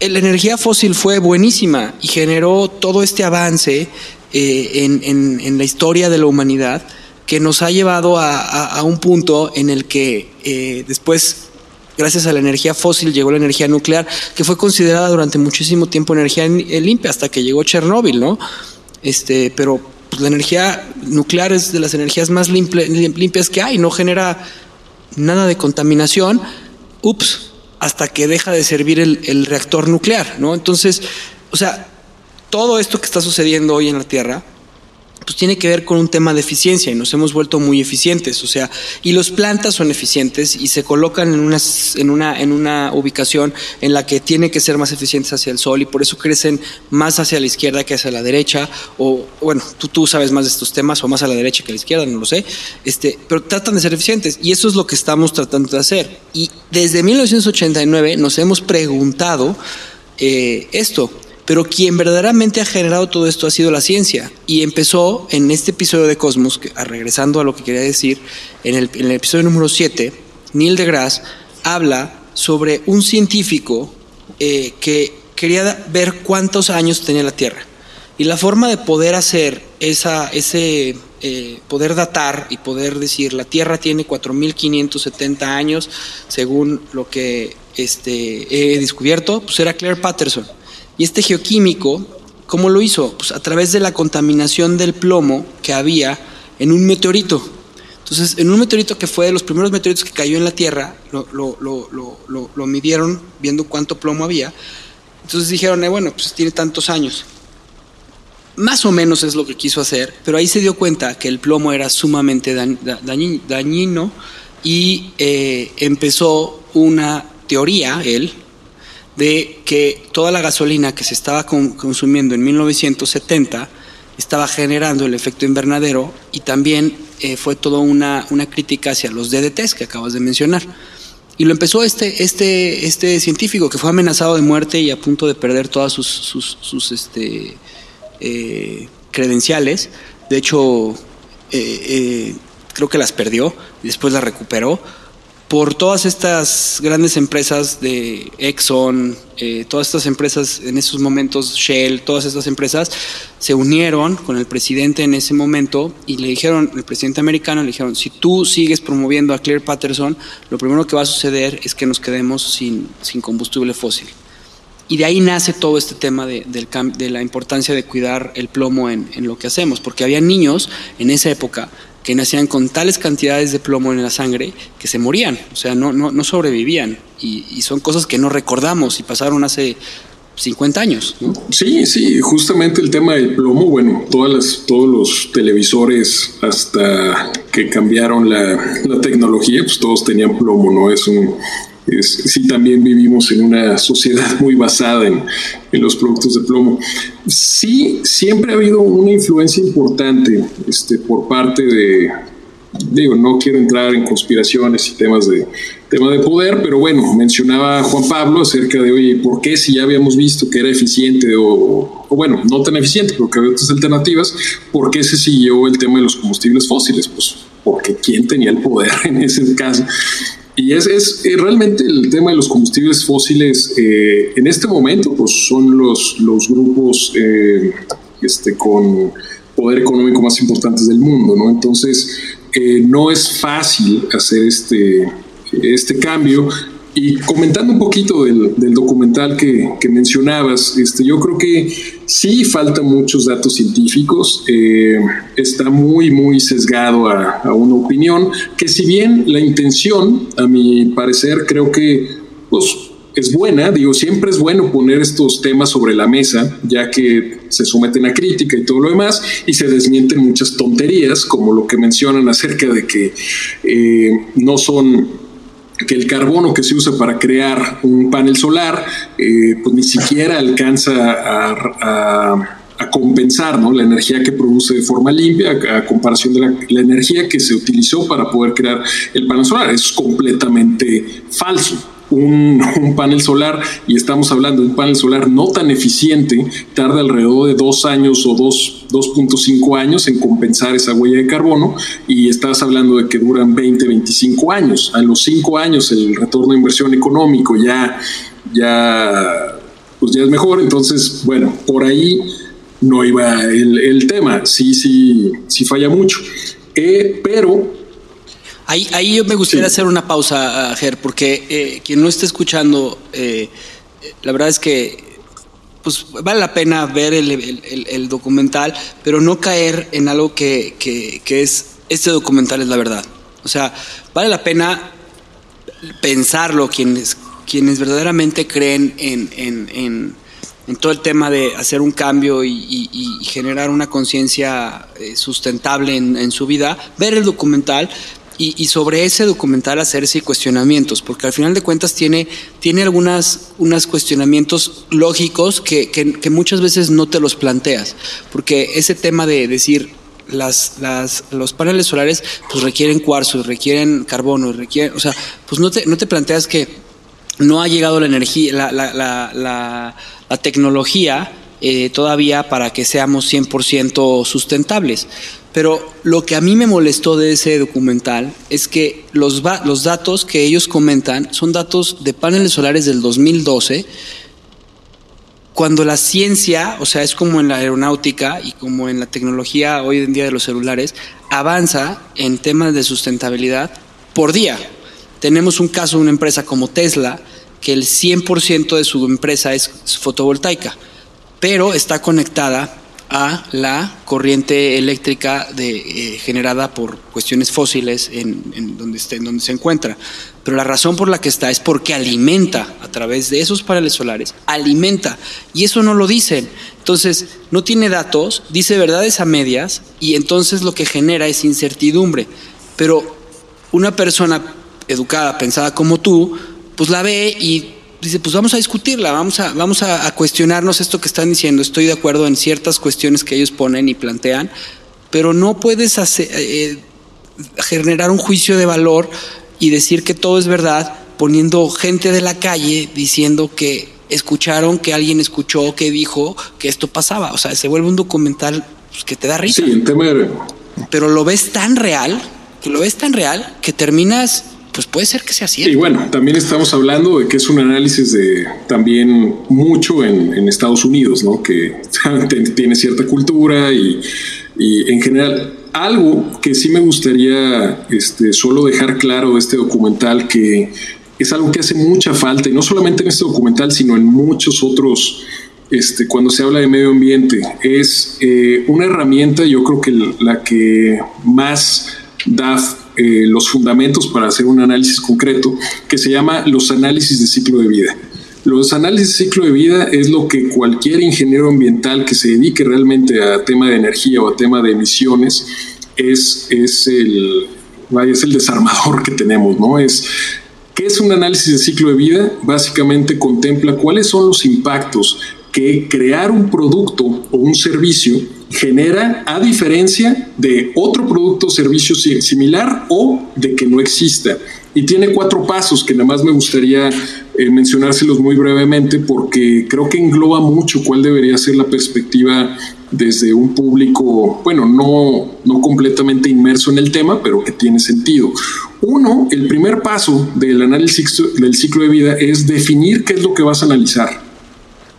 la energía fósil fue buenísima y generó todo este avance eh, en, la historia de la humanidad que nos ha llevado a, un punto en el que eh, después, gracias a la energía fósil, llegó la energía nuclear, que fue considerada durante muchísimo tiempo energía limpia, hasta que llegó Chernóbil, ¿no? Este, pero pues, la energía nuclear es de las energías más limpias que hay, no genera nada de contaminación. Ups, hasta que deja de servir el, el reactor nuclear, ¿no? Entonces, o sea, todo esto que está sucediendo hoy en la Tierra pues tiene que ver con un tema de eficiencia y nos hemos vuelto muy eficientes, o sea, y los plantas son eficientes y se colocan en una, en una, en una ubicación en la que tienen que ser más eficientes hacia el sol y por eso crecen más hacia la izquierda que hacia la derecha, o bueno, tú, tú sabes más de estos temas, o más a la derecha que a la izquierda, no lo sé, este, pero tratan de ser eficientes y eso es lo que estamos tratando de hacer. Y desde 1989 nos hemos preguntado eh, esto, pero quien verdaderamente ha generado todo esto ha sido la ciencia. Y empezó en este episodio de Cosmos, que, regresando a lo que quería decir, en el, en el episodio número 7, Neil deGrasse habla sobre un científico eh, que quería ver cuántos años tenía la Tierra. Y la forma de poder hacer esa, ese, eh, poder datar y poder decir, la Tierra tiene 4.570 años, según lo que este, he descubierto, pues era Claire Patterson. Y este geoquímico, ¿cómo lo hizo? Pues a través de la contaminación del plomo que había en un meteorito. Entonces, en un meteorito que fue de los primeros meteoritos que cayó en la Tierra, lo, lo, lo, lo midieron viendo cuánto plomo había. Entonces dijeron, eh, bueno, pues tiene tantos años. Más o menos es lo que quiso hacer, pero ahí se dio cuenta que el plomo era sumamente dañino y eh, empezó una teoría, él, de que toda la gasolina que se estaba consumiendo en 1970 estaba generando el efecto invernadero y también eh, fue toda una, una, crítica hacia los DDTs que acabas de mencionar. Y lo empezó este, este, este científico que fue amenazado de muerte y a punto de perder todas sus, sus, este, eh, credenciales, de hecho, creo que las perdió y después las recuperó por todas estas grandes empresas de Exxon, eh, todas estas empresas en esos momentos, Shell, todas estas empresas se unieron con el presidente en ese momento y le dijeron, el presidente americano le dijeron, si tú sigues promoviendo a Claire Patterson, lo primero que va a suceder es que nos quedemos sin, combustible fósil. Y de ahí nace todo este tema de, la importancia de cuidar el plomo en lo que hacemos, porque había niños en esa época que nacían con tales cantidades de plomo en la sangre que se morían, o sea, no, no, no sobrevivían. Y, son cosas que no recordamos y pasaron hace 50 años. Sí, sí, justamente el tema del plomo, bueno, todas las, todos los televisores hasta que cambiaron la, la tecnología, pues todos tenían plomo, ¿no? Es un sí también vivimos en una sociedad muy basada en, los productos de plomo. Sí, siempre ha habido una influencia importante este, por parte de, digo, no quiero entrar en conspiraciones y temas de, tema de poder, pero bueno, mencionaba Juan Pablo acerca de, oye, ¿por qué si ya habíamos visto que era eficiente o, o bueno, no tan eficiente, porque había otras alternativas, ¿por qué se siguió el tema de los combustibles fósiles? Pues porque quién tenía el poder en ese caso. Y es, es, eh, realmente el tema de los combustibles fósiles eh, en este momento, pues son los, los grupos eh, este, con poder económico más importantes del mundo, ¿no? Entonces, no es fácil hacer este, este cambio y comentando un poquito del, documental que, mencionabas, este, yo creo que sí faltan muchos datos científicos, eh, está muy, muy sesgado a, una opinión, que si bien la intención, a mi parecer, creo que pues, es buena, digo, siempre es bueno poner estos temas sobre la mesa, ya que se someten a crítica y todo lo demás, y se desmienten muchas tonterías, como lo que mencionan acerca de que eh, no son que el carbono que se usa para crear un panel solar, eh, pues ni siquiera alcanza a, compensar ¿no? la energía que produce de forma limpia a, comparación de la, energía que se utilizó para poder crear el panel solar. Es completamente falso un, panel solar y estamos hablando de un panel solar no tan eficiente, tarda alrededor de dos años o 2.5 años en compensar esa huella de carbono y estás hablando de que duran 20, 25 años. A los 5 años el retorno de inversión económico ya, ya, pues ya es mejor. Entonces, bueno, por ahí no iba el, tema. Sí, sí, sí falla mucho. Eh, pero Ahí, ahí yo me gustaría hacer una pausa, Ger, porque eh, quien no esté escuchando, eh, la verdad es que pues vale la pena ver el, documental, pero no caer en algo que, es, este documental es la verdad. O sea, vale la pena pensarlo quienes, quienes verdaderamente creen en, todo el tema de hacer un cambio y, generar una conciencia eh, sustentable en, en, su vida, ver el documental, y, sobre ese documental hacerse cuestionamientos, porque al final de cuentas tiene, tiene algunos unos cuestionamientos lógicos que, que, muchas veces no te los planteas, porque ese tema de decir las, las, los paneles solares pues requieren cuarzo, requieren carbono, requieren, o sea, pues no te, no te planteas que no ha llegado la energía, la, la, la, la tecnología eh, todavía para que seamos 100% sustentables. Pero lo que a mí me molestó de ese documental es que los, los datos que ellos comentan son datos de paneles solares del 2012, cuando la ciencia, o sea, es como en la aeronáutica y como en la tecnología hoy en día de los celulares, avanza en temas de sustentabilidad por día. Tenemos un caso de una empresa como Tesla, que el 100% de su empresa es fotovoltaica, pero está conectada a la corriente eléctrica eh, generada por cuestiones fósiles en, donde esté, en donde se encuentra. Pero la razón por la que está es porque alimenta a través de esos paneles solares, alimenta. Y eso no lo dicen. Entonces, no tiene datos, dice verdades a medias y entonces lo que genera es incertidumbre. Pero una persona educada, pensada como tú, pues la ve y dice, pues vamos a discutirla, vamos a, vamos a, cuestionarnos esto que están diciendo. Estoy de acuerdo en ciertas cuestiones que ellos ponen y plantean, pero no puedes hacer, eh, generar un juicio de valor y decir que todo es verdad poniendo gente de la calle diciendo que escucharon, que alguien escuchó, que dijo que esto pasaba. O sea, se vuelve un documental pues, que te da risa. Sí, de... Pero lo ves tan real, que lo ves tan real, que terminas pues puede ser que sea cierto. Y bueno, también estamos hablando de que es un análisis de también mucho en, Estados Unidos, ¿no? Que tiene cierta cultura y, en general algo que sí me gustaría este, solo dejar claro de este documental que es algo que hace mucha falta y no solamente en este documental sino en muchos otros este, cuando se habla de medio ambiente es eh, una herramienta yo creo que la que más da eh, los fundamentos para hacer un análisis concreto que se llama los análisis de ciclo de vida. Los análisis de ciclo de vida es lo que cualquier ingeniero ambiental que se dedique realmente a tema de energía o a tema de emisiones es, es, el, es el desarmador que tenemos, ¿no? Es, ¿Qué es un análisis de ciclo de vida? Básicamente contempla cuáles son los impactos que crear un producto o un servicio genera a diferencia de otro producto o servicio similar o de que no exista. Y tiene cuatro pasos que nada más me gustaría eh, mencionárselos muy brevemente porque creo que engloba mucho cuál debería ser la perspectiva desde un público, bueno, no, no completamente inmerso en el tema, pero que tiene sentido. Uno, el primer paso del análisis del ciclo de vida es definir qué es lo que vas a analizar.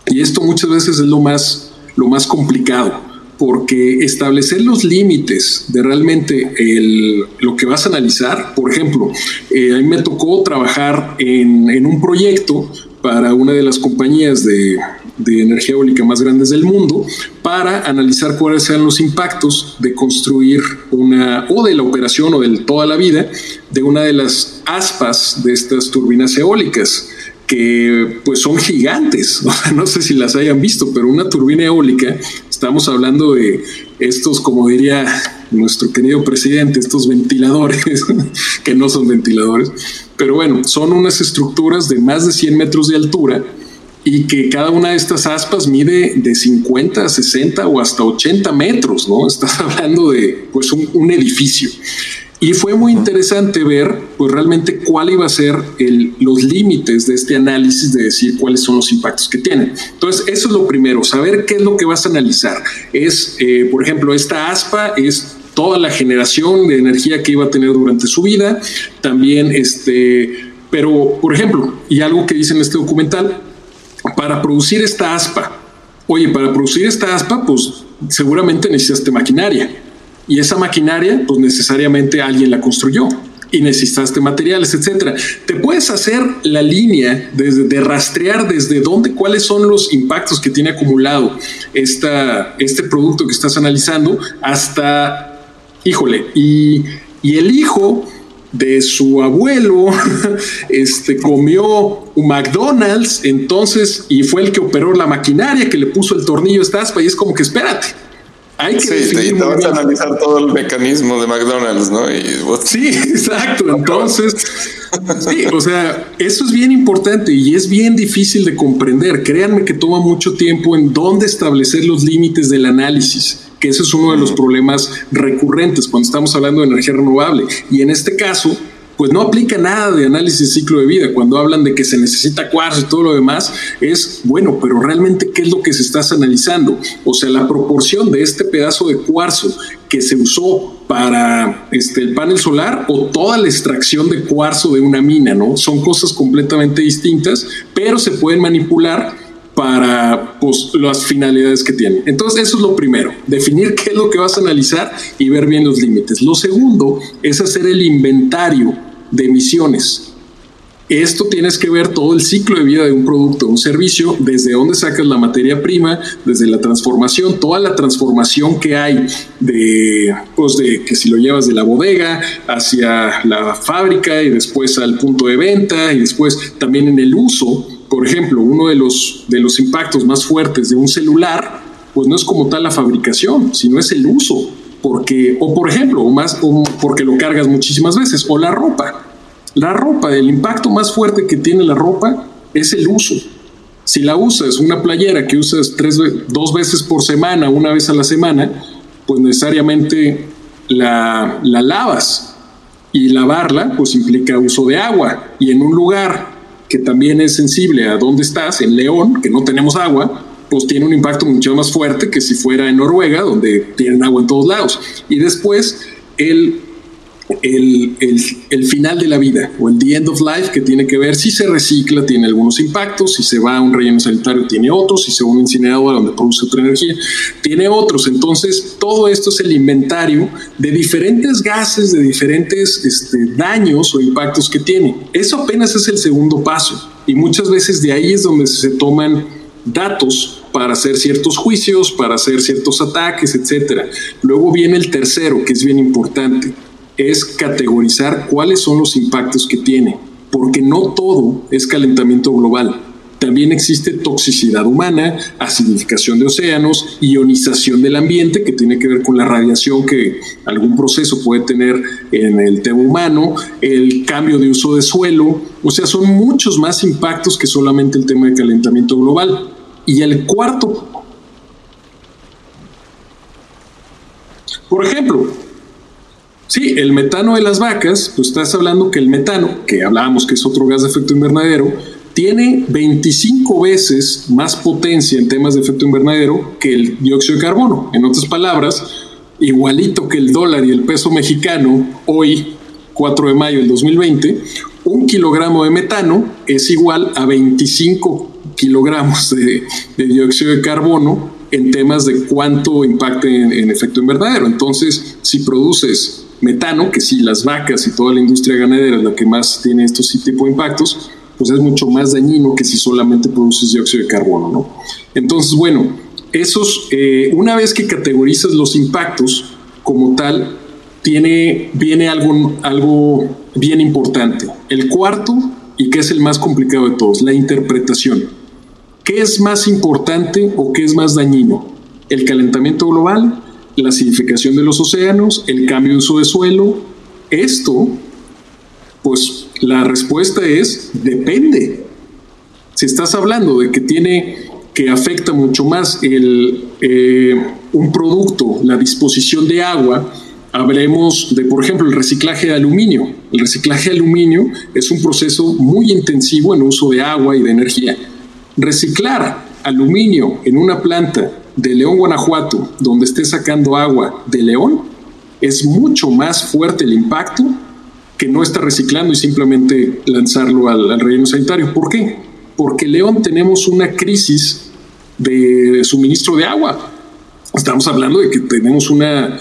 Y esto muchas veces es lo más, lo más complicado porque establecer los límites de realmente lo que vas a analizar, por ejemplo, eh, a mí me tocó trabajar en, un proyecto para una de las compañías de, energía eólica más grandes del mundo para analizar cuáles eran los impactos de construir una o de la operación o de toda la vida de una de las aspas de estas turbinas eólicas que pues son gigantes. No sé si las hayan visto, pero una turbina eólica, estamos hablando de estos, como diría nuestro querido presidente, estos ventiladores, que no son ventiladores, pero bueno, son unas estructuras de más de 100 metros de altura y que cada una de estas aspas mide de 50, 60 o hasta 80 metros, ¿no? Estás hablando de pues un, un edificio. Y fue muy interesante ver, pues realmente cuál iba a ser los límites de este análisis de decir cuáles son los impactos que tienen. Entonces, eso es lo primero, saber qué es lo que vas a analizar. Es, eh, por ejemplo, esta aspa es toda la generación de energía que iba a tener durante su vida. También, este, pero, por ejemplo, y algo que dice en este documental, para producir esta aspa, oye, para producir esta aspa, pues seguramente necesitaste maquinaria y esa maquinaria, pues necesariamente alguien la construyó y necesitaste materiales, etcétera. Te puedes hacer la línea desde, de rastrear desde dónde, cuáles son los impactos que tiene acumulado esta, este producto que estás analizando hasta, híjole, y, el hijo de su abuelo este comió un McDonald's entonces y fue el que operó la maquinaria que le puso el tornillo a esta y es como que espérate hay que sí, te, vas a analizar todo el mecanismo de McDonald's, ¿no? Sí, exacto. Entonces, sí, o sea, eso es bien importante y es bien difícil de comprender. Créanme que toma mucho tiempo en dónde establecer los límites del análisis que ese es uno de los problemas recurrentes cuando estamos hablando de energía renovable. Y en este caso, pues no aplica nada de análisis ciclo de vida. Cuando hablan de que se necesita cuarzo y todo lo demás, es bueno, pero realmente qué es lo que se está analizando. O sea, la proporción de este pedazo de cuarzo que se usó para este, el panel solar o toda la extracción de cuarzo de una mina, ¿no? Son cosas completamente distintas, pero se pueden manipular para pues, las finalidades que tienen. Entonces, eso es lo primero, definir qué es lo que vas a analizar y ver bien los límites. Lo segundo es hacer el inventario de emisiones. Esto tienes que ver todo el ciclo de vida de un producto, un servicio, desde dónde sacas la materia prima, desde la transformación, toda la transformación que hay de, pues de que si lo llevas de la bodega hacia la fábrica y después al punto de venta y después también en el uso por ejemplo, uno de los, de los impactos más fuertes de un celular, pues no es como tal la fabricación, sino es el uso. Porque, o por ejemplo, o más, o porque lo cargas muchísimas veces, o la ropa. La ropa, el impacto más fuerte que tiene la ropa es el uso. Si la usas, una playera que usas tres, dos veces por semana, una vez a la semana, pues necesariamente la, la lavas. Y lavarla, pues implica uso de agua. Y en un lugar que también es sensible a dónde estás, en León, que no tenemos agua, pues tiene un impacto mucho más fuerte que si fuera en Noruega, donde tienen agua en todos lados. Y después el el, el, final de la vida o el the end of life que tiene que ver si se recicla tiene algunos impactos, si se va a un relleno sanitario tiene otros, si se va a un incinerador donde produce otra energía tiene otros. Entonces todo esto es el inventario de diferentes gases, de diferentes este, daños o impactos que tiene. Eso apenas es el segundo paso y muchas veces de ahí es donde se toman datos para hacer ciertos juicios, para hacer ciertos ataques, etcétera. Luego viene el tercero, que es bien importante es categorizar cuáles son los impactos que tiene, porque no todo es calentamiento global. También existe toxicidad humana, acidificación de océanos, ionización del ambiente, que tiene que ver con la radiación que algún proceso puede tener en el tema humano, el cambio de uso de suelo, o sea, son muchos más impactos que solamente el tema de calentamiento global. Y el cuarto, por ejemplo, Sí, el metano de las vacas, pues estás hablando que el metano, que hablábamos que es otro gas de efecto invernadero, tiene 25 veces más potencia en temas de efecto invernadero que el dióxido de carbono. En otras palabras, igualito que el dólar y el peso mexicano, hoy, 4 de mayo del 2020, un kilogramo de metano es igual a 25 kilogramos de, dióxido de carbono en temas de cuánto impacta en efecto invernadero. Entonces, si produces metano, que si las vacas y toda la industria ganadera es la que más tiene estos tipo de impactos, pues es mucho más dañino que si solamente produces dióxido de carbono, ¿no? Entonces, bueno, esos, eh, una vez que categorizas los impactos como tal, tiene, viene algo, algo bien importante. El cuarto, y que es el más complicado de todos, la interpretación. ¿Qué es más importante o qué es más dañino? ¿El calentamiento global la acidificación de los océanos, el cambio de uso de suelo. Esto, pues la respuesta es depende. Si estás hablando de que tiene que afecta mucho más el, eh, un producto, la disposición de agua, hablemos de, por ejemplo, el reciclaje de aluminio. El reciclaje de aluminio es un proceso muy intensivo en uso de agua y de energía. Reciclar aluminio en una planta de León, Guanajuato, donde esté sacando agua de León, es mucho más fuerte el impacto que no está reciclando y simplemente lanzarlo al, relleno sanitario. ¿Por qué? Porque León tenemos una crisis de suministro de agua. Estamos hablando de que tenemos una,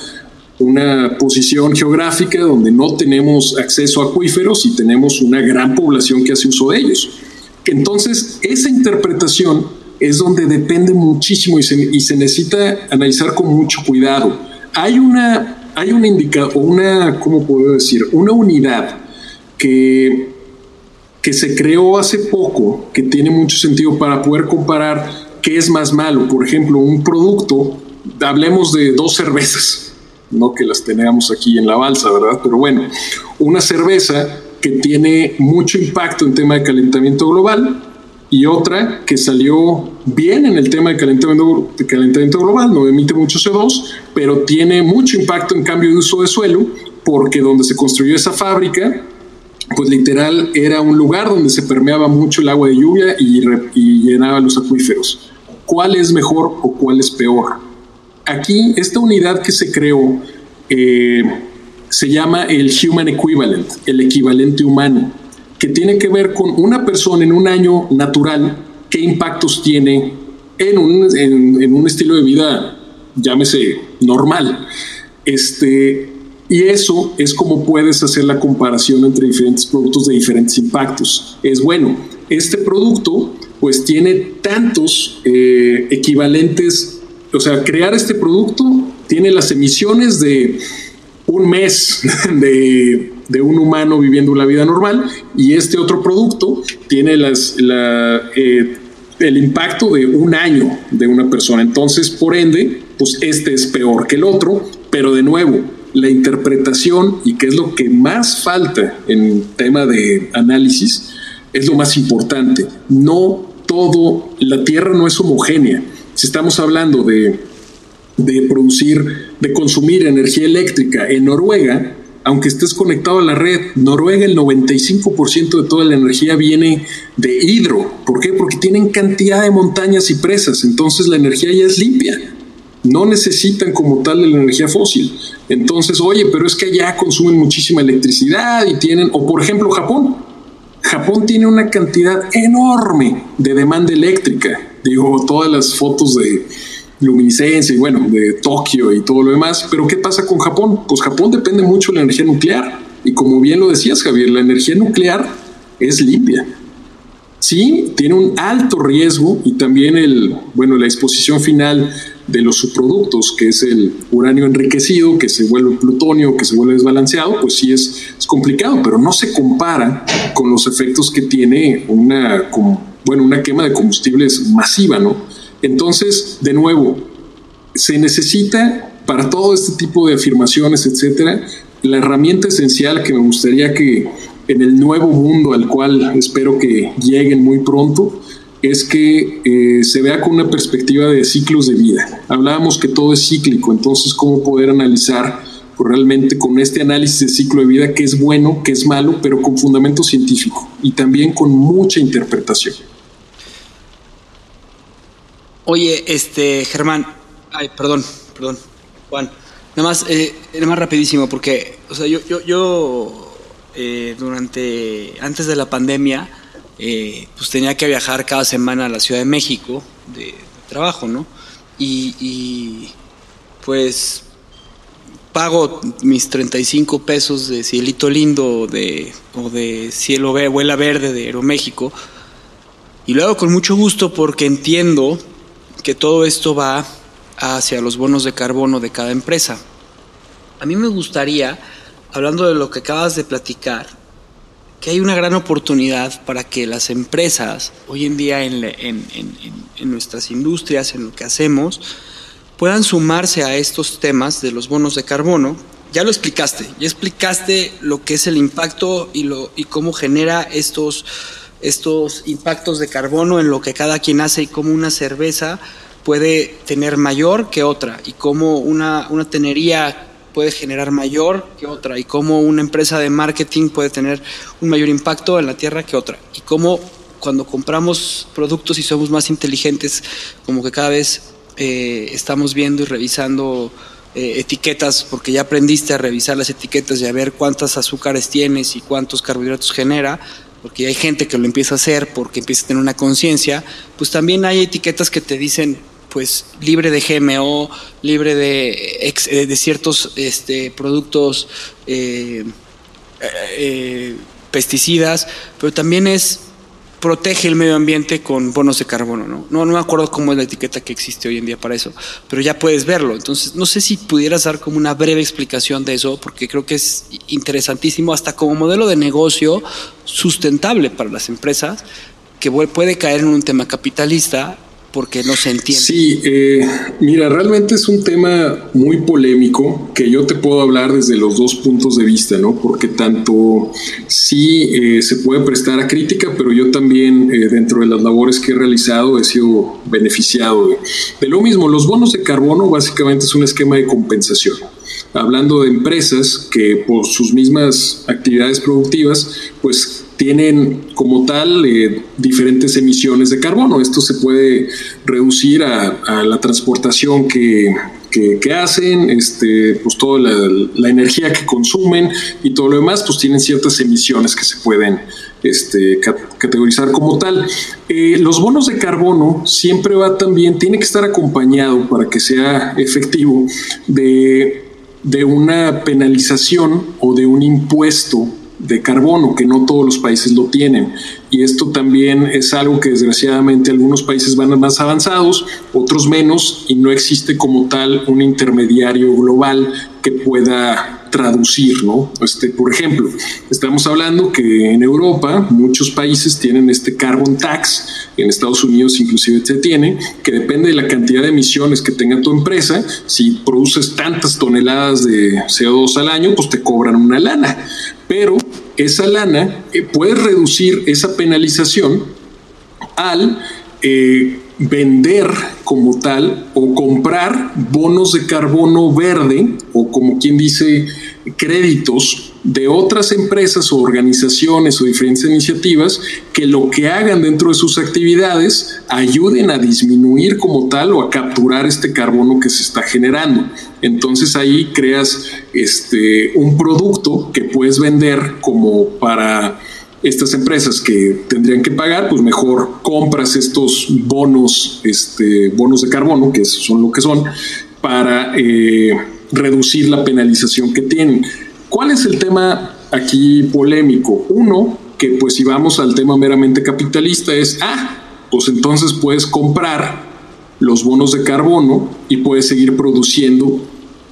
una posición geográfica donde no tenemos acceso a acuíferos y tenemos una gran población que hace uso de ellos. Entonces, esa interpretación es donde depende muchísimo y se, necesita analizar con mucho cuidado. Hay una, hay un indicador, una, ¿cómo puedo decir? Una unidad que, que se creó hace poco, que tiene mucho sentido para poder comparar qué es más malo. Por ejemplo, un producto, hablemos de dos cervezas, no que las tengamos aquí en la balsa, ¿verdad? Pero bueno, una cerveza que tiene mucho impacto en tema de calentamiento global, y otra que salió bien en el tema de calentamiento, de calentamiento global, no emite mucho CO2, pero tiene mucho impacto en cambio de uso de suelo, porque donde se construyó esa fábrica, pues literal era un lugar donde se permeaba mucho el agua de lluvia y, llenaba los acuíferos. ¿Cuál es mejor o cuál es peor? Aquí, esta unidad que se creó eh, se llama el Human Equivalent, el equivalente humano que tiene que ver con una persona en un año natural, qué impactos tiene en un, en, un estilo de vida, llámese normal. Este, y eso es como puedes hacer la comparación entre diferentes productos de diferentes impactos. Es bueno, este producto pues tiene tantos eh, equivalentes, o sea, crear este producto tiene las emisiones de un mes de de un humano viviendo la vida normal y este otro producto tiene eh, el impacto de un año de una persona. Entonces, por ende, pues este es peor que el otro, pero de nuevo, la interpretación y qué es lo que más falta en tema de análisis es lo más importante. No todo, la Tierra no es homogénea. Si estamos hablando de, de producir, de consumir energía eléctrica en Noruega, aunque estés conectado a la red. Noruega, el 95% de toda la energía viene de hidro. ¿Por qué? Porque tienen cantidad de montañas y presas, entonces la energía ya es limpia. No necesitan como tal la energía fósil. Entonces, oye, pero es que allá consumen muchísima electricidad y tienen, o por ejemplo Japón. Japón tiene una cantidad enorme de demanda eléctrica. Digo, todas las fotos de, luminiscencia y bueno, de Tokio y todo lo demás. Pero ¿qué pasa con Japón? Pues Japón depende mucho de la energía nuclear. Y como bien lo decías, Javier, la energía nuclear es limpia. Sí, tiene un alto riesgo y también el, bueno, la exposición final de los subproductos, que es el uranio enriquecido, que se vuelve plutonio, que se vuelve desbalanceado, pues sí es, es complicado, pero no se compara con los efectos que tiene una, bueno, una quema de combustibles masiva, ¿no? Entonces, de nuevo, se necesita para todo este tipo de afirmaciones, etcétera, la herramienta esencial que me gustaría que en el nuevo mundo al cual espero que lleguen muy pronto, es que eh, se vea con una perspectiva de ciclos de vida. Hablábamos que todo es cíclico, entonces cómo poder analizar pues, realmente con este análisis de ciclo de vida qué es bueno, qué es malo, pero con fundamento científico y también con mucha interpretación. Oye, este, Germán, ay, perdón, perdón, Juan, nada más, eh, nada más rapidísimo, porque, o sea, yo, yo, yo eh, durante, antes de la pandemia, eh, pues tenía que viajar cada semana a la Ciudad de México de, trabajo, ¿no? Y, y, pues pago mis 35 pesos de cielito lindo de, o de cielo vuela verde de Aeroméxico y lo hago con mucho gusto porque entiendo que todo esto va hacia los bonos de carbono de cada empresa. A mí me gustaría, hablando de lo que acabas de platicar, que hay una gran oportunidad para que las empresas, hoy en día en, nuestras industrias, en lo que hacemos, puedan sumarse a estos temas de los bonos de carbono. Ya lo explicaste, ya explicaste lo que es el impacto y, lo, y cómo genera estos estos impactos de carbono en lo que cada quien hace y cómo una cerveza puede tener mayor que otra y cómo una, una tenería puede generar mayor que otra y cómo una empresa de marketing puede tener un mayor impacto en la tierra que otra y cómo cuando compramos productos y somos más inteligentes como que cada vez eh, estamos viendo y revisando eh, etiquetas porque ya aprendiste a revisar las etiquetas y a ver cuántas azúcares tienes y cuántos carbohidratos genera porque hay gente que lo empieza a hacer porque empieza a tener una conciencia, pues también hay etiquetas que te dicen pues libre de GMO, libre de, eh, de ciertos este, productos eh, eh, pesticidas, pero también es protege el medio ambiente con bonos de carbono, ¿no? ¿no? Me acuerdo cómo es la etiqueta que existe hoy en día para eso, pero ya puedes verlo. Entonces, no sé si pudieras dar como una breve explicación de eso, porque creo que es interesantísimo hasta como modelo de negocio sustentable para las empresas, que puede caer en un tema capitalista porque no se entiende. Sí, eh, mira, realmente es un tema muy polémico que yo te puedo hablar desde los dos puntos de vista, ¿no? Porque tanto sí eh, se puede prestar a crítica, pero yo también eh, dentro de las labores que he realizado he sido beneficiado de, de lo mismo. Los bonos de carbono básicamente es un esquema de compensación hablando de empresas que por sus mismas actividades productivas, pues tienen como tal eh, diferentes emisiones de carbono. Esto se puede reducir a, la transportación que, hacen, este, pues toda la, energía que consumen y todo lo demás, pues tienen ciertas emisiones que se pueden este, categorizar como tal. Eh, los bonos de carbono siempre va también, tiene que estar acompañado para que sea efectivo de, de una penalización o de un impuesto de carbono, que no todos los países lo tienen. Y esto también es algo que desgraciadamente algunos países van más avanzados, otros menos, y no existe como tal un intermediario global que pueda traducir, ¿no? Este, por ejemplo, estamos hablando que en Europa muchos países tienen este carbon tax, en Estados Unidos inclusive se tiene, que depende de la cantidad de emisiones que tenga tu empresa, si produces tantas toneladas de CO2 al año, pues te cobran una lana, pero esa lana eh, puede reducir esa penalización al eh, vender como tal o comprar bonos de carbono verde o como quien dice créditos de otras empresas o organizaciones o diferentes iniciativas que lo que hagan dentro de sus actividades ayuden a disminuir como tal o a capturar este carbono que se está generando. Entonces ahí creas este, un producto que puedes vender como para estas empresas que tendrían que pagar, pues mejor compras estos bonos, este, bonos de carbono, que son lo que son, para eh, reducir la penalización que tienen. ¿Cuál es el tema aquí polémico? Uno, que pues si vamos al tema meramente capitalista es, ah, pues entonces puedes comprar los bonos de carbono y puedes seguir produciendo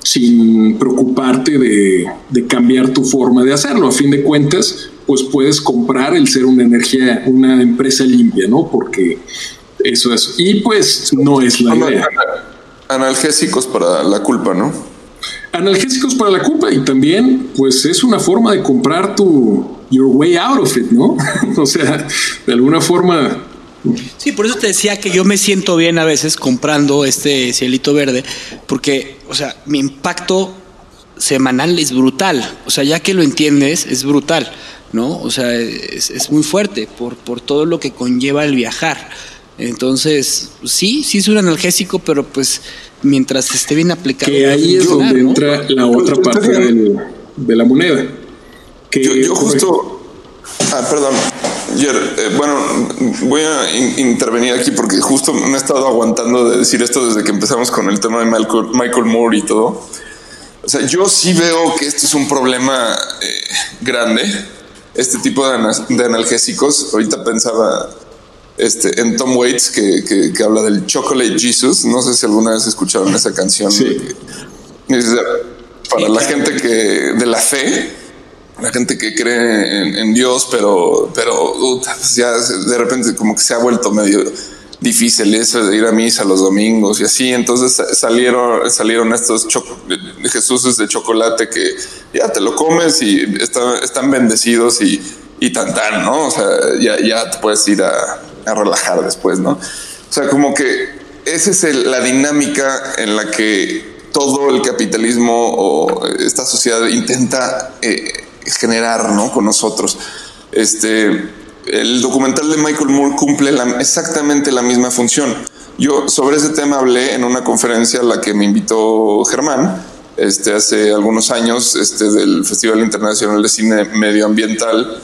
sin preocuparte de, de, cambiar tu forma de hacerlo. A fin de cuentas, pues puedes comprar el ser una energía, una empresa limpia, ¿no? Porque eso es. Y pues no es la idea. Analgésicos para la culpa, ¿no? Analgésicos para la culpa y también, pues es una forma de comprar tu your way out of it, ¿no? o sea, de alguna forma. Sí, por eso te decía que yo me siento bien a veces comprando este cielito verde, porque, o sea, mi impacto semanal es brutal. O sea, ya que lo entiendes, es brutal. ¿no? O sea, es, muy fuerte por, por todo lo que conlleva el viajar. Entonces, sí, sí es un analgésico, pero pues mientras esté bien aplicado. Que ahí es donde entra la otra parte de la moneda. Que yo, justo. Ah, perdón. Eh, bueno, voy a intervenir aquí porque justo me he estado aguantando de decir esto desde que empezamos con el tema de Michael, Michael Moore y todo. O sea, yo sí veo que esto es un problema eh, grande este tipo de, analgésicos. Ahorita pensaba este, en Tom Waits, que, habla del Chocolate Jesus. No sé si alguna vez escucharon esa canción. para la gente que de la fe, la gente que cree en, Dios, pero, pero pues ya de repente como que se ha vuelto medio difícil eso de ir a misa los domingos y así. Entonces salieron, salieron estos Jesús de chocolate que ya te lo comes y están bendecidos y, y tan tan, ¿no? O sea, ya, ya te puedes ir a, relajar después, ¿no? O sea, como que esa es la dinámica en la que todo el capitalismo o esta sociedad intenta eh, generar, ¿no? Con nosotros. Este, el documental de Michael Moore cumple exactamente la misma función. Yo sobre ese tema hablé en una conferencia a la que me invitó Germán, este, hace algunos años, este, del Festival Internacional de Cine Medioambiental,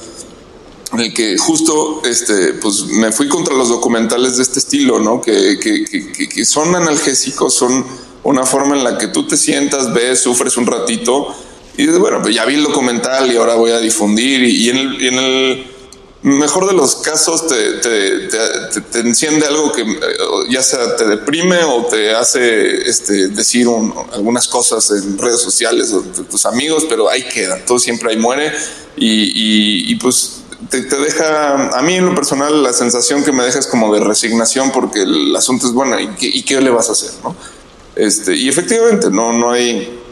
en el que justo este, pues me fui contra los documentales de este estilo, ¿no? que, que, que, son analgésicos, son una forma en la que tú te sientas, ves, sufres un ratito y dices, bueno, pues ya vi el documental y ahora voy a difundir y, en el mejor de los casos te, enciende algo que eh, ya sea te deprime o te hace este, decir algunas cosas en redes sociales o de tus amigos, pero ahí queda, todo siempre ahí muere y, pues te, deja, a mí en lo personal la sensación que me deja es como de resignación porque el asunto es bueno, ¿y qué, y qué le vas a hacer? ¿no? Este, y efectivamente no, no, hay,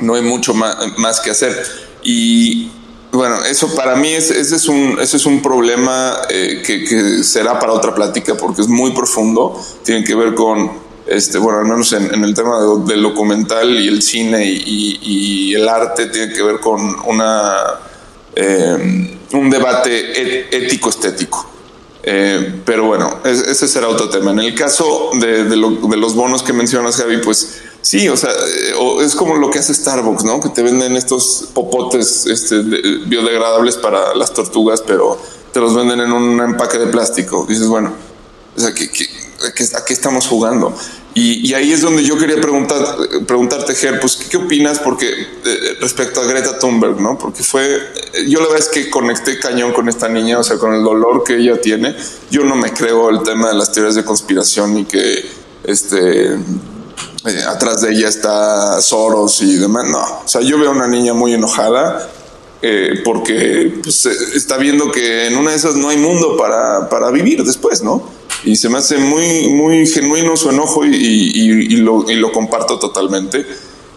no hay mucho más, que hacer. Y, bueno, eso para mí es, ese, es un, ese es un problema eh, que, será para otra plática porque es muy profundo. Tiene que ver con, este, bueno, al menos en, el tema del documental y el cine y, el arte, tiene que ver con una, eh, un debate ético-estético. Eh, pero bueno, ese será otro tema. En el caso de, de los bonos que mencionas, Javi, pues Sí, o sea, eh, es como lo que hace Starbucks, ¿no? Que te venden estos popotes este, biodegradables para las tortugas, pero te los venden en un empaque de plástico. dices, bueno, o sea, ¿qué, a qué estamos jugando? Y, ahí es donde yo quería preguntar, preguntarte, Ger, pues, ¿qué, opinas? Porque eh, respecto a Greta Thunberg, ¿no? Porque fue, yo la verdad es que conecté cañón con esta niña, o sea, con el dolor que ella tiene. Yo no me creo el tema de las teorías de conspiración y que, este, eh, atrás de ella está Soros y demás. No, o sea, yo veo a una niña muy enojada eh, porque pues, eh, está viendo que en una de esas no hay mundo para, para vivir después, ¿no? Y se me hace muy, muy genuino su enojo y, y, lo, y lo, comparto totalmente.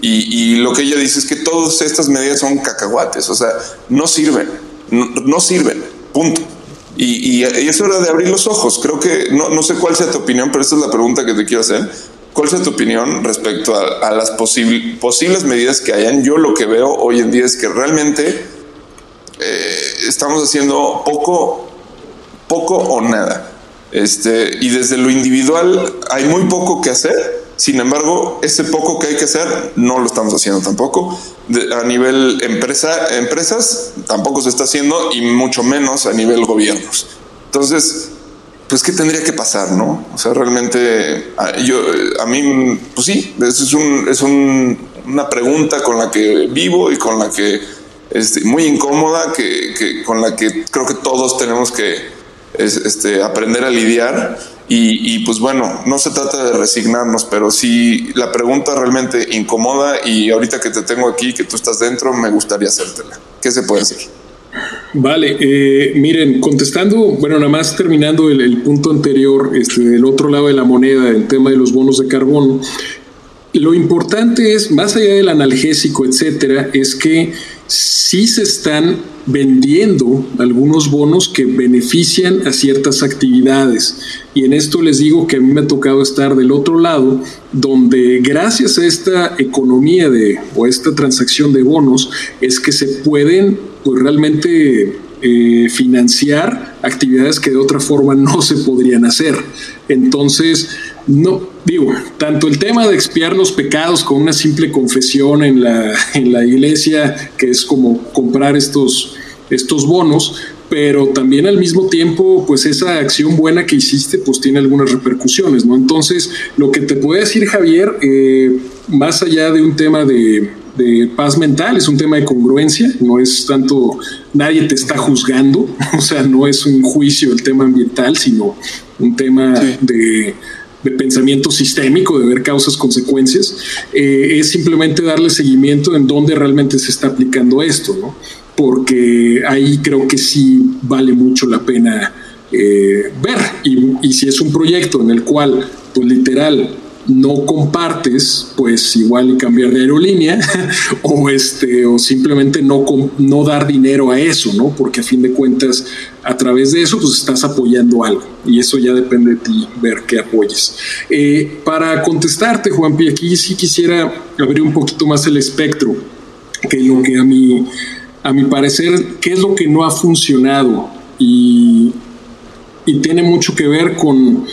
Y, lo que ella dice es que todas estas medidas son cacahuates, o sea, no sirven, no, no sirven, punto. Y, es hora de abrir los ojos. Creo que no, no sé cuál sea tu opinión, pero esa es la pregunta que te quiero hacer. ¿Cuál es tu opinión respecto a, las posibles medidas que hayan? Yo lo que veo hoy en día es que realmente eh, estamos haciendo poco, poco o nada. Este, y desde lo individual hay muy poco que hacer. Sin embargo, ese poco que hay que hacer no lo estamos haciendo tampoco. a nivel empresa, empresas tampoco se está haciendo y mucho menos a nivel gobiernos. Entonces, pues qué tendría que pasar, ¿no? O sea, realmente yo a mí pues sí, es un es una pregunta con la que vivo y con la que este, muy incómoda que, con la que creo que todos tenemos que este, aprender a lidiar y, y, pues bueno, no se trata de resignarnos, pero si la pregunta realmente incomoda y ahorita que te tengo aquí, que tú estás dentro, me gustaría hacértela. ¿Qué se puede hacer? Vale, eh, miren, contestando, bueno, nada más terminando el, punto anterior, este, del otro lado de la moneda, el tema de los bonos de carbono, lo importante es, más allá del analgésico, etcétera, es que sí se están vendiendo algunos bonos que benefician a ciertas actividades. Y en esto les digo que a mí me ha tocado estar del otro lado, donde gracias a esta economía de, o esta transacción de bonos, es que se pueden pues, realmente eh, financiar actividades que de otra forma no se podrían hacer. Entonces, no, digo, tanto el tema de expiar los pecados con una simple confesión en la, en la iglesia, que es como comprar estos, estos bonos, pero también al mismo tiempo, pues esa acción buena que hiciste, pues tiene algunas repercusiones, ¿no? Entonces, lo que te puede decir Javier, eh, más allá de un tema de, paz mental, es un tema de congruencia, no es tanto, nadie te está juzgando, o sea, no es un juicio el tema ambiental, sino un tema de de pensamiento sistémico, de ver causas, consecuencias, eh, es simplemente darle seguimiento en dónde realmente se está aplicando esto, ¿no? Porque ahí creo que sí vale mucho la pena eh, ver. Y, y, si es un proyecto en el cual, pues literal, no compartes, pues igual y cambiar de aerolínea o este o simplemente no no dar dinero a eso, ¿no? Porque a fin de cuentas a través de eso pues estás apoyando algo y eso ya depende de ti ver qué apoyes. Eh, para contestarte, Juanpi, aquí sí quisiera abrir un poquito más el espectro, que lo que a mi a mi parecer qué es lo que no ha funcionado y y tiene mucho que ver con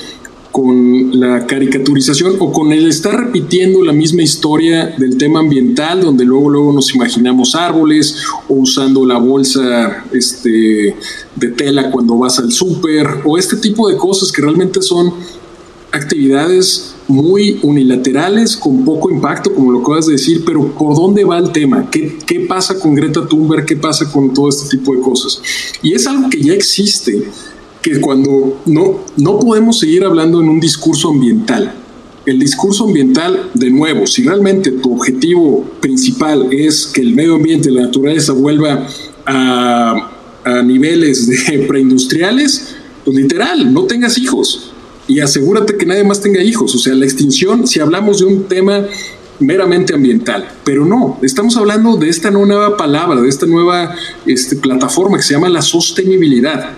con la caricaturización o con el estar repitiendo la misma historia del tema ambiental, donde luego, luego nos imaginamos árboles o usando la bolsa este, de tela cuando vas al súper o este tipo de cosas que realmente son actividades muy unilaterales, con poco impacto, como lo acabas de decir, pero ¿por dónde va el tema? ¿Qué, ¿Qué pasa con Greta Thunberg? ¿Qué pasa con todo este tipo de cosas? Y es algo que ya existe que cuando no, no podemos seguir hablando en un discurso ambiental. El discurso ambiental, de nuevo, si realmente tu objetivo principal es que el medio ambiente, la naturaleza vuelva a, niveles de preindustriales, pues literal, no tengas hijos y asegúrate que nadie más tenga hijos. O sea, la extinción, si hablamos de un tema meramente ambiental, pero no, estamos hablando de esta nueva palabra, de esta nueva este, plataforma que se llama la sostenibilidad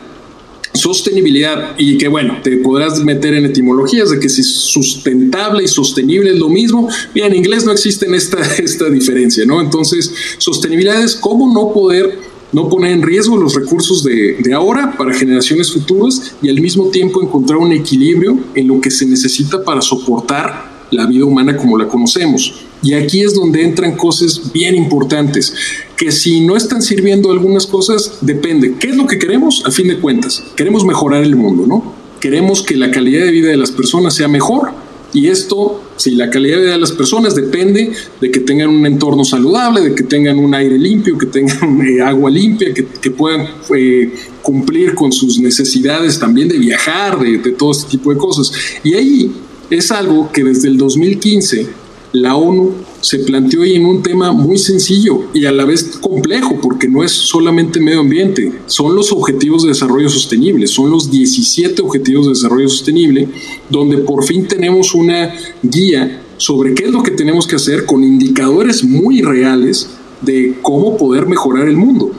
sostenibilidad y que bueno, te podrás meter en etimologías de que si sustentable y sostenible es lo mismo. Mira, en inglés no existe esta, esta diferencia, ¿no? Entonces, sostenibilidad es cómo no poder no poner en riesgo los recursos de, de, ahora para generaciones futuras y al mismo tiempo encontrar un equilibrio en lo que se necesita para soportar la vida humana como la conocemos. Y aquí es donde entran cosas bien importantes, que si no están sirviendo algunas cosas, depende. ¿Qué es lo que queremos? A fin de cuentas, queremos mejorar el mundo, ¿no? Queremos que la calidad de vida de las personas sea mejor. Y esto, si la calidad de vida de las personas depende de que tengan un entorno saludable, de que tengan un aire limpio, que tengan eh, agua limpia, que, puedan eh, cumplir con sus necesidades también de viajar, de, de todo este tipo de cosas. Y ahí es algo que desde el 2015 la ONU se planteó en un tema muy sencillo y a la vez complejo, porque no es solamente medio ambiente, son los objetivos de desarrollo sostenible, son los 17 objetivos de desarrollo sostenible, donde por fin tenemos una guía sobre qué es lo que tenemos que hacer con indicadores muy reales de cómo poder mejorar el mundo.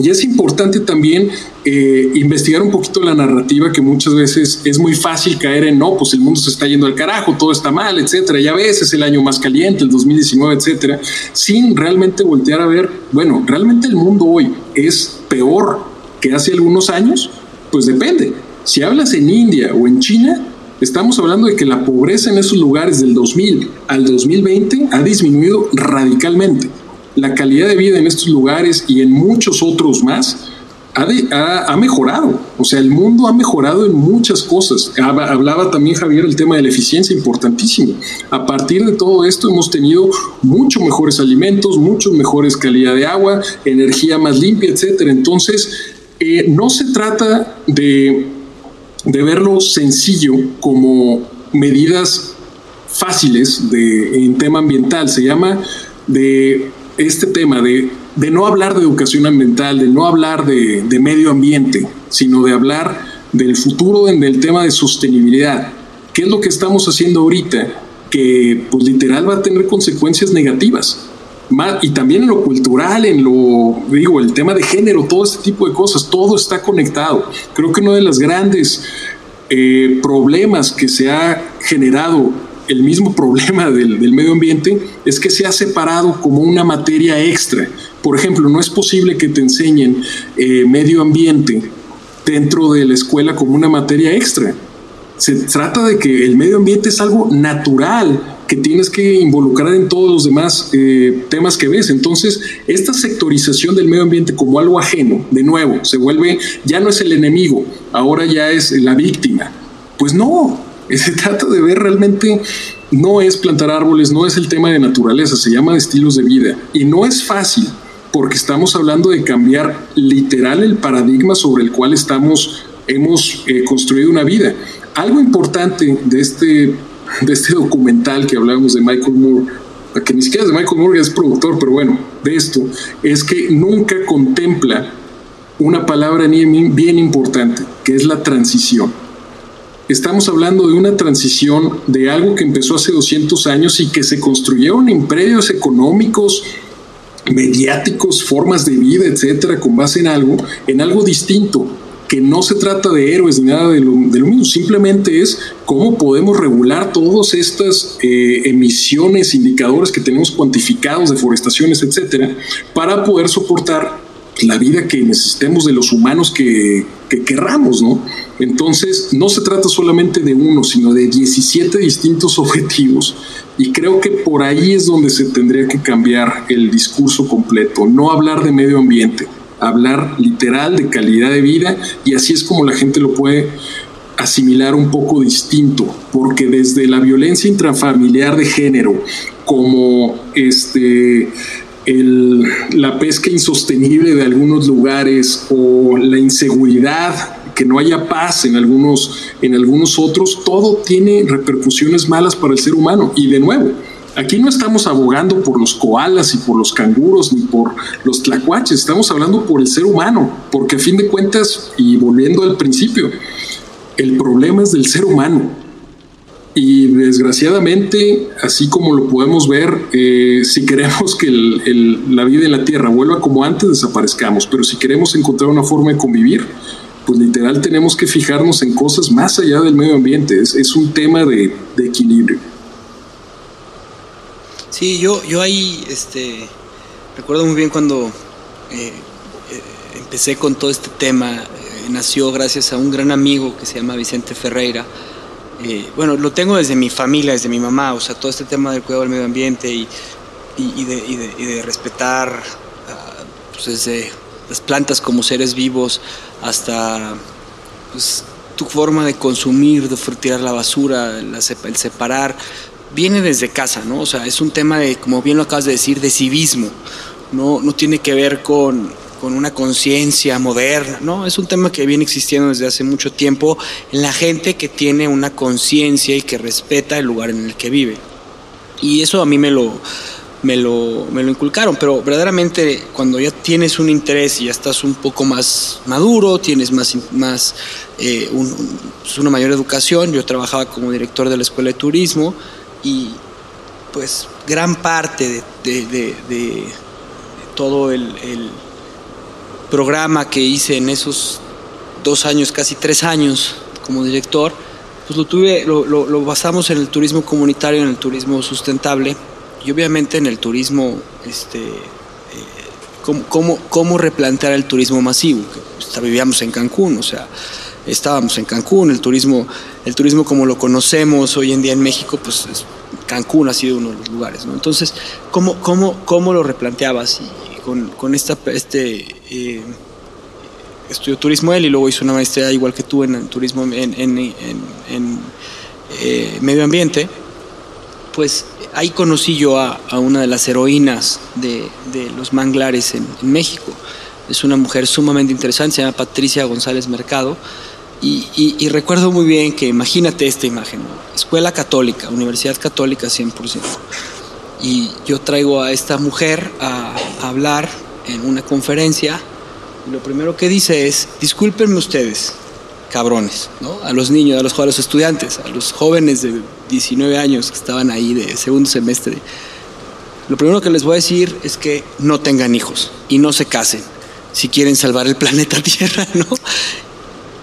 Y es importante también eh, investigar un poquito la narrativa que muchas veces es muy fácil caer en no, pues el mundo se está yendo al carajo, todo está mal, etcétera. Ya ves, es el año más caliente, el 2019, etcétera, sin realmente voltear a ver, bueno, realmente el mundo hoy es peor que hace algunos años, pues depende. Si hablas en India o en China, estamos hablando de que la pobreza en esos lugares del 2000 al 2020 ha disminuido radicalmente. La calidad de vida en estos lugares y en muchos otros más ha, mejorado. O sea, el mundo ha mejorado en muchas cosas. Hablaba también Javier el tema de la eficiencia, importantísimo. A partir de todo esto hemos tenido mucho mejores alimentos, mucho mejores calidad de agua, energía más limpia, etcétera. Entonces, eh, no se trata de, de verlo sencillo como medidas fáciles de, en tema ambiental. Se llama de este tema de de no hablar de educación ambiental, de no hablar de, medio ambiente, sino de hablar del futuro en el tema de sostenibilidad. ¿Qué es lo que estamos haciendo ahorita? Que pues literal va a tener consecuencias negativas. Y también en lo cultural, en lo, digo, el tema de género, todo este tipo de cosas, todo está conectado. Creo que uno de los grandes eh, problemas que se ha generado el mismo problema del, medio ambiente es que se ha separado como una materia extra. Por ejemplo, no es posible que te enseñen eh, medio ambiente dentro de la escuela como una materia extra. Se trata de que el medio ambiente es algo natural que tienes que involucrar en todos los demás eh, temas que ves. Entonces, esta sectorización del medio ambiente como algo ajeno, de nuevo, se vuelve, ya no es el enemigo, ahora ya es la víctima. Pues no, se trata de ver realmente, no es plantar árboles, no es el tema de naturaleza, se llama estilos de vida. Y no es fácil, porque estamos hablando de cambiar literal el paradigma sobre el cual estamos, hemos eh, construido una vida. Algo importante de este, de este documental que hablábamos de Michael Moore, que ni siquiera es de Michael Moore, es productor, pero bueno, de esto, es que nunca contempla una palabra bien importante, que es la transición Estamos hablando de una transición de algo que empezó hace 200 años y que se construyeron imperios económicos, mediáticos, formas de vida, etcétera, con base en algo, en algo distinto, que no se trata de héroes ni nada de lo, mismo, simplemente es cómo podemos regular todas estas eh, emisiones, indicadores que tenemos cuantificados, deforestaciones, etcétera, para poder soportar la vida que necesitemos de los humanos que, que querramos, ¿no? Entonces, no se trata solamente de uno, sino de 17 distintos objetivos. Y creo que por ahí es donde se tendría que cambiar el discurso completo, no hablar de medio ambiente, hablar literal de calidad de vida y así es como la gente lo puede asimilar un poco distinto, porque desde la violencia intrafamiliar de género, como este la pesca insostenible de algunos lugares o la inseguridad, que no haya paz en algunos, en algunos otros, todo tiene repercusiones malas para el ser humano. Y de nuevo, aquí no estamos abogando por los koalas y por los canguros ni por los tlacuaches, estamos hablando por el ser humano, porque a fin de cuentas, y volviendo al principio, el problema es del ser humano y desgraciadamente, así como lo podemos ver, eh, si queremos que la vida en la Tierra vuelva como antes, desaparezcamos. Pero si queremos encontrar una forma de convivir, pues literal tenemos que fijarnos en cosas más allá del medio ambiente. Es, un tema de, equilibrio. Sí, yo, yo ahí este, recuerdo muy bien cuando eh, eh, empecé con todo este tema. nació gracias a un gran amigo que se llama Vicente Ferreira eh, bueno, lo tengo desde mi familia, desde mi mamá, o sea, todo este tema del cuidado del medio ambiente y, de, respetar ah, pues desde las plantas como seres vivos hasta pues, tu forma de consumir, de tirar la basura, el separar, viene desde casa, ¿no? O sea, es un tema de, como bien lo acabas de decir, de civismo, no, no tiene que ver con con una conciencia moderna, ¿no? Es un tema que viene existiendo desde hace mucho tiempo en la gente que tiene una conciencia y que respeta el lugar en el que vive. Y eso a mí me lo, me lo, me lo inculcaron, pero verdaderamente cuando ya tienes un interés y ya estás un poco más maduro, tienes más, más eh, pues una mayor educación, yo trabajaba como director de la Escuela de Turismo y pues gran parte de, todo el programa que hice en esos dos años, casi tres años como director, pues lo tuve, lo, lo, basamos en el turismo comunitario, en el turismo sustentable y obviamente en el turismo, este, eh, cómo, cómo, replantear el turismo masivo. Que vivíamos en Cancún, o sea, estábamos en Cancún, el turismo, el turismo como lo conocemos hoy en día en México, pues Cancún ha sido uno de los lugares, ¿no? Entonces, ¿cómo, cómo, cómo lo replanteabas? Y con, esta, este, eh, estudió turismo él y luego hizo una maestría igual que tú en, turismo en, en, eh, medio ambiente, pues ahí conocí yo a, una de las heroínas de, los manglares en, México. Es una mujer sumamente interesante, se llama Patricia González Mercado. Y, recuerdo muy bien que imagínate esta imagen, escuela católica, universidad católica 100%. Y yo traigo a esta mujer a hablar en una conferencia y lo primero que dice es, discúlpenme ustedes, cabrones, ¿no? A los niños, a los, a los estudiantes, a los jóvenes de 19 años que estaban ahí de segundo semestre. Lo primero que les voy a decir es que no tengan hijos y no se casen si quieren salvar el planeta Tierra, ¿no?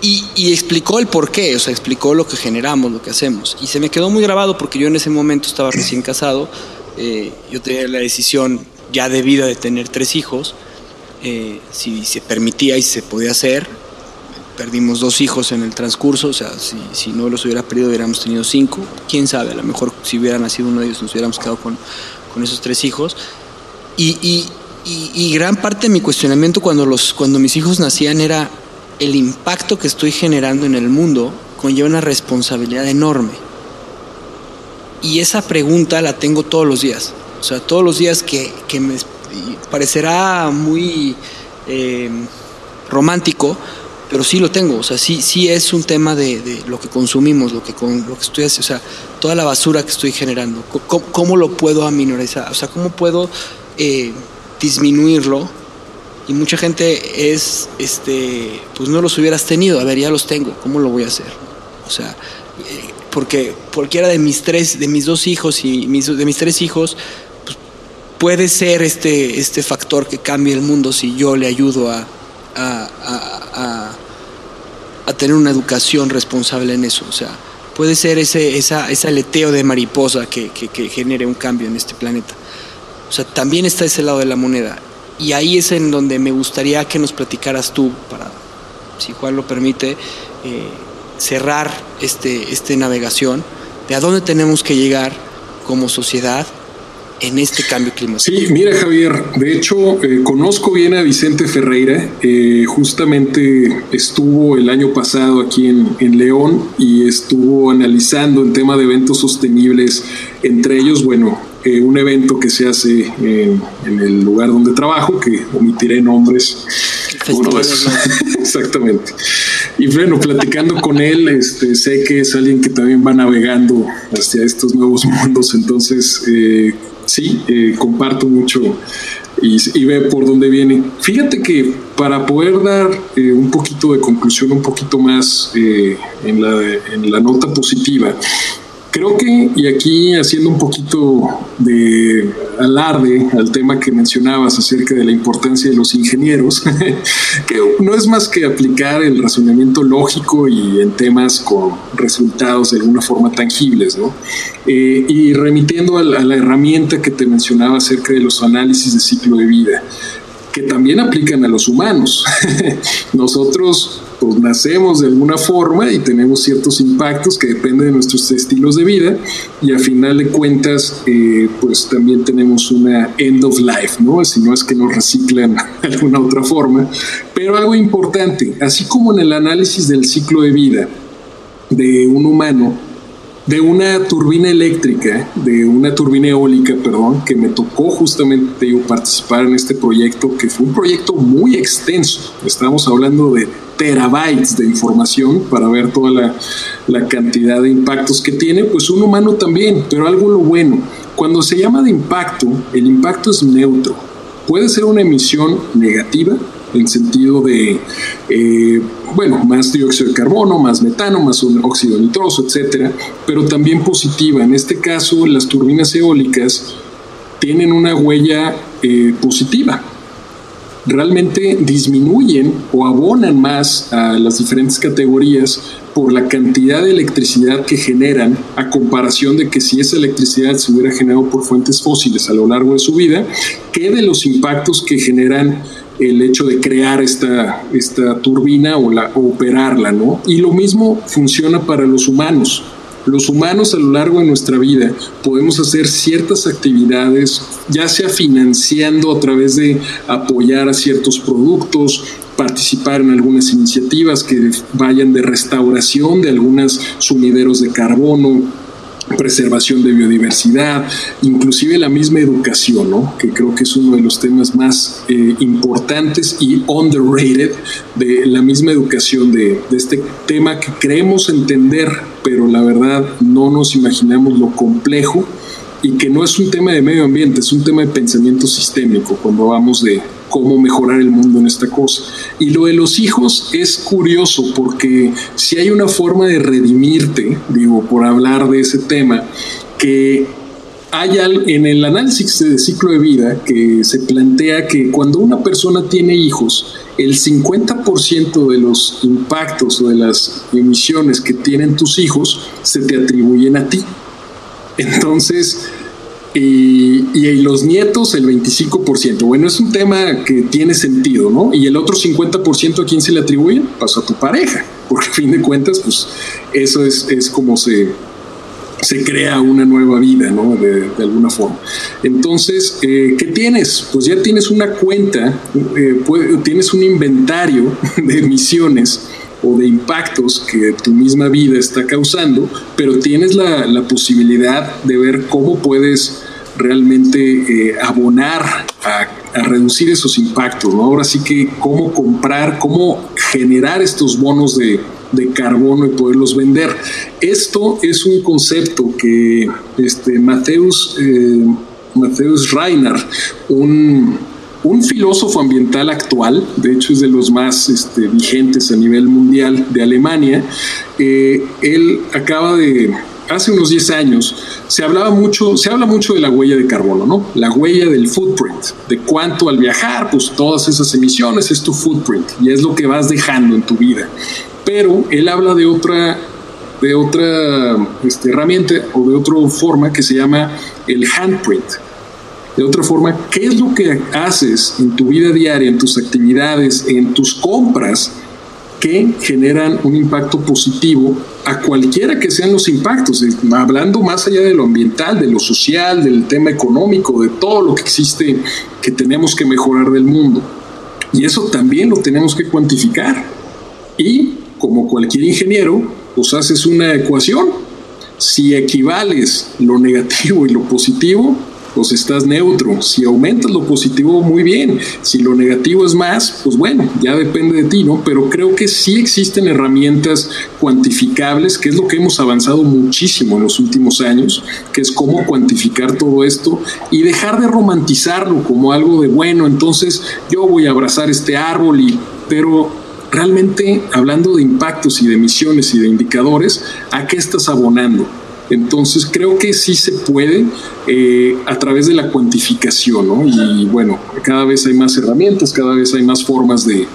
Y, explicó el por qué, o sea, explicó lo que generamos, lo que hacemos. Y se me quedó muy grabado porque yo en ese momento estaba recién casado, eh, yo tenía la decisión ya de vida de tener tres hijos, eh, si se permitía y se podía hacer. Perdimos dos hijos en el transcurso, o sea, si, si no los hubiera perdido hubiéramos tenido cinco. Quién sabe, a lo mejor si hubiera nacido uno de ellos nos hubiéramos quedado con, con esos tres hijos. Y, y, y, gran parte de mi cuestionamiento cuando, los, cuando mis hijos nacían era el impacto que estoy generando en el mundo conlleva una responsabilidad enorme. Y esa pregunta la tengo todos los días. O sea, todos los días que, que me parecerá muy eh, romántico, pero sí lo tengo, o sea, sí, sí es un tema de, lo que consumimos, lo que, con, lo que estoy haciendo, o sea, toda la basura que estoy generando, ¿cómo, lo puedo aminorizar? O sea, ¿cómo puedo eh, disminuirlo? Y mucha gente es, este, pues no los hubieras tenido, a ver, ya los tengo, ¿cómo lo voy a hacer? O sea, eh, porque cualquiera de mis tres, de mis dos hijos y de mis tres hijos, puede ser este, este factor que cambie el mundo si yo le ayudo a, a, tener una educación responsable en eso. O sea, puede ser ese, esa, ese aleteo de mariposa que, que, genere un cambio en este planeta. O sea, también está ese lado de la moneda. Y ahí es en donde me gustaría que nos platicaras tú, para, si Juan lo permite, eh, cerrar este, este navegación de a dónde tenemos que llegar como sociedad en este cambio climático? Sí, mira Javier, de hecho eh, conozco bien a Vicente Ferreira, eh, justamente estuvo el año pasado aquí en, en, León y estuvo analizando el tema de eventos sostenibles, entre ellos, bueno, eh, un evento que se hace en, el lugar donde trabajo, que omitiré nombres. Uno Exactamente. Y bueno, platicando con él, este, sé que es alguien que también va navegando hacia estos nuevos mundos, entonces eh, sí, eh, comparto mucho y, ve por dónde viene. Fíjate que para poder dar eh, un poquito de conclusión, un poquito más eh, en, la, en la nota positiva, Creo que, y aquí haciendo un poquito de alarde al tema que mencionabas acerca de la importancia de los ingenieros, que no es más que aplicar el razonamiento lógico y en temas con resultados de alguna forma tangibles, ¿no? Eh, y remitiendo a la herramienta que te mencionaba acerca de los análisis de ciclo de vida que también aplican a los humanos. Nosotros pues, nacemos de alguna forma y tenemos ciertos impactos que dependen de nuestros estilos de vida y a final de cuentas eh, pues también tenemos una end of life, ¿no? Si no es que nos reciclan de alguna otra forma. Pero algo importante, así como en el análisis del ciclo de vida de un humano, de una turbina eléctrica, de una turbina eólica, perdón, que me tocó justamente participar en este proyecto, que fue un proyecto muy extenso. Estamos hablando de terabytes de información para ver toda la cantidad de impactos que tiene, pues un humano también, pero algo lo bueno, cuando se llama de impacto, el impacto es neutro. Puede ser una emisión negativa, en sentido de, eh, bueno, más dióxido de carbono, más metano, más óxido nitroso, etcétera, pero también positiva. En este caso, las turbinas eólicas tienen una huella eh, positiva. realmente disminuyen o abonan más a las diferentes categorías por la cantidad de electricidad que generan a comparación de que si esa electricidad se hubiera generado por fuentes fósiles a lo largo de su vida, que de los impactos que generan el hecho de crear esta, esta turbina o, la, o operarla, ¿no? Y lo mismo funciona para los humanos. Los humanos a lo largo de nuestra vida podemos hacer ciertas actividades, ya sea financiando a través de apoyar a ciertos productos, participar en algunas iniciativas que vayan de restauración de algunos sumideros de carbono, preservación de biodiversidad, inclusive la misma educación, ¿no? que creo que es uno de los temas más eh, importantes y underrated de la misma educación de, de, este tema que creemos entender, pero la verdad no nos imaginamos lo complejo y que no es un tema de medio ambiente, es un tema de pensamiento sistémico cuando vamos de cómo mejorar el mundo en esta cosa. Y lo de los hijos es curioso porque si hay una forma de redimirte, digo, por hablar de ese tema, que hay en el análisis de ciclo de vida que se plantea que cuando una persona tiene hijos, el 50% de los impactos o de las emisiones que tienen tus hijos se te atribuyen a ti. Entonces, y, los nietos el 25%. Bueno, es un tema que tiene sentido, ¿no? Y el otro 50% a quién se le atribuye? Pues a tu pareja, porque a fin de cuentas, pues eso es, es como se, se crea una nueva vida, ¿no? De, de alguna forma. Entonces, eh, ¿qué tienes? Pues ya tienes una cuenta, eh, puede, tienes un inventario de emisiones o de impactos que tu misma vida está causando, pero tienes la, posibilidad de ver cómo puedes realmente eh, abonar a, reducir esos impactos. Ahora sí que cómo comprar, cómo generar estos bonos de, de carbono y poderlos vender. Esto es un concepto que este, Mateus, eh, Mateus Reiner, un un filósofo ambiental actual, de hecho es de los más este, vigentes a nivel mundial de Alemania, eh, él acaba de, hace unos 10 años, se hablaba mucho, se habla mucho de la huella de carbono, ¿no? La huella del footprint, de cuánto al viajar, pues todas esas emisiones es tu footprint y es lo que vas dejando en tu vida. Pero él habla de otra de otra este, herramienta o de otra forma que se llama el handprint de otra forma, ¿qué es lo que haces en tu vida diaria, en tus actividades, en tus compras que generan un impacto positivo a cualquiera que sean los impactos, hablando más allá de lo ambiental, de lo social, del tema económico, de todo lo que existe que tenemos que mejorar del mundo? Y eso también lo tenemos que cuantificar. Y como cualquier ingeniero, pues haces una ecuación. Si equivales lo negativo y lo positivo, pues estás neutro. Si aumentas lo positivo, muy bien. Si lo negativo es más, pues bueno, ya depende de ti, ¿no? Pero creo que sí existen herramientas cuantificables, que es lo que hemos avanzado muchísimo en los últimos años, que es cómo cuantificar todo esto y dejar de romantizarlo como algo de bueno, entonces yo voy a abrazar este árbol y pero realmente hablando de impactos y de emisiones y de indicadores, ¿a qué estás abonando? Entonces creo que sí se puede eh, a través de la cuantificación, ¿no? Y bueno, cada vez hay más herramientas, cada vez hay más formas de,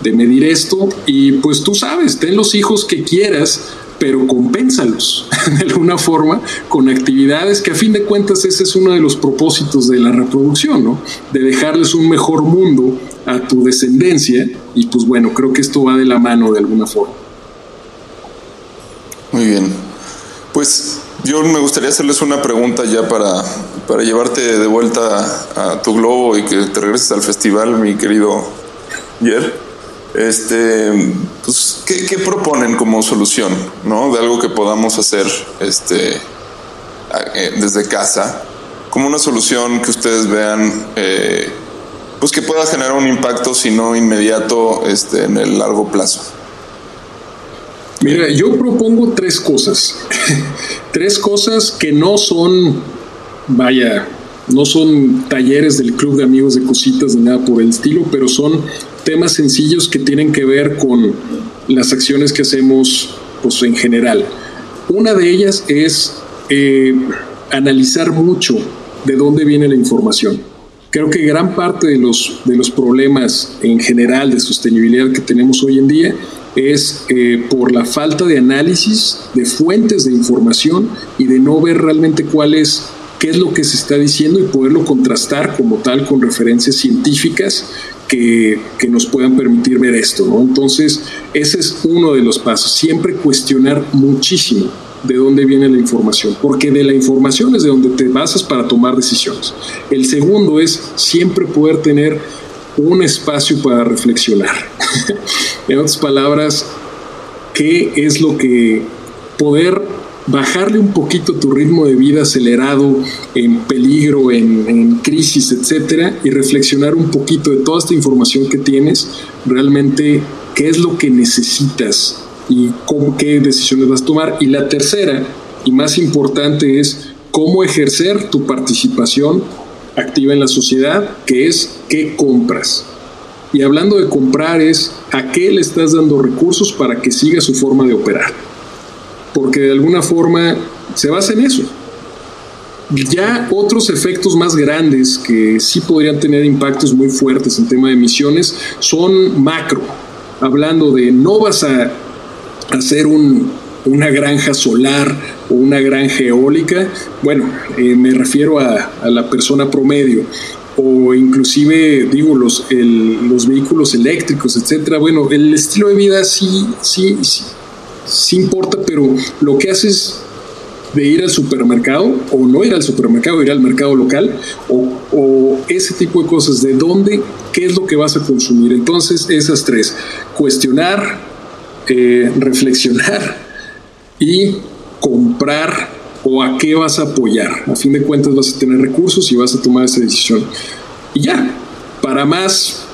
de medir esto y pues tú sabes, ten los hijos que quieras, pero compénsalos de alguna forma con actividades que a fin de cuentas ese es uno de los propósitos de la reproducción, ¿no? De dejarles un mejor mundo a tu descendencia y pues bueno, creo que esto va de la mano de alguna forma. Muy bien. Pues yo me gustaría hacerles una pregunta ya para, para llevarte de vuelta a, tu globo y que te regreses al festival, mi querido Jer. Este, pues, ¿qué, ¿qué, proponen como solución, no? De algo que podamos hacer, este, eh, desde casa, como una solución que ustedes vean, eh, pues que pueda generar un impacto, si no inmediato, este, en el largo plazo. Mira, yo propongo tres cosas. tres cosas que no son, vaya, no son talleres del club de amigos de cositas ni nada por el estilo, pero son temas sencillos que tienen que ver con las acciones que hacemos pues, en general. Una de ellas es eh, analizar mucho de dónde viene la información. Creo que gran parte de los, de los problemas en general de sostenibilidad que tenemos hoy en día es eh, por la falta de análisis de fuentes de información y de no ver realmente cuál es qué es lo que se está diciendo y poderlo contrastar como tal con referencias científicas que, que, nos puedan permitir ver esto. ¿no? Entonces, ese es uno de los pasos, siempre cuestionar muchísimo de dónde viene la información, porque de la información es de donde te basas para tomar decisiones. El segundo es siempre poder tener un espacio para reflexionar. en otras palabras, ¿qué es lo que poder bajarle un poquito tu ritmo de vida acelerado, en peligro, en, crisis, etcétera, y reflexionar un poquito de toda esta información que tienes, realmente qué es lo que necesitas y qué decisiones vas a tomar. Y la tercera y más importante es cómo ejercer tu participación activa en la sociedad, que es qué compras. Y hablando de comprar es a qué le estás dando recursos para que siga su forma de operar. Porque de alguna forma se basa en eso. Ya otros efectos más grandes que sí podrían tener impactos muy fuertes en tema de emisiones son macro. Hablando de no vas a hacer un, una granja solar o una granja eólica, bueno, eh, me refiero a, la persona promedio o inclusive digo los, los vehículos eléctricos, etcétera. Bueno, el estilo de vida sí, sí, sí, importa, pero lo que haces de ir al supermercado o no ir al supermercado, ir al mercado local o, o, ese tipo de cosas, de dónde, qué es lo que vas a consumir. Entonces, esas tres, cuestionar, eh, reflexionar y comprar o a qué vas a apoyar. A fin de cuentas vas a tener recursos y vas a tomar esa decisión. Y ya, para más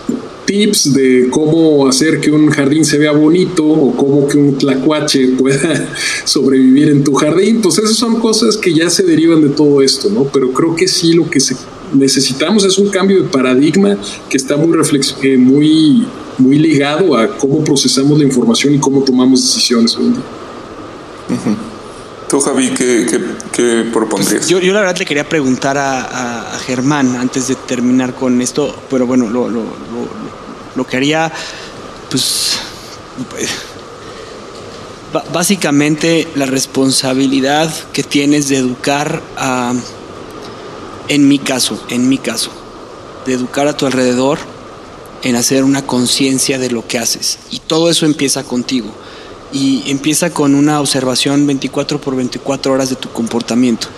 tips de cómo hacer que un jardín se vea bonito o cómo que un tlacuache pueda sobrevivir en tu jardín, pues esas son cosas que ya se derivan de todo esto, ¿no? Pero creo que sí lo que necesitamos es un cambio de paradigma que está muy, eh, muy, muy ligado a cómo procesamos la información y cómo tomamos decisiones hoy. Tú, Javi, ¿qué, qué, propondrías? yo, yo, la verdad le quería preguntar a, Germán antes de terminar con esto, pero bueno, lo, lo, lo, que haría, pues, básicamente la responsabilidad que tienes de educar a, en mi caso, en mi caso, de educar a tu alrededor en hacer una conciencia de lo que haces. Y todo eso empieza contigo y empieza con una observación 24 por 24 horas de tu comportamiento.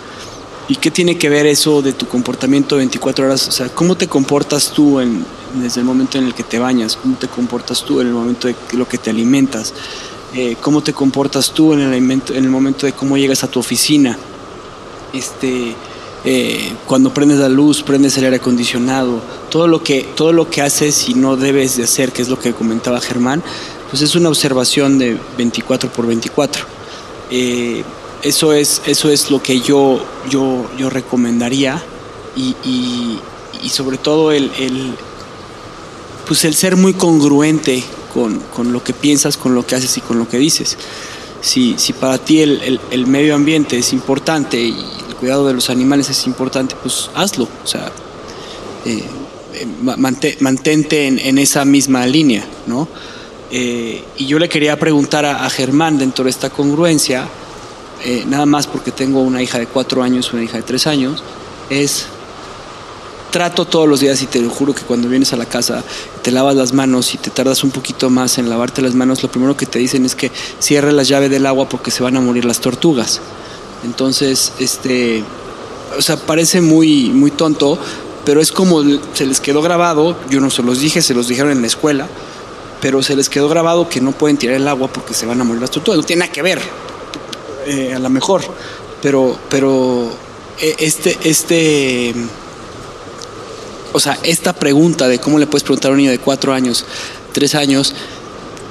¿Y qué tiene que ver eso de tu comportamiento 24 horas? O sea, ¿cómo te comportas tú en, desde el momento en el que te bañas? ¿Cómo te comportas tú en el momento de lo que te alimentas? Eh, ¿Cómo te comportas tú en el, en el momento de cómo llegas a tu oficina? Este, eh, cuando prendes la luz, prendes el aire acondicionado, todo lo que, todo lo que haces y no debes de hacer, que es lo que comentaba Germán, pues es una observación de 24 por 24. Eh, eso, es, eso es lo que yo, yo, yo recomendaría y, y, sobre todo el, el, pues el ser muy congruente con, con, lo que piensas, con lo que haces y con lo que dices. Si, si para ti el, el, medio ambiente es importante y el cuidado de los animales es importante, pues hazlo. O sea, eh, eh, mantente en, en, esa misma línea, ¿no? Eh, y yo le quería preguntar a, Germán dentro de esta congruencia, eh, nada más porque tengo una hija de cuatro años, una hija de tres años, es trato todos los días y te lo juro que cuando vienes a la casa te lavas las manos y te tardas un poquito más en lavarte las manos, lo primero que te dicen es que cierre la llave del agua porque se van a morir las tortugas. Entonces, este, o sea, parece muy, muy tonto, pero es como se les quedó grabado, yo no se los dije, se los dijeron en la escuela, pero se les quedó grabado que no pueden tirar el agua porque se van a morir las tortugas. No tiene nada que ver, eh, a lo mejor, pero, pero eh, este, este, o sea, esta pregunta de cómo le puedes preguntar a un niño de cuatro años, tres años,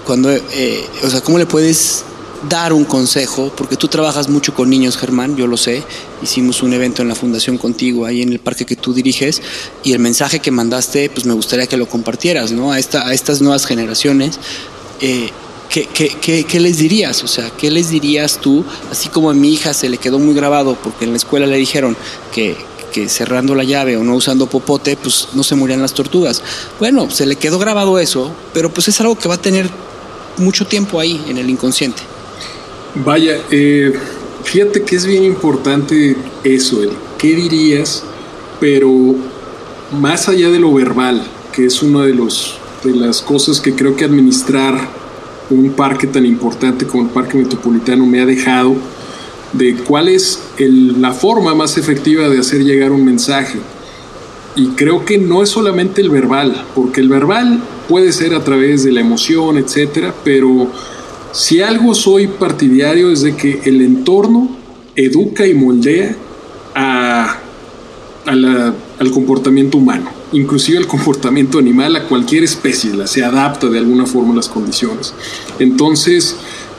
cuando, eh, o sea, cómo le puedes dar un consejo, porque tú trabajas mucho con niños, Germán, yo lo sé. Hicimos un evento en la fundación contigo, ahí en el parque que tú diriges, y el mensaje que mandaste, pues me gustaría que lo compartieras, ¿no? A, esta, a estas nuevas generaciones. Eh, ¿qué, qué, qué, les dirías? O sea, ¿qué les dirías tú? Así como a mi hija se le quedó muy grabado porque en la escuela le dijeron que, que cerrando la llave o no usando popote, pues no se morían las tortugas. Bueno, se le quedó grabado eso, pero pues es algo que va a tener mucho tiempo ahí en el inconsciente. Vaya, eh, fíjate que es bien importante eso, el qué dirías, pero más allá de lo verbal, que es una de, las cosas que creo que administrar un parque tan importante como el Parque Metropolitano me ha dejado, de cuál es la forma más efectiva de hacer llegar un mensaje. Y creo que no es solamente el verbal, porque el verbal puede ser a través de la emoción, etcétera, pero si algo soy partidario es de que el entorno educa y moldea a, al comportamiento humano, inclusive al comportamiento animal, a cualquier especie, la se adapta de alguna forma a las condiciones. Entonces,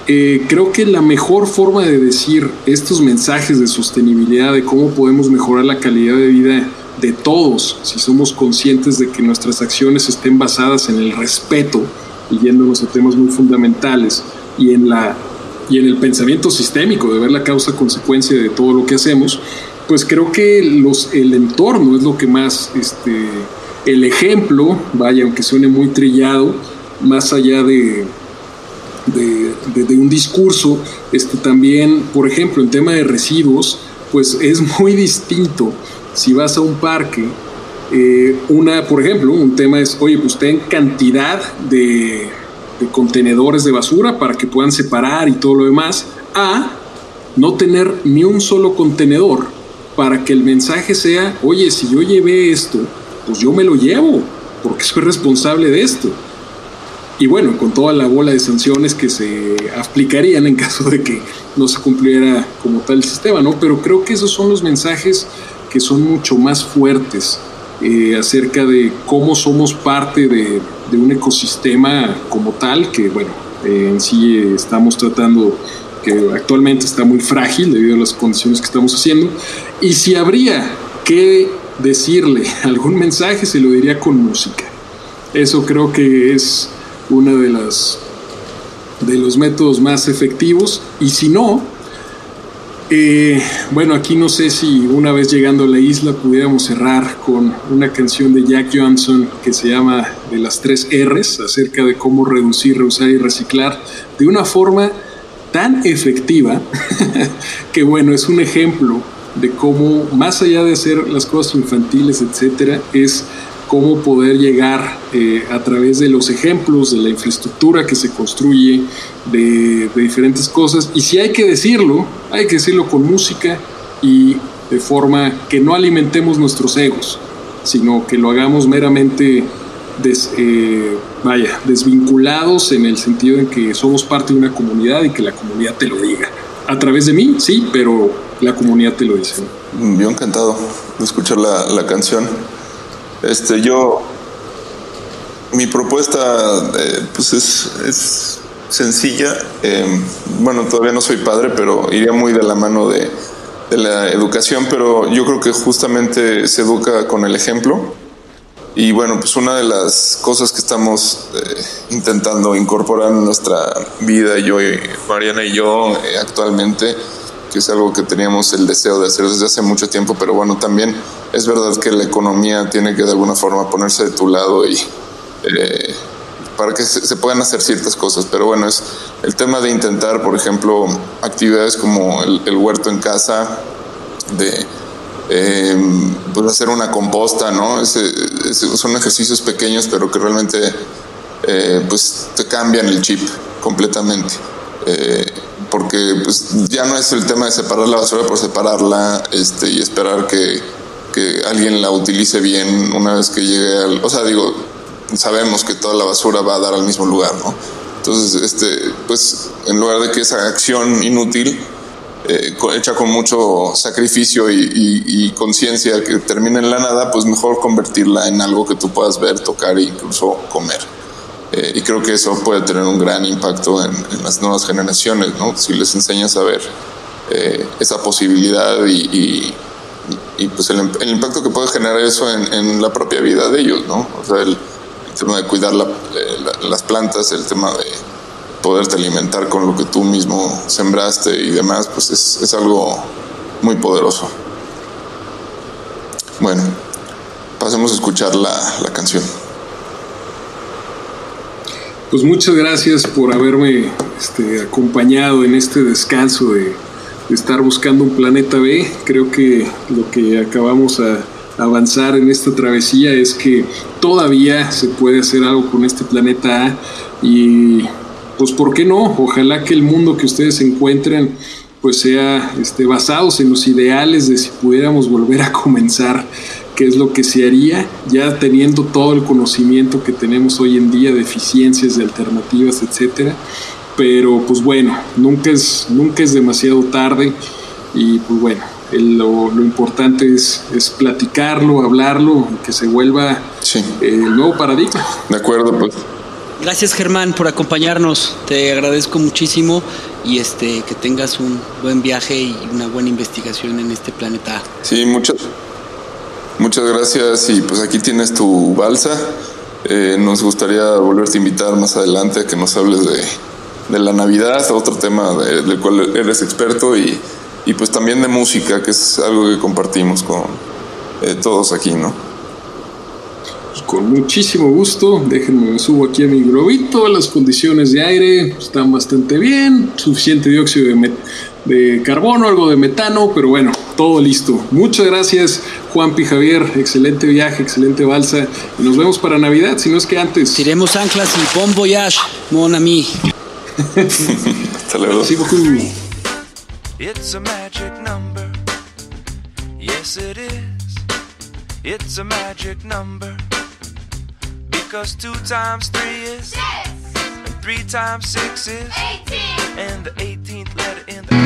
eh, creo que la mejor forma de decir estos mensajes de sostenibilidad, de cómo podemos mejorar la calidad de vida de todos, si somos conscientes de que nuestras acciones estén basadas en el respeto, y yéndonos a temas muy fundamentales, y en, la, y en el pensamiento sistémico, de ver la causa-consecuencia de todo lo que hacemos, pues creo que los, el entorno es lo que más, este, el ejemplo, vaya, aunque suene muy trillado, más allá de, de, un discurso, este, también, por ejemplo, en tema de residuos, pues es muy distinto si vas a un parque. Eh, una, por ejemplo, un tema es, oye, pues ten cantidad de, contenedores de basura para que puedan separar y todo lo demás, a no tener ni un solo contenedor para que el mensaje sea, oye, si yo llevé esto, pues yo me lo llevo, porque soy responsable de esto y bueno, con toda la bola de sanciones que se aplicarían en caso de que no se cumpliera como tal el sistema, ¿no? Pero creo que esos son los mensajes que son mucho más fuertes eh, acerca de cómo somos parte de, un ecosistema como tal, que bueno, eh, en sí estamos tratando, que actualmente está muy frágil debido a las condiciones que estamos haciendo, y si habría que decirle algún mensaje, se lo diría con música. Eso creo que es una de las de los métodos más efectivos y si no eh, bueno aquí no sé si una vez llegando a la isla pudiéramos cerrar con una canción de Jack Johnson que se llama de las tres R's acerca de cómo reducir reusar y reciclar de una forma tan efectiva que bueno es un ejemplo de cómo más allá de hacer las cosas infantiles etcétera es cómo poder llegar eh, a través de los ejemplos, de la infraestructura que se construye, de, diferentes cosas. Y si hay que decirlo, hay que decirlo con música y de forma que no alimentemos nuestros egos, sino que lo hagamos meramente eh, vaya, desvinculados en el sentido en que somos parte de una comunidad y que la comunidad te lo diga. A través de mí, sí, pero la comunidad te lo dice. Yo encantado de escuchar la, la canción. Este, yo, mi propuesta eh, pues es, sencilla. Em, bueno, todavía no soy padre, pero iría muy de la mano de, la educación, pero yo creo que justamente se educa con el ejemplo. Y bueno, pues una de las cosas que estamos eh, intentando incorporar en nuestra vida, yo y Mariana y yo eh, actualmente, que es algo que teníamos el deseo de hacer desde hace mucho tiempo, pero bueno, también es verdad que la economía tiene que de alguna forma ponerse de tu lado y eh, para que se, puedan hacer ciertas cosas, pero bueno, es el tema de intentar, por ejemplo, actividades como el, huerto en casa, de em, pues hacer una composta, ¿no? son ejercicios pequeños, pero que realmente eh, pues te cambian el chip completamente. Eh, porque pues, ya no es el tema de separar la basura por separarla este, y esperar que, que alguien la utilice bien una vez que llegue al... O sea, digo, sabemos que toda la basura va a dar al mismo lugar, ¿no? Entonces, este, pues en lugar de que esa acción inútil, eh, hecha con mucho sacrificio y, y conciencia que termine en la nada, pues mejor convertirla en algo que tú puedas ver, tocar e incluso comer. Eh, y creo que eso puede tener un gran impacto en, las nuevas generaciones, ¿no? Si les enseñas a ver eh, esa posibilidad y, y, pues el, el, impacto que puede generar eso en, la propia vida de ellos, ¿no? O sea, el, tema de cuidar eh, las plantas, el tema de poderte alimentar con lo que tú mismo sembraste y demás, pues es, algo muy poderoso. Bueno, pasemos a escuchar la, la canción. Pues muchas gracias por haberme este, acompañado en este descanso de, de, estar buscando un planeta B. Creo que lo que acabamos a avanzar en esta travesía es que todavía se puede hacer algo con este planeta A y pues ¿por qué no? Ojalá que el mundo que ustedes encuentren pues sea este, basados en los ideales de si pudiéramos volver a comenzar, qué es lo que se haría, ya teniendo todo el conocimiento que tenemos hoy en día de eficiencias, de alternativas, etcétera. Pero pues bueno, nunca es, nunca es demasiado tarde y pues bueno, el, lo, lo, importante es, es, platicarlo, hablarlo, que se vuelva sí. eh, el nuevo paradigma. De acuerdo, pues. Gracias Germán por acompañarnos, te agradezco muchísimo y este que tengas un buen viaje y una buena investigación en este planeta. Sí, muchas muchas gracias y pues aquí tienes tu balsa. Eh, nos gustaría volverte a invitar más adelante a que nos hables de, de la Navidad, otro tema de, del cual eres experto y, y, pues también de música, que es algo que compartimos con eh, todos aquí, ¿no? con muchísimo gusto. Déjenme, me subo aquí a mi globito. Las condiciones de aire están bastante bien. Suficiente dióxido de, de, carbono, algo de metano, pero bueno, todo listo. Muchas gracias, Juan Pi Javier. Excelente viaje, excelente balsa. Y nos vemos para Navidad, si no es que antes. Tiremos anclas y bon voyage, mon ami. Hasta luego. Merci. It's a magic number. Yes, it is. It's a magic number. Because two times three is. Six. And three times six is. Eighteen. And the eighteenth letter in the.